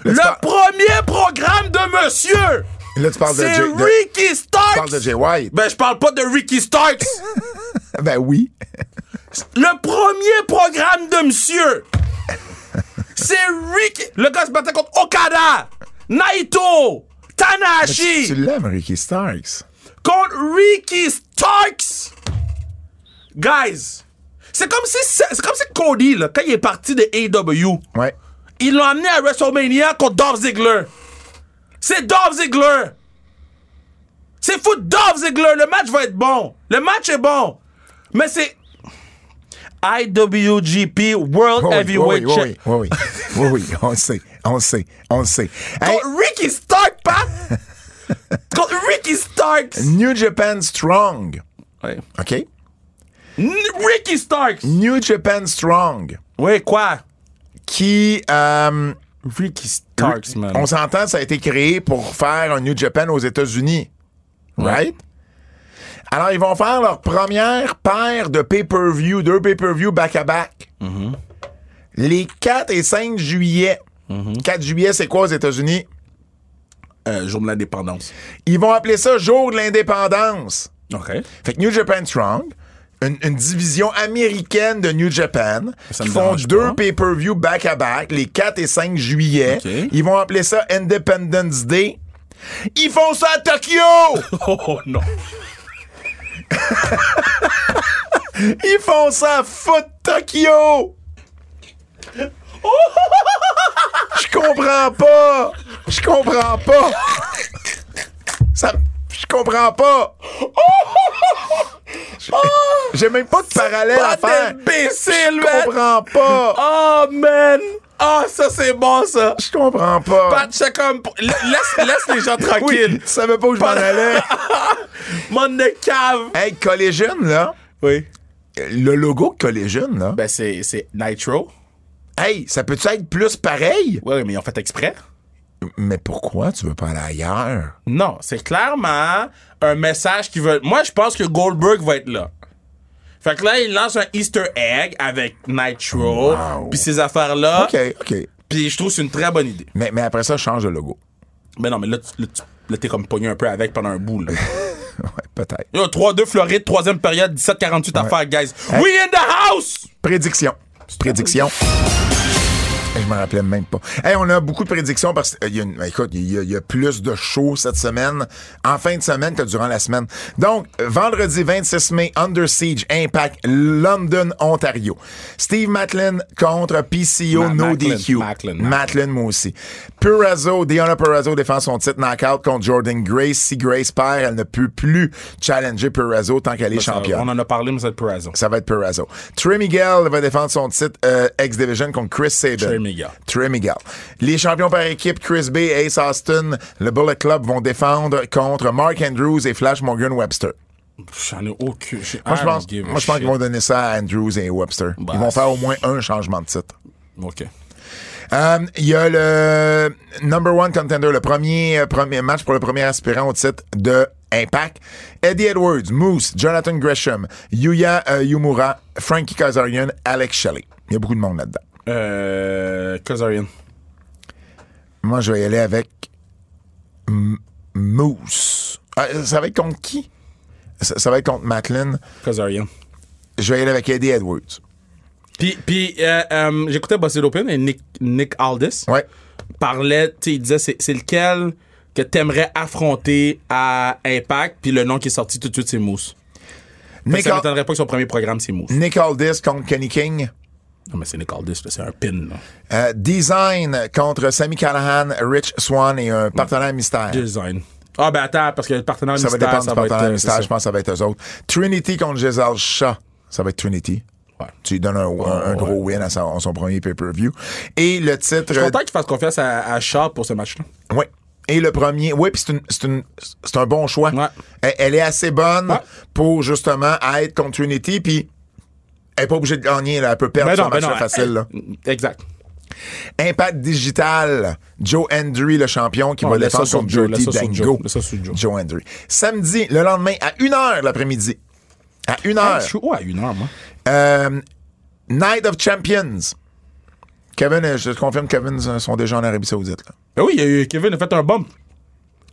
Le premier programme de monsieur! Là, tu parles de, Jay, de- Ricky tu Starks! parles de Jay White. Ben, je parle pas de Ricky Starks! Ben oui. Le premier programme de monsieur! C'est Ricky. Le gars se battait contre Okada, Naito, Tu, Tanahashi, tu l'aimes, Ricky Starks. contre Ricky Starks. Guys, c'est comme si c'est comme si Cody là, quand il est parti de AEW, Ouais. ils l'ont amené à WrestleMania contre Dolph Ziggler. C'est Dolph Ziggler. C'est fou Dolph Ziggler. Le match va être bon. Le match est bon. Mais c'est IWGP World Oui, oui, Heavyweight oui, Champ- oui, oui, oui, oui, oui, on le sait, on le sait, on le sait. Hey, Contre Ricky Stark, Pat! Contre Ricky Starks! New Japan Strong, Ouais. OK? N- Ricky Starks! New Japan Strong, Ouais, quoi? qui, euh, Ricky Starks, man. on s'entend, ça a été créé pour faire un New Japan aux États-Unis. Right? Alors, ils vont faire leur première paire de pay-per-view, deux pay-per-view back-à-back. Les 4 et 5 juillet. 4 juillet, c'est quoi aux États-Unis? Euh, jour de l'indépendance. Ils vont appeler ça jour de l'indépendance. OK. Fait que New Japan Strong, une, une division américaine de New Japan, Ça qui font deux pay-per-view back-à-back, les 4 et 5 juillet. Ils vont appeler ça Independence Day. Ils font ça à Tokyo! Oh non. Ils font ça à Foot Tokyo! Je comprends pas! Je comprends pas! Ça. Je comprends pas! J'ai même pas de parallèle à faire! Je comprends pas! Oh, man. Ah, ça, c'est bon, ça. Je comprends pas! Pat, c'est comme. Laisse, laisse les gens Oui, tranquilles. tu savais pas où je m'en allais. Mon de cave. Hey, Collision, là, Oui. le logo Collision, là, Ben, c'est c'est Nitro. hey, ça peut-tu être plus pareil? Oui, mais ils ont fait exprès. Mais pourquoi tu veux pas aller ailleurs? Non, c'est clairement un message qui veut. Moi, je pense que Goldberg va être là. Fait que là, il lance un Easter egg avec Nitro, Wow. puis ces affaires-là. OK, OK. Puis je trouve que c'est une très bonne idée. Mais, mais après ça, change de logo. Mais non, mais là, tu- là, tu- là, t'es comme pogné un peu avec pendant un bout, là. Ouais, peut-être. Yo, 3-2 Floride, troisième période, 17-48 à faire, guys. We in the house! Prédiction. Prédiction. Je me rappelais même pas. Hey, on a beaucoup de prédictions parce qu'il y a une- écoute, il y, a- il y a plus de shows cette semaine, en fin de semaine que durant la semaine. Donc, euh, vendredi 26 mai, Under Siege, Impact, London, Ontario. Steve Matlin contre PCO, Ma- No Macklin, DQ. Macklin, Matlin, moi aussi. Purrazzo, Diana Purrazzo défend son titre knockout contre Jordan Grace. Si Grace perd, elle ne peut plus challenger Purrazzo tant qu'elle est Ça, championne. On en a parlé, mais c'est pour raison. Ça va être Purrazzo. Trey Miguel va défendre son titre euh, X-Division contre Chris Sabin. Trey Miguel. Les champions par équipe, Chris Bay et Ace Austin, le Bullet Club vont défendre contre Mark Andrews et Flash Morgan Webster. J'en ai aucune. Moi, je pense, moi, je pense qu'ils vont donner ça à Andrews et Webster. Bah, Ils vont faire au moins un changement de titre. OK. Euh, Il y a le number one contender, le premier, euh, premier match pour le premier aspirant au titre de Impact. Eddie Edwards, Moose, Jonathan Gresham, Yuya euh, Yumura, Frankie Kazarian, Alex Shelley. Il y a beaucoup de monde là-dedans. Euh. Kazarian. Moi, je vais y aller avec M- Moose. Ah, ça va être contre qui? Ça, ça va être contre Matlin. Kazarian. Je vais y aller avec Eddie Edwards. Puis, puis euh, euh, j'écoutais Bossy Open et Nick, Nick Aldis Ouais. parlait, tu sais, il disait c'est, lequel que t'aimerais affronter à Impact, puis le nom qui est sorti tout de suite, c'est Moose. Nick, ça m'étonnerait pas que son premier programme, c'est Moose. Nick Aldis contre Kenny King. Non, mais c'est Nick Aldis, là, c'est un pin. Euh, Design contre Sammy Callahan, Rich Swan et un partenaire mystère. Design. Ah, ben attends, parce que le partenaire Ça va mystère, dépendre ça du va être. partenaire euh, mystère. Je pense que ça va être eux autres. Trinity contre Giselle Shaw. Ça va être Trinity. Ouais. Tu lui donnes un, un- un gros win à son, à son premier pay-per-view. Et le titre. Je suis content qu'il fasse confiance à, à Shaw pour ce match-là. Oui. Et le premier, oui, puis c'est, un bon choix. Ouais. Elle, elle est assez bonne Ouais. pour justement être contre Trinity, puis elle est pas obligée de gagner, là. elle peut perdre Ben son non, ben match non. facile. Là. Exact. Impact Digital, Joe Hendry, le champion, qui Oh, va défendre contre Joe, Dirty Dango. Joe, Joe. Hendry. Samedi, le lendemain, à 1h l'après-midi. À 1h. Ah, je suis où à une heure, moi? Euh, Night of Champions. Kevin, euh, je te confirme, Kevin euh, sont déjà en Arabie Saoudite. Là. Ben oui, Kevin a fait un bump.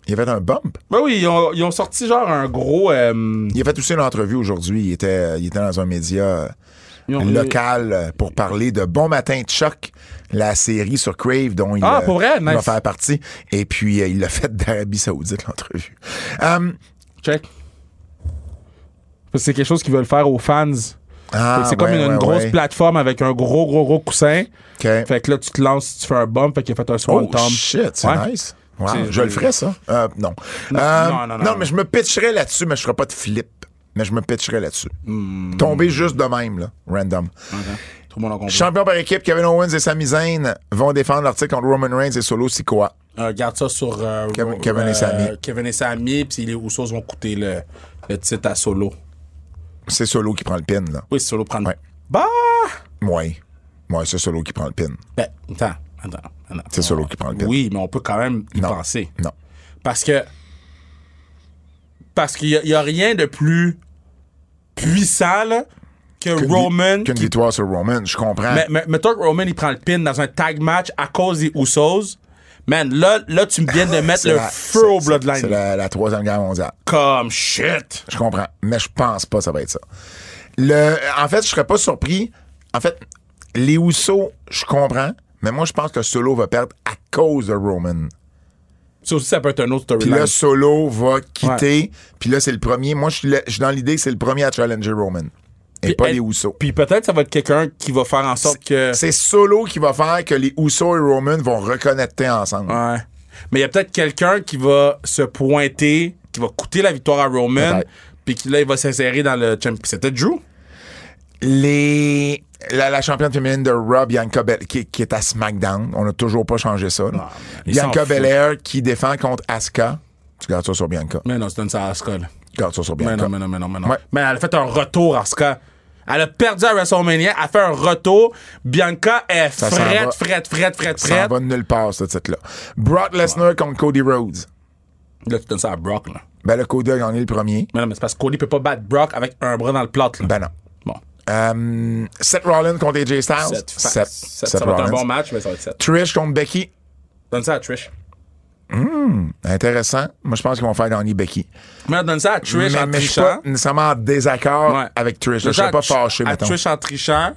Il a fait un bump. Ben oui, ils ont, ils ont sorti genre un gros. euh, Il a fait aussi une entrevue aujourd'hui. Il était, il était dans un média ont- local pour parler de Bon Matin Choc, la série sur Crave dont il, Ah, pour vrai? il va Nice. faire partie. Et puis, euh, il l'a fait d'Arabie Saoudite, l'entrevue. Euh, Check. C'est quelque chose qu'ils veulent faire aux fans. ah, c'est comme ouais, une, une ouais, grosse ouais. plateforme avec un gros, gros, gros coussin. Fait que là, tu te lances, tu fais un bump, fait qu'il a fait un Oh, swanton. shit, c'est nice. Wow, je le ferais, ça. Euh, non. Non, Euh, non, non, non. mais je me pitcherais là-dessus, mais je ferais pas de flip. Mais je me pitcherais là-dessus. Hmm. Tomber juste de même, là. Random. Tout le monde. Champion par équipe, Kevin Owens et Sami Zayn vont défendre leur titre contre Roman Reigns et Solo Sikoa. Euh, garde ça sur euh, Kevin- euh, Kevin et Sami. Kevin et Sami, puis les Usos vont coûter le, le titre à Solo. C'est Solo qui prend le pin, là. Oui, Solo prend. Ouais. Bah! Ouais. Ouais, c'est Solo qui prend le pin. Ben, attends, attends, C'est Solo qui prend le pin. Oui, mais on peut quand même y Non. penser. Non. Parce que. Parce qu'il n'y a, rien de plus puissant là, que Qu'une Roman. Qu'une victoire sur Roman, je comprends. mais, mais, que Roman, il prend le pin dans un tag match à cause des Usos. Man, là, là tu me viens de mettre C'est le la- feu au Bloodline. C'est la, la troisième guerre mondiale. Comme shit. Je comprends. Mais je pense pas que ça va être ça. Le, en fait, je serais pas surpris. En fait, les Usos, je comprends. Mais moi, je pense que Solo va perdre à cause de Roman. Ça aussi, ça peut être un autre Puis storyline. là, Solo va quitter. Puis là, c'est le premier. Moi, je suis dans l'idée que c'est le premier à challenger Roman. Et Puis pas elle- les Usos. Puis peut-être ça va être quelqu'un qui va faire en sorte que. C'est Solo qui va faire que les Usos et Roman vont reconnecter ensemble. Ouais. Mais il y a peut-être quelqu'un qui va se pointer, qui va coûter la victoire à Roman, puis qui là, il va s'insérer dans le champion. C'était Drew? Les, la, la championne féminine de Raw, Bianca Belair, qui, qui est à SmackDown. On n'a toujours pas changé ça. s'en Bianca. Belair qui défend contre Asuka. Tu gardes ça sur Bianca. Mais non, c'est ça à Asuka, là. Garde ça sur Mais Bianca. non, mais non, mais non, mais non. Ouais. Mais elle a fait un retour, Asuka. Elle a perdu à WrestleMania, elle a fait un retour. Bianca est frette, frette, frette, frette, Ça va de nulle part, ce titre-là. Brock Lesnar contre Cody Rhodes. Là, tu donnes ça à Brock, là. Ben, le Cody a gagné le premier. Mais non, mais c'est parce que Cody peut pas battre Brock avec un bras dans le plâtre, là. Ben non. Euh, Seth Rollins contre AJ Styles. Sept. Seth, Sept. Seth Ça va être un bon match, mais ça va être 7. Trish contre Becky. Donne ça à Trish. Intéressant. Moi, je pense qu'ils vont faire gagner Becky. Mais donne ça à Trish mais en mais je suis trichant. pas nécessairement en désaccord Ouais. avec Trish. Je ça serais à pas fâché, à mettons. Trish en trichant.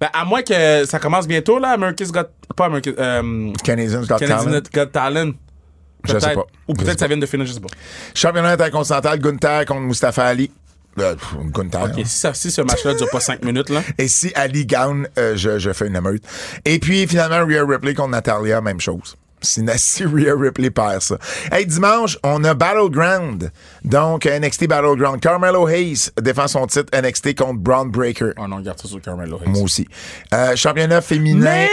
Ben, à moins que ça commence bientôt, là, America's Got... Pas America's... Euh, Canadians Got Canadian Talent. Got Talent. Je sais pas. Ou peut-être ça vient de finir, je sais pas. Championnat intercontinental, Gunther contre Mustafa Ali. Euh. Ok, si, ça- si ce match-là dure pas 5 minutes, là. Et si Ali gagne, euh, je, je fais une émeute. Et puis, finalement, Rhea Ripley contre Natalia, même chose. Si, si Rhea Ripley perd ça. Hey, dimanche, on a Battleground. Donc, NXT Battleground. Carmelo Hayes défend son titre NXT contre Braun Breaker. Oh non, garde ça sur Carmelo Hayes. Moi aussi. Euh, championnat féminin. Mais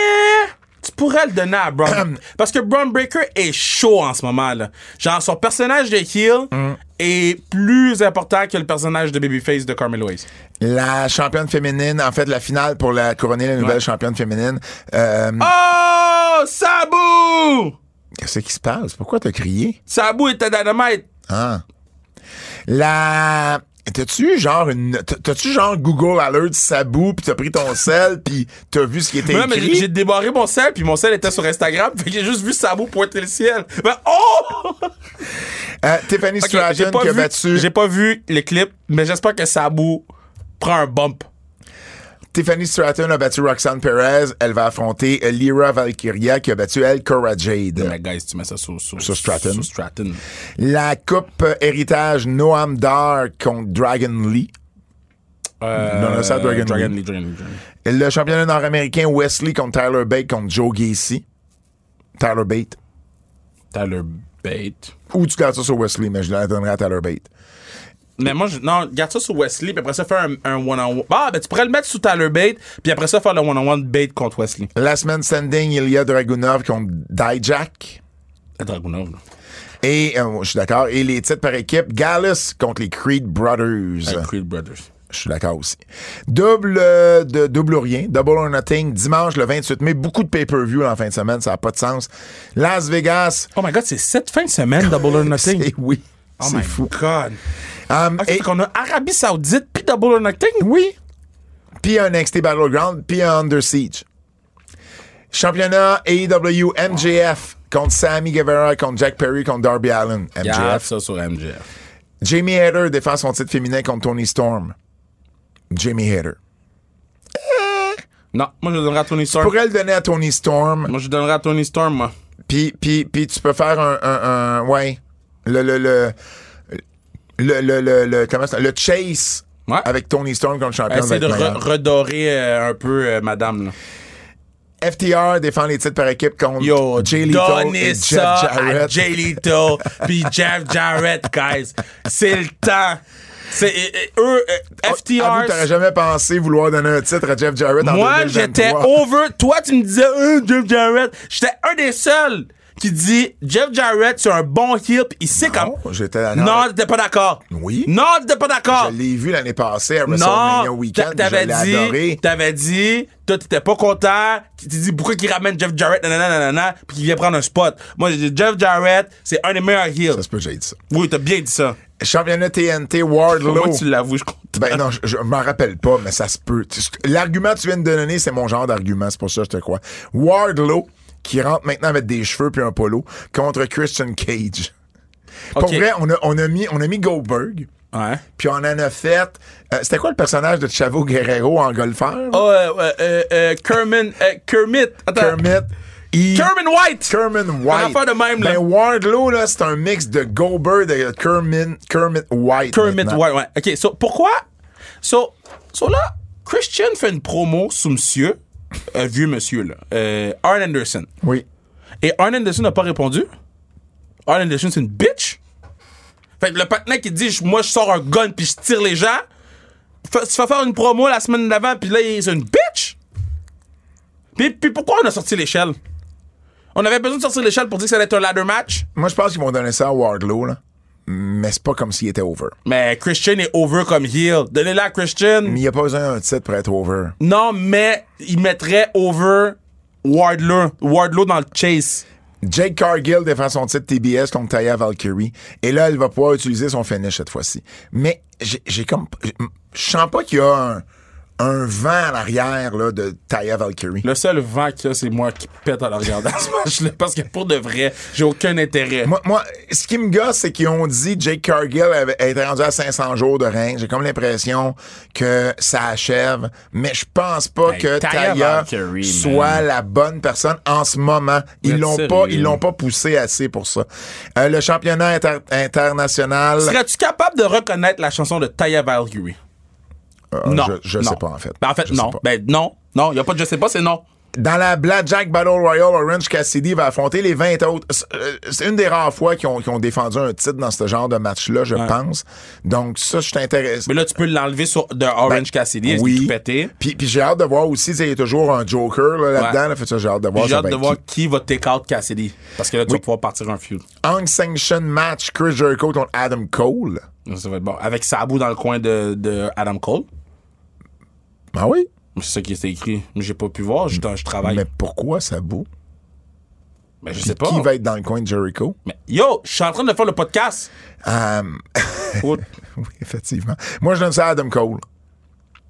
tu pourrais le donner à Braun. Parce que Braun Breaker est chaud en ce moment, là. Genre, son personnage de heel Mm. est plus important que le personnage de Babyface de Carmelo Hayes. La championne féminine, en fait, la finale pour la couronner la nouvelle Ouais. championne féminine. Euh, Oh! Sabu! Qu'est-ce qui se passe? Pourquoi t'as crié? Sabu était dynamite. Ah. La. T'as-tu genre une. t'as- T'as-tu genre Google Alert Sabou pis t'as pris ton sel pis t'as vu ce qui était non, mais écrit? j'ai débarré mon sel, puis mon sel était sur Instagram, fait que j'ai juste vu Sabu pointer le ciel. Ben, oh! Euh, Tiffany Ok, j'ai Stratton qui a vu- battu. J'ai pas vu les clips, mais j'espère que Sabu prend un bump. Tiffany Stratton a battu Roxanne Perez. Elle va affronter Lyra Valkyria qui a battu elle Cora Jade. Mais guys, tu mets ça sur, sur, Sur Stratton. sur Stratton. La coupe héritage Noam Dar contre Dragon Lee. Euh, Non, non, à Dragon Dragon Lee. Lee, Dragon Lee, Dragon Lee. Et Le championnat nord-américain Wesley contre Tyler Bate contre Joe Gacy. Tyler Bate. Tyler Bate. Ou tu gardes ça sur Wesley, mais je la donnerai à Tyler Bate. Mais moi, je, non, garde ça sur Wesley, puis après ça, faire un, one-on-one. Ah, ben tu pourrais le mettre sous Tyler Bate, puis après ça, faire le one-on-one Bate contre Wesley. Last man standing, Ilya Dragunov contre Dijak. Le Dragunov, là. Et, euh, je suis d'accord. Et les titres par équipe, Gallus contre les Creed Brothers. Avec Creed Brothers. Je suis d'accord aussi. Double euh, de double ou rien, Double or Nothing, dimanche le 28 mai. Beaucoup de pay-per-view en fin de semaine, ça n'a pas de sens. Las Vegas, Oh my god, c'est cette fin de semaine, Double or Nothing. c'est oui, Oh c'est my fou. god. Um, Ok, et- qu'on a Arabie Saoudite, puis Double or Nothing? oui, puis un NXT Battleground, puis un Under Siege. Championnat AEW MJF contre Sammy Guevara, contre Jack Perry, contre Darby Allen. Garde MJF. ça sur MJF. Jamie Hader défend son titre féminin contre Tony Storm. Jamie Hader. Non, moi je le donnerai à Tony Tu Storm. pourrais le donner à Tony Storm. Moi je le donnerai à Tony Storm, moi. Puis, puis, puis tu peux faire un, un, un- ouais, le, le, le, le, le, le, le- comment ça, le chase Ouais. avec Tony Storm comme champion. Essaye de re- redorer euh, un peu euh, madame, là. FTR défend les titres par équipe contre Yo, Jay donnez et Jeff à Jarrett. Jay Lethal puis Jeff Jarrett, guys. C'est le temps. C'est eux, euh, Avoue que T'aurais FTR. jamais pensé vouloir donner un titre à Jeff Jarrett en Moi, 2023. j'étais over. Toi, tu me disais, euh, Jeff Jarrett. J'étais un des seuls qui dit Jeff Jarrett, c'est un bon pis il sait comme. Non, j'étais. Non, t'étais pas d'accord. Oui. Non, t'étais pas d'accord. Je l'ai vu l'année passée à WrestleMania Non, Weekend. t'avais dit, adoré. t'avais dit, toi t'étais pas content, tu t'es dit pourquoi qu'il ramène Jeff Jarrett, nanana, nanana, puis qu'il vient prendre un spot. Moi j'ai dit Jeff Jarrett, c'est un des meilleurs heels. Ça se peut que j'ai dit ça. Oui, t'as bien dit ça. Championnat TNT Wardlow. Moi tu l'avoues, je content. Ben non, je, je m'en rappelle pas, mais ça se peut. L'argument que tu viens de donner, c'est mon genre d'argument, c'est pour ça que je te crois. Wardlow, qui rentre maintenant avec des cheveux puis un polo, contre Christian Cage. Pour vrai, on a, on, a mis, on a mis Goldberg, Ouais. puis on en a fait... euh, C'était quoi le personnage de Chavo Guerrero en golfeur? Oh, euh, euh, euh, Kermit, euh, Kermit, attends. Kermit. Il- Kermit White! Kermit White. affaire de même, là. Ben, Wardlow, là, c'est un mix de Goldberg et de Kermit, Kermit White. Kermit maintenant. White, ouais. OK, so, pourquoi? So, so là, Christian fait une promo sous monsieur, un vieux monsieur, là, euh, Arn Anderson. Oui. Et Arn Anderson n'a pas répondu. Arn Anderson, c'est une bitch. Fait que le patinet qui dit, moi, je sors un gun puis je tire les gens, tu vas faire une promo la semaine d'avant puis là, il est une bitch. Puis, puis pourquoi on a sorti l'échelle? On avait besoin de sortir l'échelle pour dire que ça allait être un ladder match. Moi, je pense qu'ils vont donner ça à Wardlow, là. Mais c'est pas comme s'il était over. Mais Christian est over comme heel. Donnez-la à Christian. Mais il n'y a pas besoin d'un titre pour être over. Non, mais il mettrait over Wardlow, Wardlow dans le chase. Jake Cargill défend son titre TBS contre Taya Valkyrie. Et là, elle va pouvoir utiliser son finish cette fois-ci. Mais j'ai j'ai comme. Je sens pas qu'il y a un, un vent à l'arrière là, de Taya Valkyrie. Le seul vent qu'il y a, c'est moi qui pète en le regardant ce match-là. Parce que pour de vrai, j'ai aucun intérêt. Moi, moi, ce qui me gosse, c'est qu'ils ont dit Jake Cargill était rendu à 500 jours de règne. J'ai comme l'impression que ça achève, mais je pense pas Hey, que Taya Taya Valkyrie, soit man. la bonne personne en ce moment. Ils l'ont sérieux? pas, ils l'ont pas poussé assez pour ça. Euh, le championnat inter- international. Serais-tu capable de reconnaître la chanson de Taya Valkyrie? Euh, non. Je, non. sais pas, en fait. Ben, en fait, Je non. Ben, non. Non, il n'y a pas de je sais pas, c'est non. Dans la Blackjack Battle Royale, Orange Cassidy va affronter les 20 autres. C'est- euh, C'est une des rares fois qu'ils ont, défendu un titre dans ce genre de match-là, je pense. Donc, ça, je t'intéresse. Mais là, tu peux l'enlever sur de Orange Cassidy. Ben, oui. Oui. pété? Puis, puis j'ai hâte de voir aussi, il y a toujours un Joker là, là-dedans. Ouais. Là, j'ai hâte de voir J'ai hâte de être voir qui. qui va take out Cassidy. Parce que là, tu vas pouvoir partir un feud. Unsanctioned match, Chris Jericho contre Adam Cole. Ça va être bon. Avec Sabu dans le coin de, de Adam Cole. Ah oui? C'est ça qui était écrit. Mais j'ai pas pu voir. Je, je travaille. Mais Mais, pourquoi ça vaut? je Puis sais pas. Qui va être dans le coin de Jericho? Mais yo, je suis en train de faire le podcast. Euh, oui, effectivement. Moi, je donne ça à Adam Cole.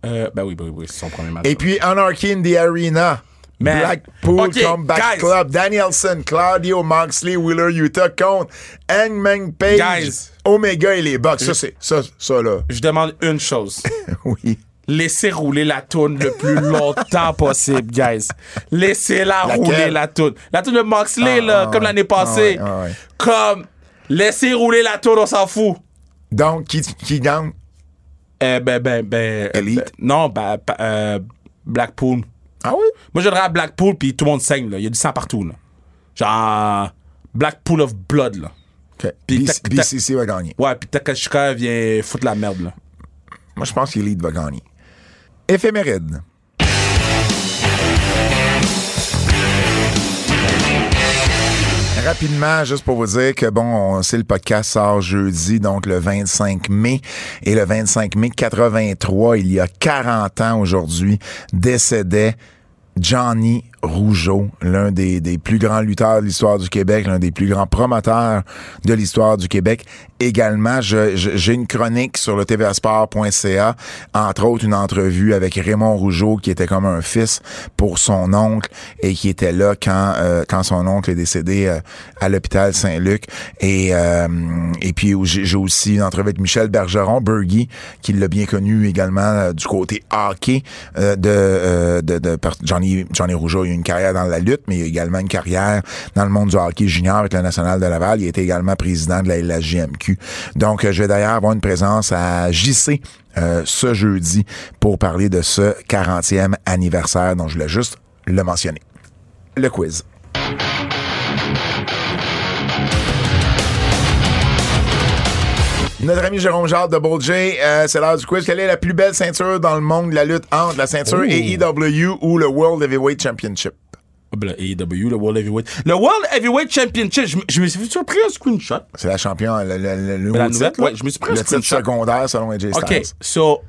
Euh, ben oui, ben oui, oui, c'est son premier match. Et puis Anarchy in the Arena. Man. Blackpool Ok, Comeback guys. Club. Danielson, Claudio, Moxley, Wheeler, Utah contre Hangman Page, Guys. Omega et les Bucks. Ça, c'est ça, ça là. Je demande une chose. Oui. Laissez rouler la toune le plus longtemps possible, guys. Laissez-la Laquelle? rouler la toune. La toune de Moxley, Ah, là, ah, comme l'année ouais. passée. Ah, ouais, ah, ouais. Comme, laissez rouler la toune, on s'en fout. Donc, qui, qui gagne? Euh, ben, ben, ben. Elite? ben, non, ben, euh, Blackpool. Ah oui? Moi, je dirais à Blackpool, puis tout le monde saigne, là. Il y a du sang partout, là. Genre, Blackpool of Blood, là. OK. Puis. BCC va gagner. Ouais, puis Takashika vient foutre la merde, là. Moi, je pense qu'Elite va gagner. Éphéméride. Rapidement, juste pour vous dire que bon, on sait le podcast sort jeudi, donc le 25 mai. Et le 25 mai 83, il y a 40 ans aujourd'hui, décédait Johnny Rougeau, l'un des, des plus grands lutteurs de l'histoire du Québec, l'un des plus grands promoteurs de l'histoire du Québec. Également, j'ai une chronique sur le tvsport.ca, entre autres une entrevue avec Raymond Rougeau, qui était comme un fils pour son oncle et qui était là quand, euh, quand son oncle est décédé euh, à l'hôpital Saint-Luc. Et, euh, et puis, j'ai aussi une entrevue avec Michel Bergeron, Bergy, qui l'a bien connu également euh, du côté hockey euh, de, de, de par- Johnny, Johnny Rougeau. Il a une carrière dans la lutte, mais il a également une carrière dans le monde du hockey junior avec le National de Laval. Il était également président de la LHJMQ. Donc, euh, je vais d'ailleurs avoir une présence à JC euh, ce jeudi pour parler de ce 40e anniversaire dont je voulais juste le mentionner. Le quiz. Notre ami Jérôme Jacques de J, euh, c'est l'heure du quiz. Quelle est la plus belle ceinture dans le monde de la lutte entre la ceinture AEW ou le World Heavyweight Championship? Ah, ben, le AEW, le World Heavyweight. Le World Heavyweight Championship, je, me- je me suis fait pris un screenshot. C'est la champion, le, le, le, le la nouvelle? titre. Ouais, je me suis pris un Le titre secondaire selon AJ Styles. OK, so,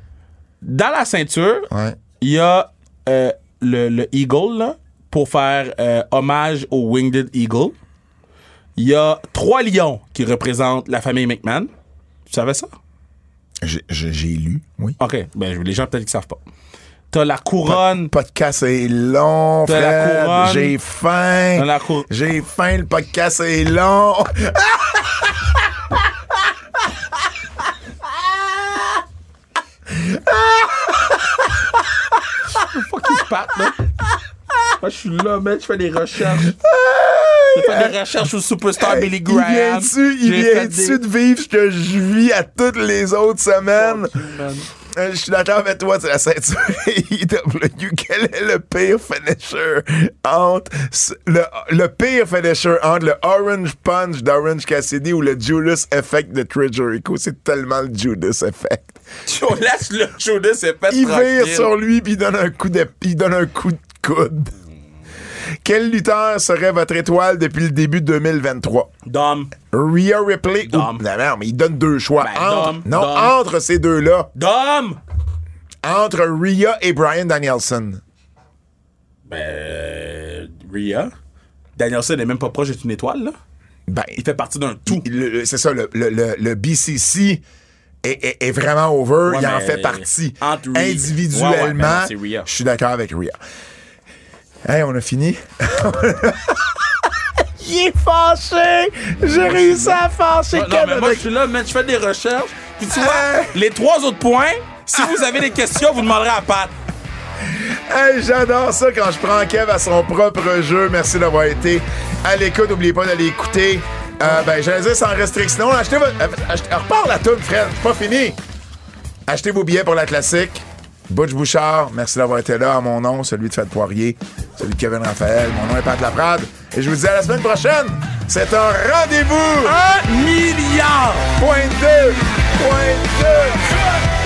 dans la ceinture, Ouais. il y a euh, le, le Eagle, là, pour faire euh, hommage au Winged Eagle. Il y a trois lions qui représentent la famille McMahon. Tu savais ça? J'ai- lu, oui. OK, ben les gens peut-être qu'ils savent pas. T'as la couronne. Podcast est long, T'as la couronne. J'ai faim. J'ai faim, le podcast est long. fucking Pat, là. Moi, je suis là, mec, je fais des recherches. Je fais des recherches au superstar Billy Il Graham. vient-tu il J'ai fait vient-tu des- de vivre ce que je vis à toutes les autres semaines? Euh, Je suis d'accord avec toi, c'est la ceinture AEW. Quel est le pire finisher entre le, le pire finisher entre le Orange Punch d'Orange Cassidy ou le Judas Effect de Chris Jericho? C'est tellement le Judas Effect. Yo, laisse le Judas fait Il vire sur lui puis il donne un coup de, il donne un coup de coude. Quel lutteur serait votre étoile depuis le début de 2023? Dom. Rhea Ripley ou... Dom. Non, non, mais il donne deux choix. Ben, entre, Dom, non, Dom. entre ces deux-là. Dom! Entre Rhea et Brian Danielson. Ben. Rhea? Danielson n'est même pas proche d'être une étoile, là. Ben, Il fait partie d'un tout. c'est ça, le, le- le- le BCC est, est- est vraiment over. Ouais, il en fait partie. Individuellement, Ouais, ouais, je suis d'accord avec Rhea. Hey, on a fini? il est fâché! J'ai réussi à fâcher Non, mais moi, je suis là, man, je fais des recherches. Puis tu vois, Hey. les trois autres points, si vous avez des questions, vous demanderez à Pat. Hey, j'adore ça quand je prends Kev à son propre jeu. Merci d'avoir été à l'écoute. N'oubliez pas d'aller écouter. Euh, ben, j'allais dire sans restriction. Achetez votre. euh, achetez- repars la toune, Fred. C'est pas fini. Achetez vos billets pour la classique. Butch Bouchard, merci d'avoir été là à mon nom, celui de Fred Poirier, celui de Kevin Raphaël. Mon nom est Pat Laprade. Et je vous dis à la semaine prochaine. C'est un rendez-vous. Un milliard! Point 2. Point 2.